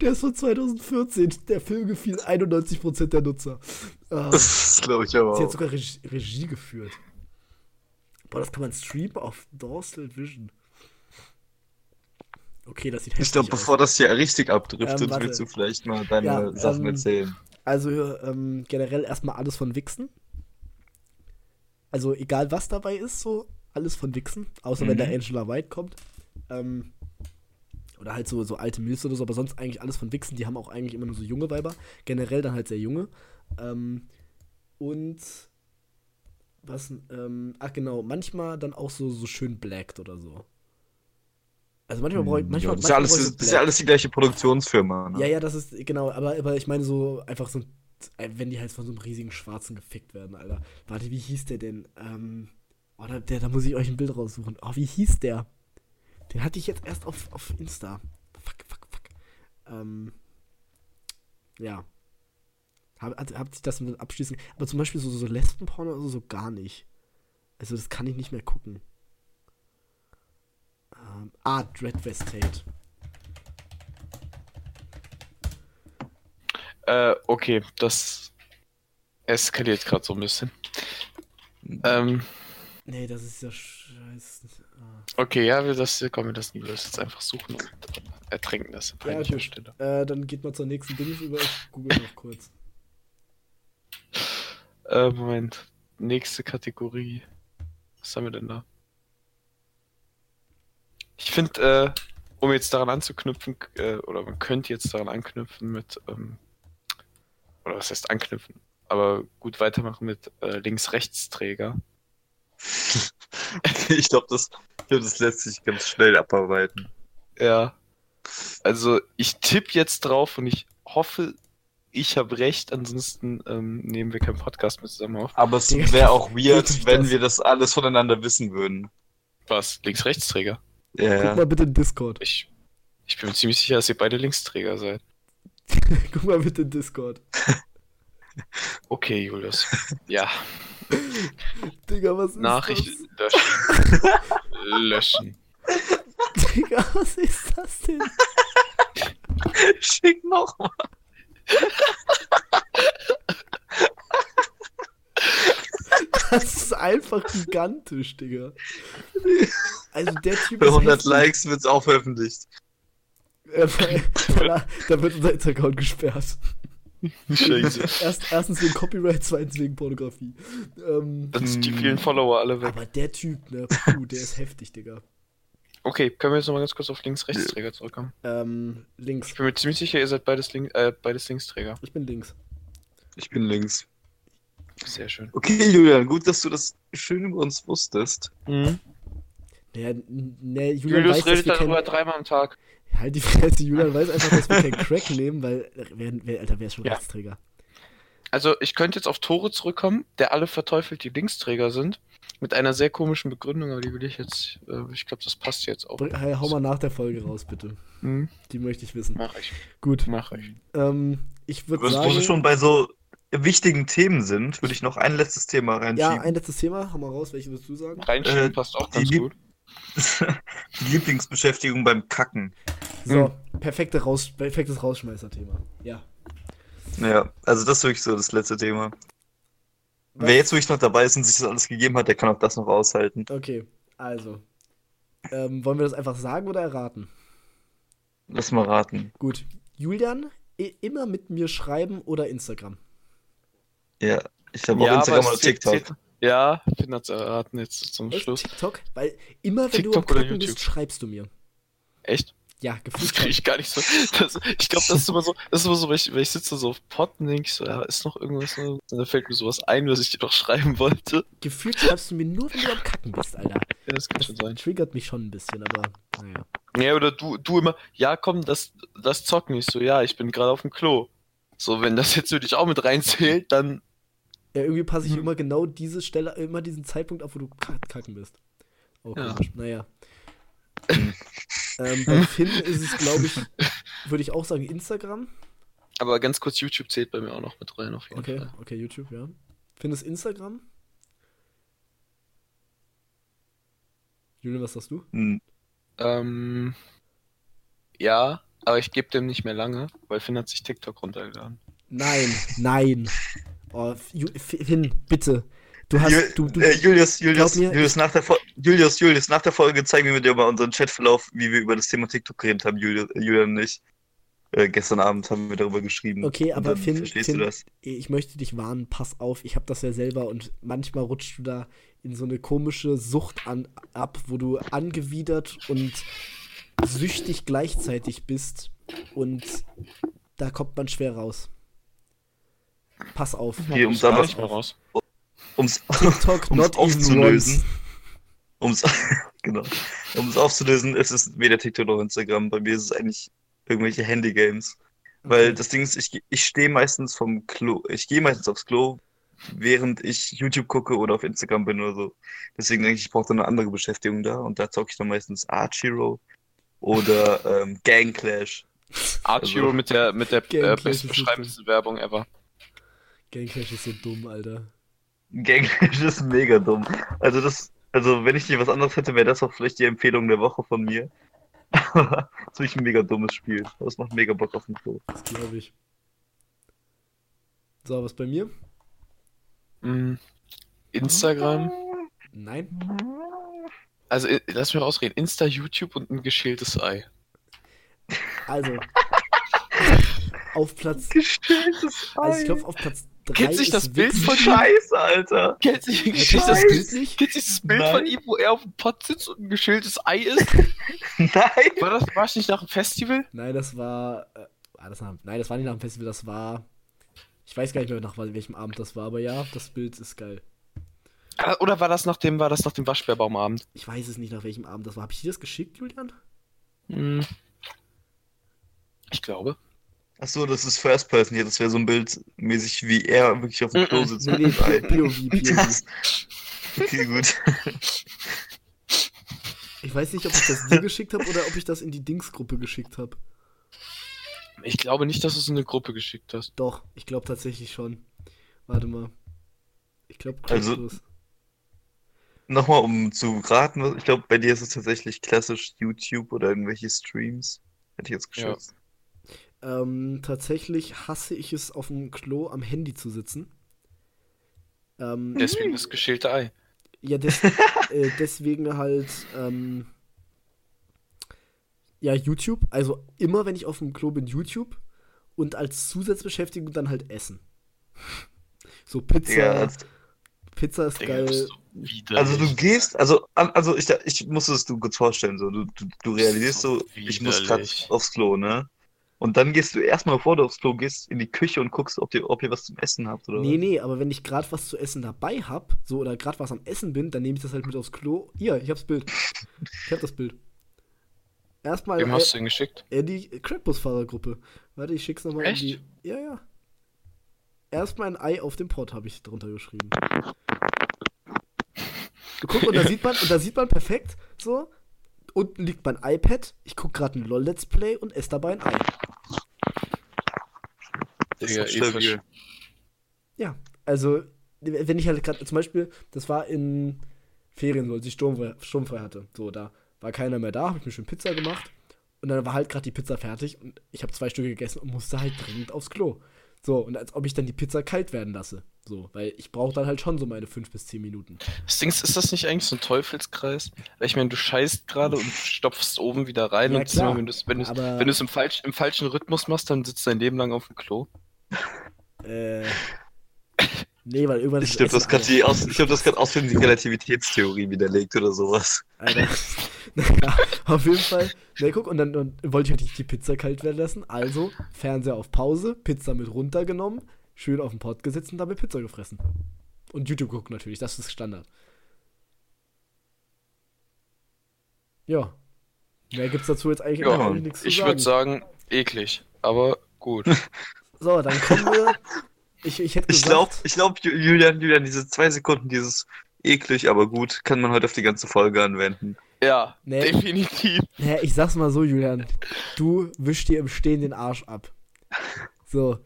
Der ist von 2014. Der Film gefiel 91% der Nutzer. Ah. Das glaube ich aber Sie hat sogar Regie, Regie geführt. Boah, das kann man streamen auf Dorsal Vision. Okay, das sieht Ich glaube, bevor das hier richtig abdriftet, Ähm, willst du vielleicht mal deine Ja, Sachen ähm, erzählen. Also ähm, generell erstmal alles von Wixen. Also egal was dabei ist, so alles von Wixen. Außer wenn Mhm. der Angela White kommt. Ähm, oder halt so, so alte Mills oder so, aber sonst eigentlich alles von Wixen. Die haben auch eigentlich immer nur so junge Weiber. Generell dann halt sehr junge. Ähm, und was, ähm, ach genau, manchmal dann auch so, so schön blacked oder so. Also manchmal brauche ich, manchmal, Hm, das, ist ja manchmal alles, ich das ist ja alles die gleiche Produktionsfirma. Ne? ja, ja, das ist, genau, aber, aber ich meine so, einfach so, ein- wenn die halt von so einem riesigen Schwarzen gefickt werden, Alter. Warte, wie hieß der denn? Ähm, oh, da, der, da muss ich euch ein Bild raussuchen. Oh, wie hieß der? Den hatte ich jetzt erst auf, auf Insta. Fuck, fuck, fuck. Ähm, ja. Hab, hat, hat sich das mit abschließen. Aber zum Beispiel so, so Lesbenporno oder so, so gar nicht. Also, das kann ich nicht mehr gucken. Ähm, ah, Dreadvestate. Äh, okay, das eskaliert gerade so ein bisschen. Ähm, Nee, das ist ja scheiße. Ah. okay, ja, wir das, komm, wir das Julius jetzt einfach suchen und ertrinken das in Ja, peinlicher. Stille. Äh, dann geht mal zur nächsten Dings über. Ich google noch kurz. Äh, Moment. Nächste Kategorie. Was haben wir denn da? Ich finde, äh, um jetzt daran anzuknüpfen, äh, oder man könnte jetzt daran anknüpfen mit, ähm, oder was heißt anknüpfen, aber gut weitermachen mit äh, Links-Rechts-Träger. ich glaube, das, ich glaub, das lässt sich ganz schnell abarbeiten. Ja. Also ich tippe jetzt drauf und ich hoffe ich habe recht, ansonsten ähm, nehmen wir keinen Podcast mehr zusammen auf. Aber es wäre auch weird, wenn das. wir das alles voneinander wissen würden. Was? Links-Rechtsträger? Ja, Guck mal bitte in Discord. Ich, ich bin mir ziemlich sicher, dass ihr beide Linksträger seid. Guck mal bitte in Discord. Okay, Julius. Ja, Digga, was ist Nachricht das? löschen. löschen. Digga, was ist das denn? Schick nochmal. Das ist einfach gigantisch, Digga. Also der Typ Bei ist 100 heftig. Likes wird's auch veröffentlicht. Äh, da wird unser Instagram gesperrt. Scheiße. Erst, erstens wegen Copyright, zweitens wegen Pornografie. Ähm, Dann sind die vielen Follower alle weg. aber der Typ, ne, puh, der ist heftig, Digga. Okay, können wir jetzt nochmal ganz kurz auf Links-Rechtsträger zurückkommen? Ähm, links. Ich bin mir ziemlich sicher, ihr seid beides, Link, äh, beides Linksträger. Ich bin links. Ich bin links. Sehr schön. Okay, Julian, gut, dass du das schön über uns wusstest. Mhm. Naja, n- ne, Julian Julius weiß, redet darüber kein, dreimal am Tag. Halt die Fresse, Julian weiß einfach, dass wir kein Crack nehmen, weil, wer, wer, Alter, wer ist schon Ja. Rechtsträger? Also, ich könnte jetzt auf Tore zurückkommen, der alle verteufelt, die Linksträger sind. Mit einer sehr komischen Begründung, aber die will ich jetzt. Äh, ich glaube, das passt jetzt auch. Hey, hau mal nach der Folge raus, bitte. Mhm. Die möchte ich wissen. Mach ich. Gut. Mach ich. Ähm, ich würde sagen. wir schon bei so wichtigen Themen sind, würde ich noch ein letztes Thema ja, reinschieben. ein letztes Thema. Hau mal raus, welches würdest du sagen? Reinschieben Äh, passt auch die ganz gut. Die Lieblingsbeschäftigung beim Kacken. So, Hm. perfekte Raus perfektes Rausschmeißer-Thema. Ja. Ja, also das ist wirklich so das letzte Thema. Was- Wer jetzt wirklich noch dabei ist und sich das alles gegeben hat, der kann auch das noch aushalten. Okay, also. Ähm, wollen wir das einfach sagen oder erraten? Lass mal raten. Gut. Julian, immer mit mir schreiben oder Instagram? Ja, ich habe auch Instagram oder TikTok. zählt- Ja, Finn hat's erraten jetzt zum Echt? Schluss. TikTok? Weil immer, wenn TikTok du am Kacken bist, schreibst du mir. Echt? Ja, Das gefühlt kriege schon. ich gar nicht so. Das, ich glaube, das ist immer so, das ist immer so, wenn ich, wenn ich sitze so auf Pod und denke ich so, ja, ist noch irgendwas, und dann fällt mir sowas ein, was ich dir noch schreiben wollte. Gefühlt schreibst du mir nur, wenn du am Kacken bist, Alter. Ja, das kann Das schon sein. triggert mich schon ein bisschen, aber naja. Ja, oder du, du immer, ja, komm, das, das zocken ich so, ja, ich bin gerade auf dem Klo. So, wenn das jetzt für dich auch mit reinzählt, dann. Ja, irgendwie passe ich Mhm. immer genau diese Stelle, immer diesen Zeitpunkt auf, wo du kack- kacken bist. Oh, Ja. komisch. Naja. ähm, bei Finn ist es, glaube ich, würde ich auch sagen, Instagram. Aber ganz kurz, YouTube zählt bei mir auch noch mit rein, auf jeden Okay, Fall. okay, YouTube, ja. Finn ist Instagram. Julian, was sagst du? Hm, Ähm, ja, aber ich gebe dem nicht mehr lange, weil Finn hat sich TikTok runtergeladen. Nein, nein. Oh, Finn, bitte. Du hast, du, du, äh, Julius, Julius, mir, Julius, nach der Fo Julius, Julius, nach der Folge zeigen wir dir mal unseren Chatverlauf, wie wir über das Thema TikTok geredet haben, Julius, äh, Julian und ich. Äh, gestern Abend haben wir darüber geschrieben. Okay, aber Finn, verstehst Finn du das? ich möchte dich warnen, pass auf, ich habe das ja selber und manchmal rutscht du da in so eine komische Sucht an, ab, wo du angewidert und süchtig gleichzeitig bist und da kommt man schwer raus. Pass auf. Hier, um nicht mehr raus. Um's, TikTok um's aufzulösen. um's, genau. Um es aufzulösen, ist es weder TikTok noch Instagram. Bei mir ist es eigentlich irgendwelche Handygames. Weil Okay. das Ding ist, ich, ich stehe meistens vom Klo, ich gehe meistens aufs Klo, während ich YouTube gucke oder auf Instagram bin oder so. Deswegen denke ich, ich brauche da eine andere Beschäftigung da und da zocke ich dann meistens Archero oder ähm, Gang Clash. Archiro Also- mit der, mit der äh, besten beschreibendsten Werbung ever. Gang Clash ist so dumm, Alter. Gang Clash ist mega dumm. Also das, also wenn ich dir was anderes hätte, wäre das auch vielleicht die Empfehlung der Woche von mir. Aber das ist wirklich ein mega dummes Spiel. Es macht mega Bock auf den Klo. Das glaube ich. So, was bei mir? Mm, Instagram. Nein. Also, äh, lass mich ausreden. Insta, YouTube und ein geschältes Ei. Also. auf Platz. Gestelltes Also ich glaube, auf Platz 3 Kennt sich das Bild von? Scheiße, Alter. Kennt sich kennt sich Kennst du das, Bild nicht? kennt sich das Bild Nein. von ihm, wo er auf dem Pott sitzt und ein geschältes Ei ist? Nein. War das, war das nicht nach dem Festival? Nein, das war. Äh, war das nach, nein, das war nicht nach dem Festival, das war. Ich weiß gar nicht mehr, nach welchem Abend das war, aber ja, das Bild ist geil. Ah, Oder war das nach dem, war das nach dem Waschbärbaumabend? Ich weiß es nicht, nach welchem Abend das war. Habe ich dir das geschickt, Julian? Hm. Ich glaube. Ach so, das ist First Person hier. Das wäre so ein Bild mäßig, wie er wirklich auf dem Klo sitzt. Nee, nee. POV, POV. Das- Okay, gut. Ich weiß nicht, ob ich das dir geschickt habe oder ob ich das in die Dings-Gruppe geschickt habe. Ich glaube nicht, dass du es in eine Gruppe geschickt hast. Doch, ich glaube tatsächlich schon. Warte mal. Ich glaube, Also- Cracklos. Nochmal, um zu raten, was- ich glaube, bei dir ist es tatsächlich klassisch YouTube oder irgendwelche Streams. Hätte ich jetzt Ja. Ähm, tatsächlich hasse ich es, auf dem Klo am Handy zu sitzen. Ähm, Deswegen das geschälte Ei. Ja, des, äh, deswegen halt, ähm, ja, YouTube. Also immer, wenn ich auf dem Klo bin, YouTube. Und als Zusatzbeschäftigung dann halt Essen. So Pizza. Als, Pizza ist Digga, geil. du also du gehst, also, also ich, ich muss es du kurz vorstellen, so, du, du, du realisierst So so, ich muss gerade aufs Klo, ne? Und dann gehst du erstmal, bevor du aufs Klo gehst, in die Küche und guckst, ob ihr, ob ihr was zum Essen habt, oder Nee, was? nee, aber wenn ich gerade was zu essen dabei hab, so oder gerade was am Essen bin, dann nehme ich das halt mit aufs Klo. Hier, ich hab's Bild. Ich hab das Bild. Erstmal Wem äh, hast du ihn geschickt? äh, die Crackbus-Fahrergruppe. Warte, ich schick's nochmal in Echt? die. Ja, ja. Erstmal ein Ei auf dem Pod habe ich drunter geschrieben. Guck, und da sieht man, und da sieht man perfekt so. Unten liegt mein iPad, ich guck gerade ein LOL-Let's Play und esse dabei ein Ei. Digga, episch. Ja, also, wenn ich halt gerade, zum Beispiel, das war in Ferien, so, als ich sturmfrei, sturmfrei hatte. So, da war keiner mehr da, hab ich mir schön Pizza gemacht. Und dann war halt gerade die Pizza fertig und ich habe zwei Stücke gegessen und musste halt dringend aufs Klo. So, und als ob ich dann die Pizza kalt werden lasse. So, weil ich brauche dann halt schon so meine fünf bis zehn Minuten. Das Ding ist, ist das nicht eigentlich so ein Teufelskreis? Weil ich meine, du scheißt gerade und stopfst oben wieder rein Ja, und klar. wenn du es wenn du's- Aber- wenn du's im, falsch, im falschen Rhythmus machst, dann sitzt dein Leben lang auf dem Klo. Äh. Nee, weil irgendwann Ich glaube, das hat die aus, ich glaube, das hat aus die Relativitätstheorie widerlegt oder sowas. Alter. naja, auf jeden Fall. Na, guck, und dann, dann wollte ich halt nicht die Pizza kalt werden lassen. Also Fernseher auf Pause, Pizza mit runtergenommen, schön auf dem Pott gesetzt und dabei Pizza gefressen. Und YouTube guckt natürlich, das ist Standard. Ja. Mehr gibt's dazu jetzt eigentlich, Ja, nichts zu Ich sagen. würde sagen, eklig. Aber gut. So, dann kommen wir. Ich, ich hätte Ich gesagt. glaube, ich glaub, Ju- Julian, Julian, diese zwei Sekunden, dieses eklig, aber gut, kann man heute auf die ganze Folge anwenden. Ja, Nee. definitiv. Naja, ich sag's mal so, Julian. Du wischst dir im Stehen den Arsch ab. So.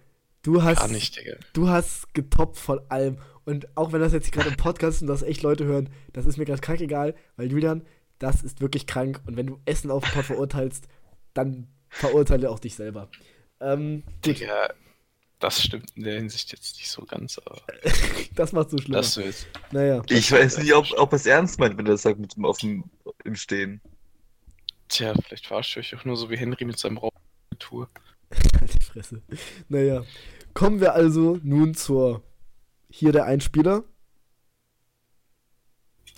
Du hast. Gar nicht, Digga. du hast getoppt von allem. Und auch wenn das jetzt gerade im Podcast ist und das echt Leute hören, das ist mir gerade krank egal, weil Julian, das ist wirklich krank. Und wenn du Essen auf dem Pod verurteilst, dann verurteile auch dich selber. Ähm, gut, Digga, das stimmt in der Hinsicht jetzt nicht so ganz, aber das macht so schlimm. das wird. Naja, Ich weiß nicht, ob, ob er es ernst meint, wenn er das sagt mit dem auf dem, im Stehen. Tja, vielleicht verarscht ihr euch auch nur so wie Henry mit seinem Raumtour. halt die Fresse. Naja, kommen wir also nun zur. Hier der Einspieler.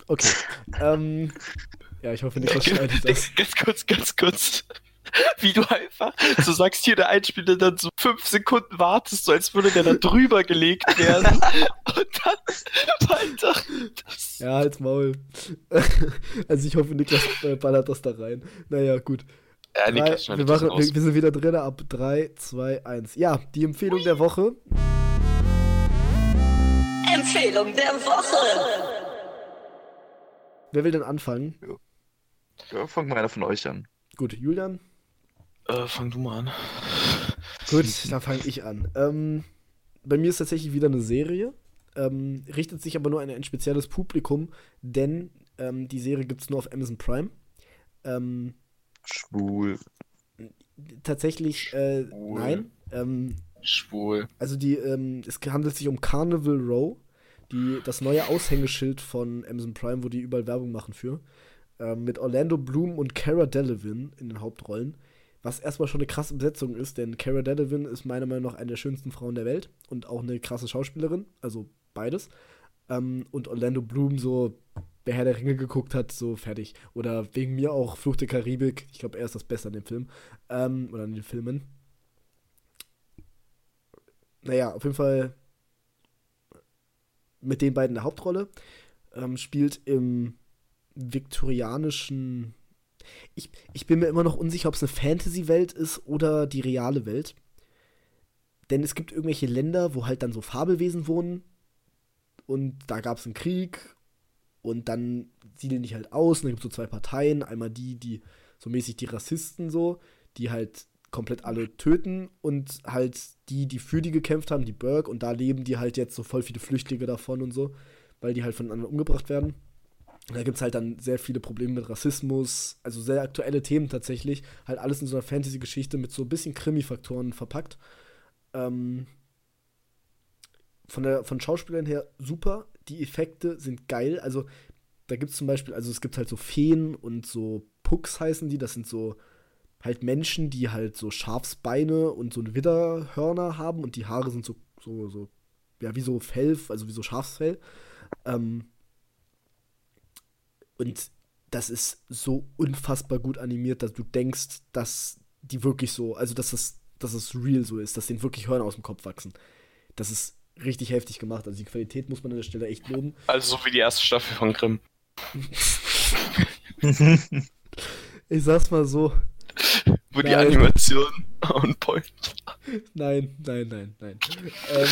Okay. ähm, ja, ich hoffe, Niklas schneidet das. Ganz kurz, ganz kurz. Wie du einfach, so sagst hier der Einspieler, dann so fünf Sekunden wartest, so als würde der da drüber gelegt werden. Und dann weiter. Ja, halt's Maul. also ich hoffe, Niklas äh, ballert das da rein. Naja, gut. ja, Drei, Niklas wir, machen, wir, wir sind wieder drin ab 3, 2, 1. Ja, die Empfehlung der Woche. Empfehlung der Woche. Wer will denn anfangen? Ja, fangt mal einer von euch an. Gut, Julian. Äh, fang du mal an. Gut, dann fange ich an. Ähm, bei mir ist tatsächlich wieder eine Serie. Ähm, richtet sich aber nur an ein spezielles Publikum, denn ähm, die Serie gibt es nur auf Amazon Prime. Ähm, Schwul. tatsächlich, äh, Schwul. nein. Ähm, Schwul. also die, ähm, es handelt sich um Carnival Row, die, das neue Aushängeschild von Amazon Prime, wo die überall Werbung machen für. Ähm, mit Orlando Bloom und Cara Delevingne in den Hauptrollen. Was erstmal schon eine krasse Besetzung ist, denn Cara Delevingne ist meiner Meinung nach eine der schönsten Frauen der Welt und auch eine krasse Schauspielerin, also beides. Ähm, und Orlando Bloom so, wer Herr der Ringe geguckt hat, so fertig. Oder wegen mir auch Fluch der Karibik. Ich glaube, er ist das Beste an dem Film. Ähm, oder an den Filmen. Naja, auf jeden Fall mit den beiden in der Hauptrolle. Ähm, spielt im viktorianischen. Ich, ich bin mir immer noch unsicher, ob es eine Fantasy-Welt ist oder die reale Welt. denn es gibt irgendwelche Länder, wo halt dann so Fabelwesen wohnen und da gab es einen Krieg und dann siedeln die halt aus und dann gibt es so zwei Parteien. Einmal die, die so mäßig die Rassisten so, die halt komplett alle töten und halt die, die für die gekämpft haben, die Burke und da leben die halt jetzt so voll viele Flüchtlinge davon und so, weil die halt von anderen umgebracht werden. Da gibt es halt dann sehr viele Probleme mit Rassismus, also sehr aktuelle Themen tatsächlich. Halt alles in so einer Fantasy-Geschichte mit so ein bisschen Krimi-Faktoren verpackt. Ähm, von der von Schauspielern her super. Die Effekte sind geil. Also da gibt es zum Beispiel, also es gibt halt so Feen und so Pucks heißen die. Das sind so halt Menschen, die halt so Schafsbeine und so Widderhörner haben und die Haare sind so, so, so, ja, wie so Fell, also wie so Schafsfell. Ähm, und das ist so unfassbar gut animiert, dass du denkst, dass die wirklich so, also dass das, dass es real so ist, dass denen wirklich Hörner aus dem Kopf wachsen. Das ist richtig heftig gemacht. Also die Qualität muss man an der Stelle echt loben. Also so wie die erste Staffel von Grimm. ich sag's mal so. Wo die. Animation on point. Nein, nein, nein, nein. Ähm,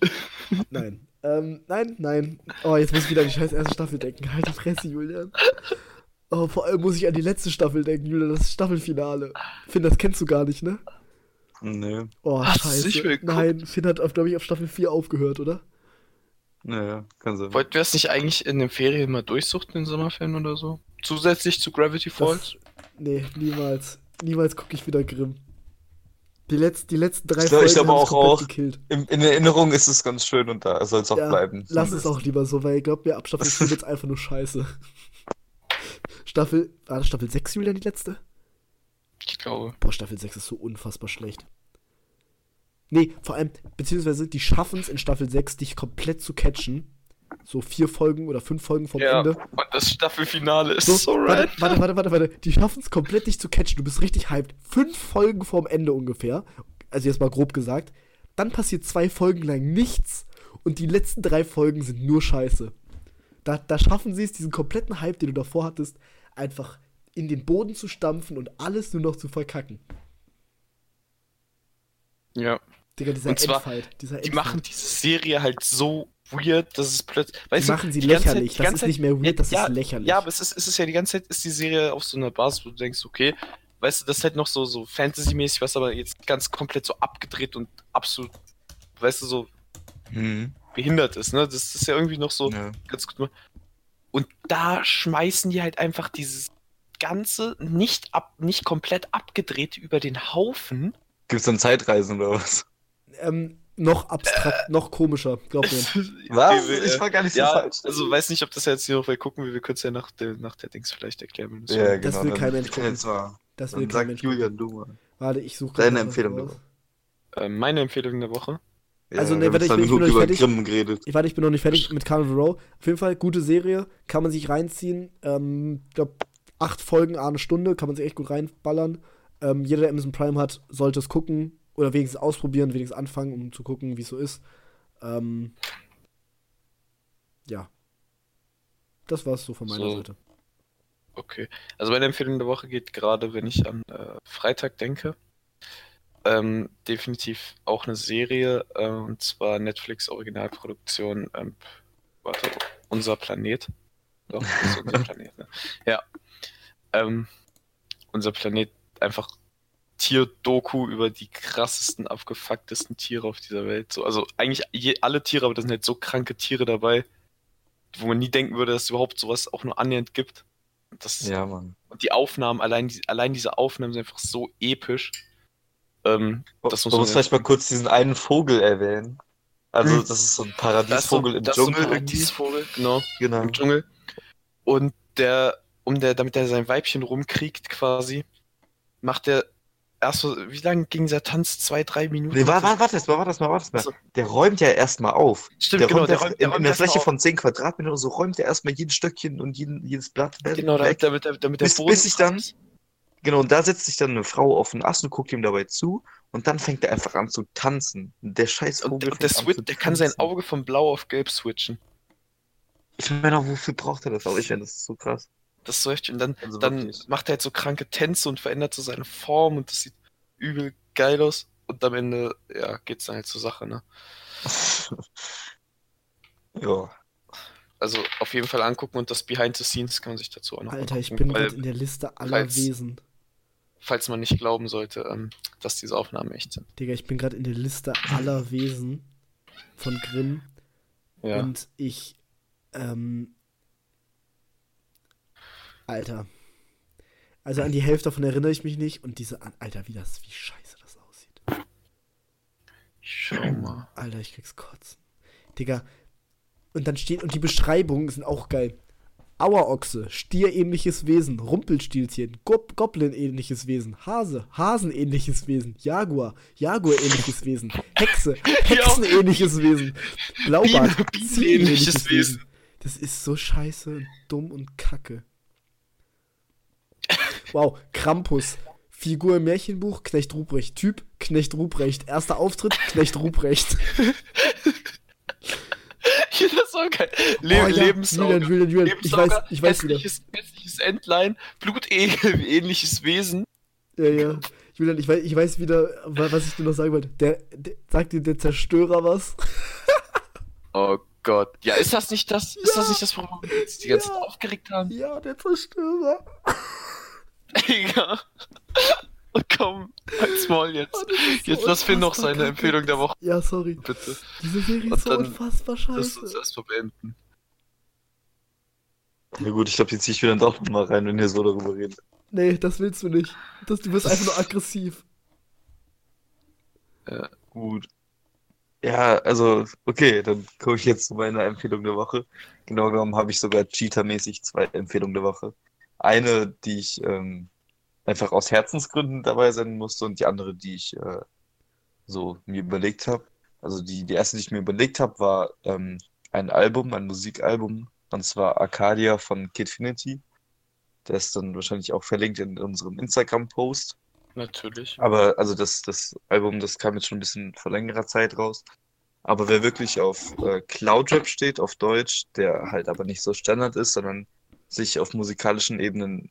nein. Ähm, nein, nein. Oh, jetzt muss ich wieder an die scheiß erste Staffel denken. Halt die Fresse, Julian. Oh, vor allem muss ich an die letzte Staffel denken, Julian. Das Staffelfinale. Finn, das kennst du gar nicht, ne? Nö, Oh, Hast scheiße. Nein, Finn hat, glaube ich, auf Staffel 4 aufgehört, oder? nö, kann sein. Wollten wir es nicht eigentlich in den Ferien mal durchsuchten, den Sommerferien oder so? Zusätzlich zu Gravity Falls? Nee, niemals. Niemals gucke ich wieder Grimm. Die, letz die letzten drei Ich glaub- ich Folgen glaub haben es auch- auch. gekillt. In, in Erinnerung ist es ganz schön und da soll es auch Ja, bleiben. Lass es auch lieber so, weil ich glaube mir, ab Staffel 4 wird's einfach nur scheiße. Staffel, war das Staffel 6, Julian, die letzte? Ich glaube. Boah, Staffel 6 ist so unfassbar schlecht. Nee, vor allem, beziehungsweise die schaffen es in Staffel 6, dich komplett zu catchen. So vier Folgen oder fünf Folgen vom Ja, Ende. und das Staffelfinale ist So, so, warte, warte, warte, warte, warte. Die schaffen es komplett, dich zu catchen. Du bist richtig hyped. Fünf Folgen vorm Ende ungefähr. Also jetzt mal grob gesagt. Dann passiert zwei Folgen lang nichts. Und die letzten drei Folgen sind nur Scheiße. Da, da schaffen sie es, diesen kompletten Hype, den du davor hattest, einfach in den Boden zu stampfen und alles nur noch zu verkacken. Ja. Digga, dieser Und zwar, Endfight. Dieser Die Endfight. machen diese Serie halt so weird, dass es plötzlich. Die Weißt du, machen sie die ganze lächerlich. Zeit- die das ganze ist Zeit- nicht mehr weird, das ja, ist lächerlich. Ja, aber es ist, es ist ja die ganze Zeit ist die Serie auf so einer Basis, wo du denkst, okay, weißt du, das ist halt noch so, so Fantasy-mäßig, was aber jetzt ganz komplett so abgedreht und absolut, weißt du, so Hm, behindert ist, ne? Das ist ja irgendwie noch so ja. ganz gut. Und da schmeißen die halt einfach dieses ganze nicht ab, nicht komplett abgedrehte über den Haufen. Gibt's dann Zeitreisen oder was? ähm, noch abstrakt, noch komischer, glaub mir. Was? Ich war gar nicht so ja, falsch. also weiß nicht, ob das jetzt hier noch weil gucken wir, wir können es ja nach der, nach der Dings vielleicht erklären. so- ja, Das genau. will dann- kein Mensch gucken. mal. Das will kein sagt Mensch. Julian, du mal. Warte, ich suche Deine Empfehlung der Äh, meine Empfehlung der Woche. Ja, Also, haben warte, ich bin- ich bin noch nicht über fertig. Grimm geredet. Ich warte, ich bin noch nicht fertig mit Carnival Row. Auf jeden Fall gute Serie, kann man sich reinziehen. Ähm, ich glaube, acht Folgen, eine Stunde, kann man sich echt gut reinballern. Ähm, jeder, der Amazon Prime hat, sollte es gucken oder wenigstens ausprobieren, wenigstens anfangen, um zu gucken, wie es so ist. Ähm, ja. Das war's so von meiner So. Seite. Okay. Also meine Empfehlung der Woche geht gerade, wenn ich an äh, Freitag denke. Ähm, definitiv auch eine Serie, äh, und zwar Netflix Originalproduktion, ähm, warte, Unser Planet. Doch, ist unser Planet, ne? Ja. Ähm, unser Planet einfach Tierdoku über die krassesten, abgefucktesten Tiere auf dieser Welt. So, also eigentlich je, alle Tiere, aber da sind halt so kranke Tiere dabei, wo man nie denken würde, dass es überhaupt sowas auch nur annähernd gibt. Das, Ja, Mann. Und die Aufnahmen, allein, die, allein diese Aufnahmen sind einfach so episch. Ähm, das muss man muss vielleicht mal kurz diesen einen Vogel erwähnen. Also, Hm. das ist so ein so, Paradiesvogel im so ein Dschungel irgendwie. Paradiesvogel, genau, Genau. im Dschungel. Und der, um der, damit er sein Weibchen rumkriegt quasi, macht er erst so, wie lange ging dieser Tanz? Zwei, drei Minuten? Nee, warte, warte, mal, warte mal, warte mal. Der räumt ja erstmal auf. Stimmt, Der genau, räumt der räumt, der in, in der Fläche auf. von 10 Quadratmetern oder so räumt er erstmal jedes Stöckchen und jeden, jedes Blatt weg. Genau, damit, damit, damit, der Bis- Boden bis sich dann-. Genau, und da setzt sich dann eine Frau auf den Ast und guckt ihm dabei zu und dann fängt er einfach an zu tanzen. Der scheiß Vogel und der, an Switch, der kann sein. Auge von blau auf gelb switchen. Ich meine, auch, wofür braucht er das auch? Ich finde, das ist so krass. Das ist so echt. Und dann, Also dann macht er halt so kranke Tänze und verändert so seine Form und das sieht übel geil aus. Und am Ende, ja, geht's dann halt zur Sache, ne? ja. Also auf jeden Fall angucken und das Behind the Scenes kann man sich dazu auch noch Alter, ich angucken, bin weil, gerade in der Liste aller falls- Wesen. falls man nicht glauben sollte, ähm, dass diese Aufnahmen echt sind. Digga, ich bin gerade in der Liste aller Wesen von Grimm. Ja. Und ich, ähm, Alter. Also an die Hälfte davon erinnere ich mich nicht. Und diese, Alter, wie das, wie scheiße das aussieht. schau mal. Alter, ich krieg's kotzen. Digga. Und dann steht, und die Beschreibungen sind auch geil. Auerochse, Stierähnliches Wesen, Rumpelstilzchen, Gob Goblin-ähnliches Wesen, Hase, Hasenähnliches Wesen, Jaguar, Jaguar-ähnliches Wesen, Hexe, Hexenähnliches Wesen, Blaubart, Wesen. Wesen. Das ist so scheiße, und dumm und kacke. Wow, Krampus. Figur im Märchenbuch, Knecht Ruprecht. Typ, Knecht Ruprecht. Erster Auftritt, Knecht Ruprecht. Ja, das war geil. Le Oh ja, Lebensauge. Julian, Julian, Julian, ich weiß, ich weiß wieder. hässliches, hässliches Entlein, Blutegel, ähnliches Wesen. Ja, ja. Julian, ich weiß, ich weiß wieder, wa- was ich dir noch sagen wollte. Der, der sagt dir der Zerstörer was? Oh Gott. Ja, ist das nicht das, ist das nicht das, worüber wir uns die ganze Ja. Zeit aufgeregt haben? Ja, der Zerstörer. Digga. Und komm, halt's Maul jetzt. Oh, so Jetzt lass Finn noch seine kacke. Empfehlung der Woche, Ja, sorry. bitte. Diese Serie Und ist so unfassbar Lass uns scheiße. erstmal beenden. Ja gut, ich glaube, jetzt ziehe ich wieder doch mal rein, wenn ihr so darüber redet. Nee, das willst du nicht. Das, du wirst einfach nur aggressiv. Gut. Ja, also, okay, dann komme ich jetzt zu meiner Empfehlung der Woche. Genau genommen habe ich sogar Cheater-mäßig zwei Empfehlungen der Woche. Eine, die ich ähm, einfach aus Herzensgründen dabei sein musste und die andere, die ich äh, so mir überlegt habe. Also die, die erste, die ich mir überlegt habe, war ähm, ein Album, ein Musikalbum, und zwar Arcadia von Kidfinity. Der ist dann wahrscheinlich auch verlinkt in unserem Instagram-Post. Natürlich. Aber also das, das Album, das kam jetzt schon ein bisschen vor längerer Zeit raus. Aber wer wirklich auf äh, Cloudrap steht, auf Deutsch, der halt aber nicht so Standard ist, sondern sich auf musikalischen Ebenen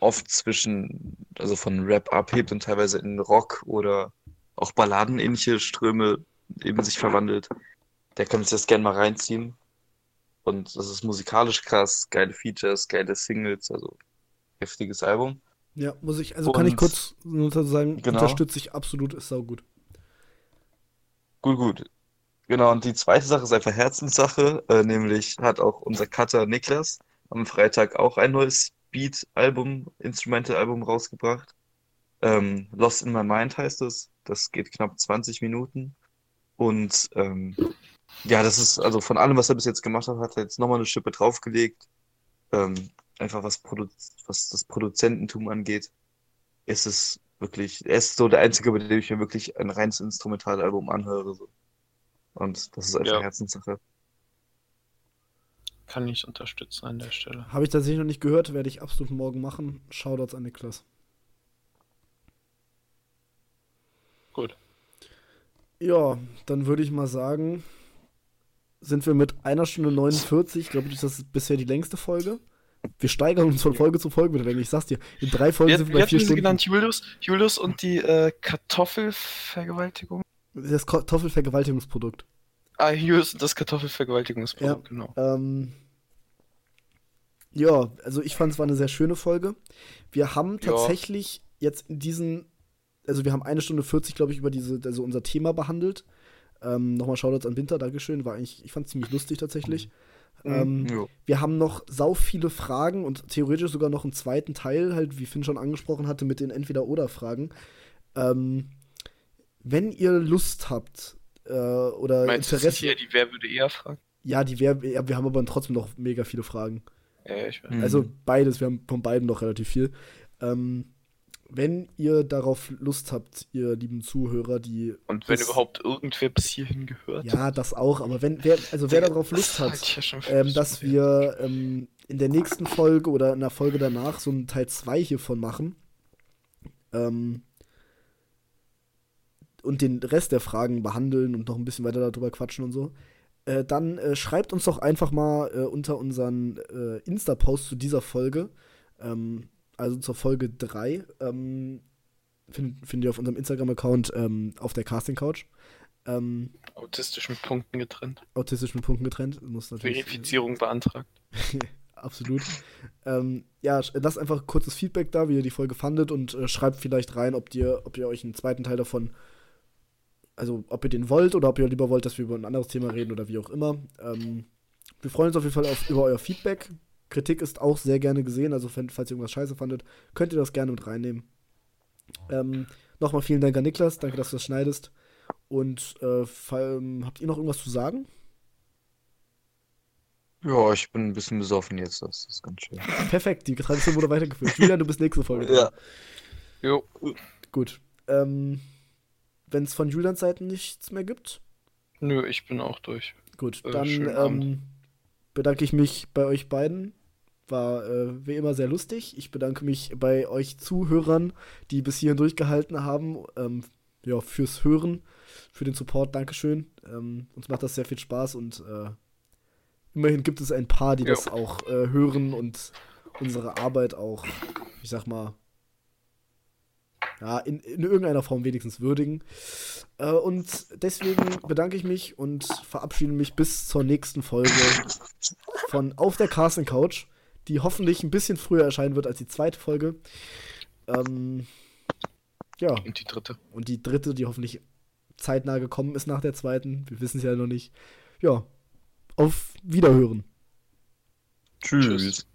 oft zwischen, also von Rap abhebt und teilweise in Rock oder auch balladenähnliche Ströme eben sich verwandelt, der kann sich das gerne mal reinziehen. Und das ist musikalisch krass, geile Features, geile Singles, also heftiges Album. Ja, muss ich, also kann ich Und- kurz nur sagen, Genau. unterstütze ich absolut, ist saugut. Gut, gut. Genau, und die zweite Sache ist einfach Herzenssache, äh, nämlich hat auch unser Cutter Niklas am Freitag auch ein neues Beat-Album, Instrumental-Album rausgebracht. Ähm, Lost in My Mind heißt es. Das geht knapp 20 Minuten. Und ähm, ja, das ist, also von allem, was er bis jetzt gemacht hat, hat er jetzt nochmal eine Schippe draufgelegt. Ähm, einfach was, Produ was das Produzententum angeht, ist es wirklich, er ist so der Einzige, bei dem ich mir wirklich ein reines Instrumentalalbum anhöre. So. Und das ist einfach Ja. Herzenssache. Kann ich unterstützen an der Stelle. Habe ich tatsächlich noch nicht gehört, werde ich absolut morgen machen. Shoutouts an Niklas. Gut. Ja, dann würde ich mal sagen, sind wir mit einer Stunde 49, glaube ich, ist das bisher die längste Folge. Wir steigern uns von Folge zu Folge mit. Ich sag's dir, in drei Folgen Wir, sind wir wir bei vier sie Stunden. genannt Julius, Julius und die äh, Kartoffelvergewaltigung. Das Kartoffelvergewaltigungsprodukt. Ah, Julius und das Kartoffelvergewaltigungsprodukt, Ja. genau. Ähm, ja, also ich fand es war eine sehr schöne Folge. Wir haben Ja. tatsächlich jetzt in diesen, also wir haben eine Stunde 40, glaube ich, über diese, also unser Thema behandelt. Ähm, Nochmal Shoutouts an Winter, Dankeschön. War eigentlich, ich fand es ziemlich lustig tatsächlich. Ähm, Jo. wir haben noch sau viele Fragen und theoretisch sogar noch einen zweiten Teil, halt, wie Finn schon angesprochen hatte, mit den Entweder-Oder-Fragen. Ähm, wenn ihr Lust habt äh, oder Meinst du, das sind Interesse. hier die Wer würde eher fragen? Ja, die wär, ja, wir haben aber trotzdem noch mega viele Fragen. Ja, ich weiß. Mhm. Also beides, wir haben von beiden noch relativ viel. Ähm, wenn ihr darauf Lust habt, ihr lieben Zuhörer, die. Und wenn überhaupt irgendwer bis hierhin gehört. Ja, das auch, aber wenn, wer, also wer darauf Lust hat, ähm, dass wir ähm, in der nächsten Folge oder in der Folge danach so einen Teil 2 hiervon machen. Ähm, und den Rest der Fragen behandeln und noch ein bisschen weiter darüber quatschen und so. Äh, dann äh, schreibt uns doch einfach mal äh, unter unseren äh, Insta-Post zu dieser Folge, ähm, also zur Folge 3, ähm, findet find ihr auf unserem Instagram-Account ähm, auf der Casting Couch. Ähm, Autistisch mit Punkten getrennt. autistisch mit Punkten getrennt. Muss natürlich, Verifizierung beantragt. Absolut. ähm, ja, lasst einfach kurzes Feedback da, wie ihr die Folge fandet und äh, schreibt vielleicht rein, ob ihr, ob ihr euch einen zweiten Teil davon, also ob ihr den wollt oder ob ihr lieber wollt, dass wir über ein anderes Thema reden oder wie auch immer. Ähm, wir freuen uns auf jeden Fall auf, über euer Feedback. Kritik ist auch sehr gerne gesehen, also wenn, falls ihr irgendwas scheiße fandet, könnt ihr das gerne mit reinnehmen. Ähm, Nochmal vielen Dank an Niklas, danke, dass du das schneidest. Und äh, habt ihr noch irgendwas zu sagen? Ja, ich bin ein bisschen besoffen jetzt, das ist ganz schön. Perfekt, die Tradition wurde weitergeführt. Julian, du bist nächste Folge. Ja. Jo. Gut. Ähm, Wenn es von Julians Seiten nichts mehr gibt, Nö, ich bin auch durch. gut, Äh, dann ähm, bedanke ich mich bei euch beiden. War äh, wie immer sehr lustig. Ich bedanke mich bei euch Zuhörern, die bis hierhin durchgehalten haben. Ähm, ja, fürs Hören, für den Support. Dankeschön. Ähm, uns macht das sehr viel Spaß und äh, immerhin gibt es ein paar, die Jo. das auch äh, hören und unsere Arbeit auch, ich sag mal, ja, in, in irgendeiner Form wenigstens würdigen. Äh, und deswegen bedanke ich mich und verabschiede mich bis zur nächsten Folge von Auf der Casting Couch, die hoffentlich ein bisschen früher erscheinen wird als die zweite Folge. Ähm, ja, Und die dritte. und die dritte, die hoffentlich zeitnah gekommen ist nach der zweiten. Wir wissen es ja noch nicht. Ja, auf Wiederhören. Tschüss.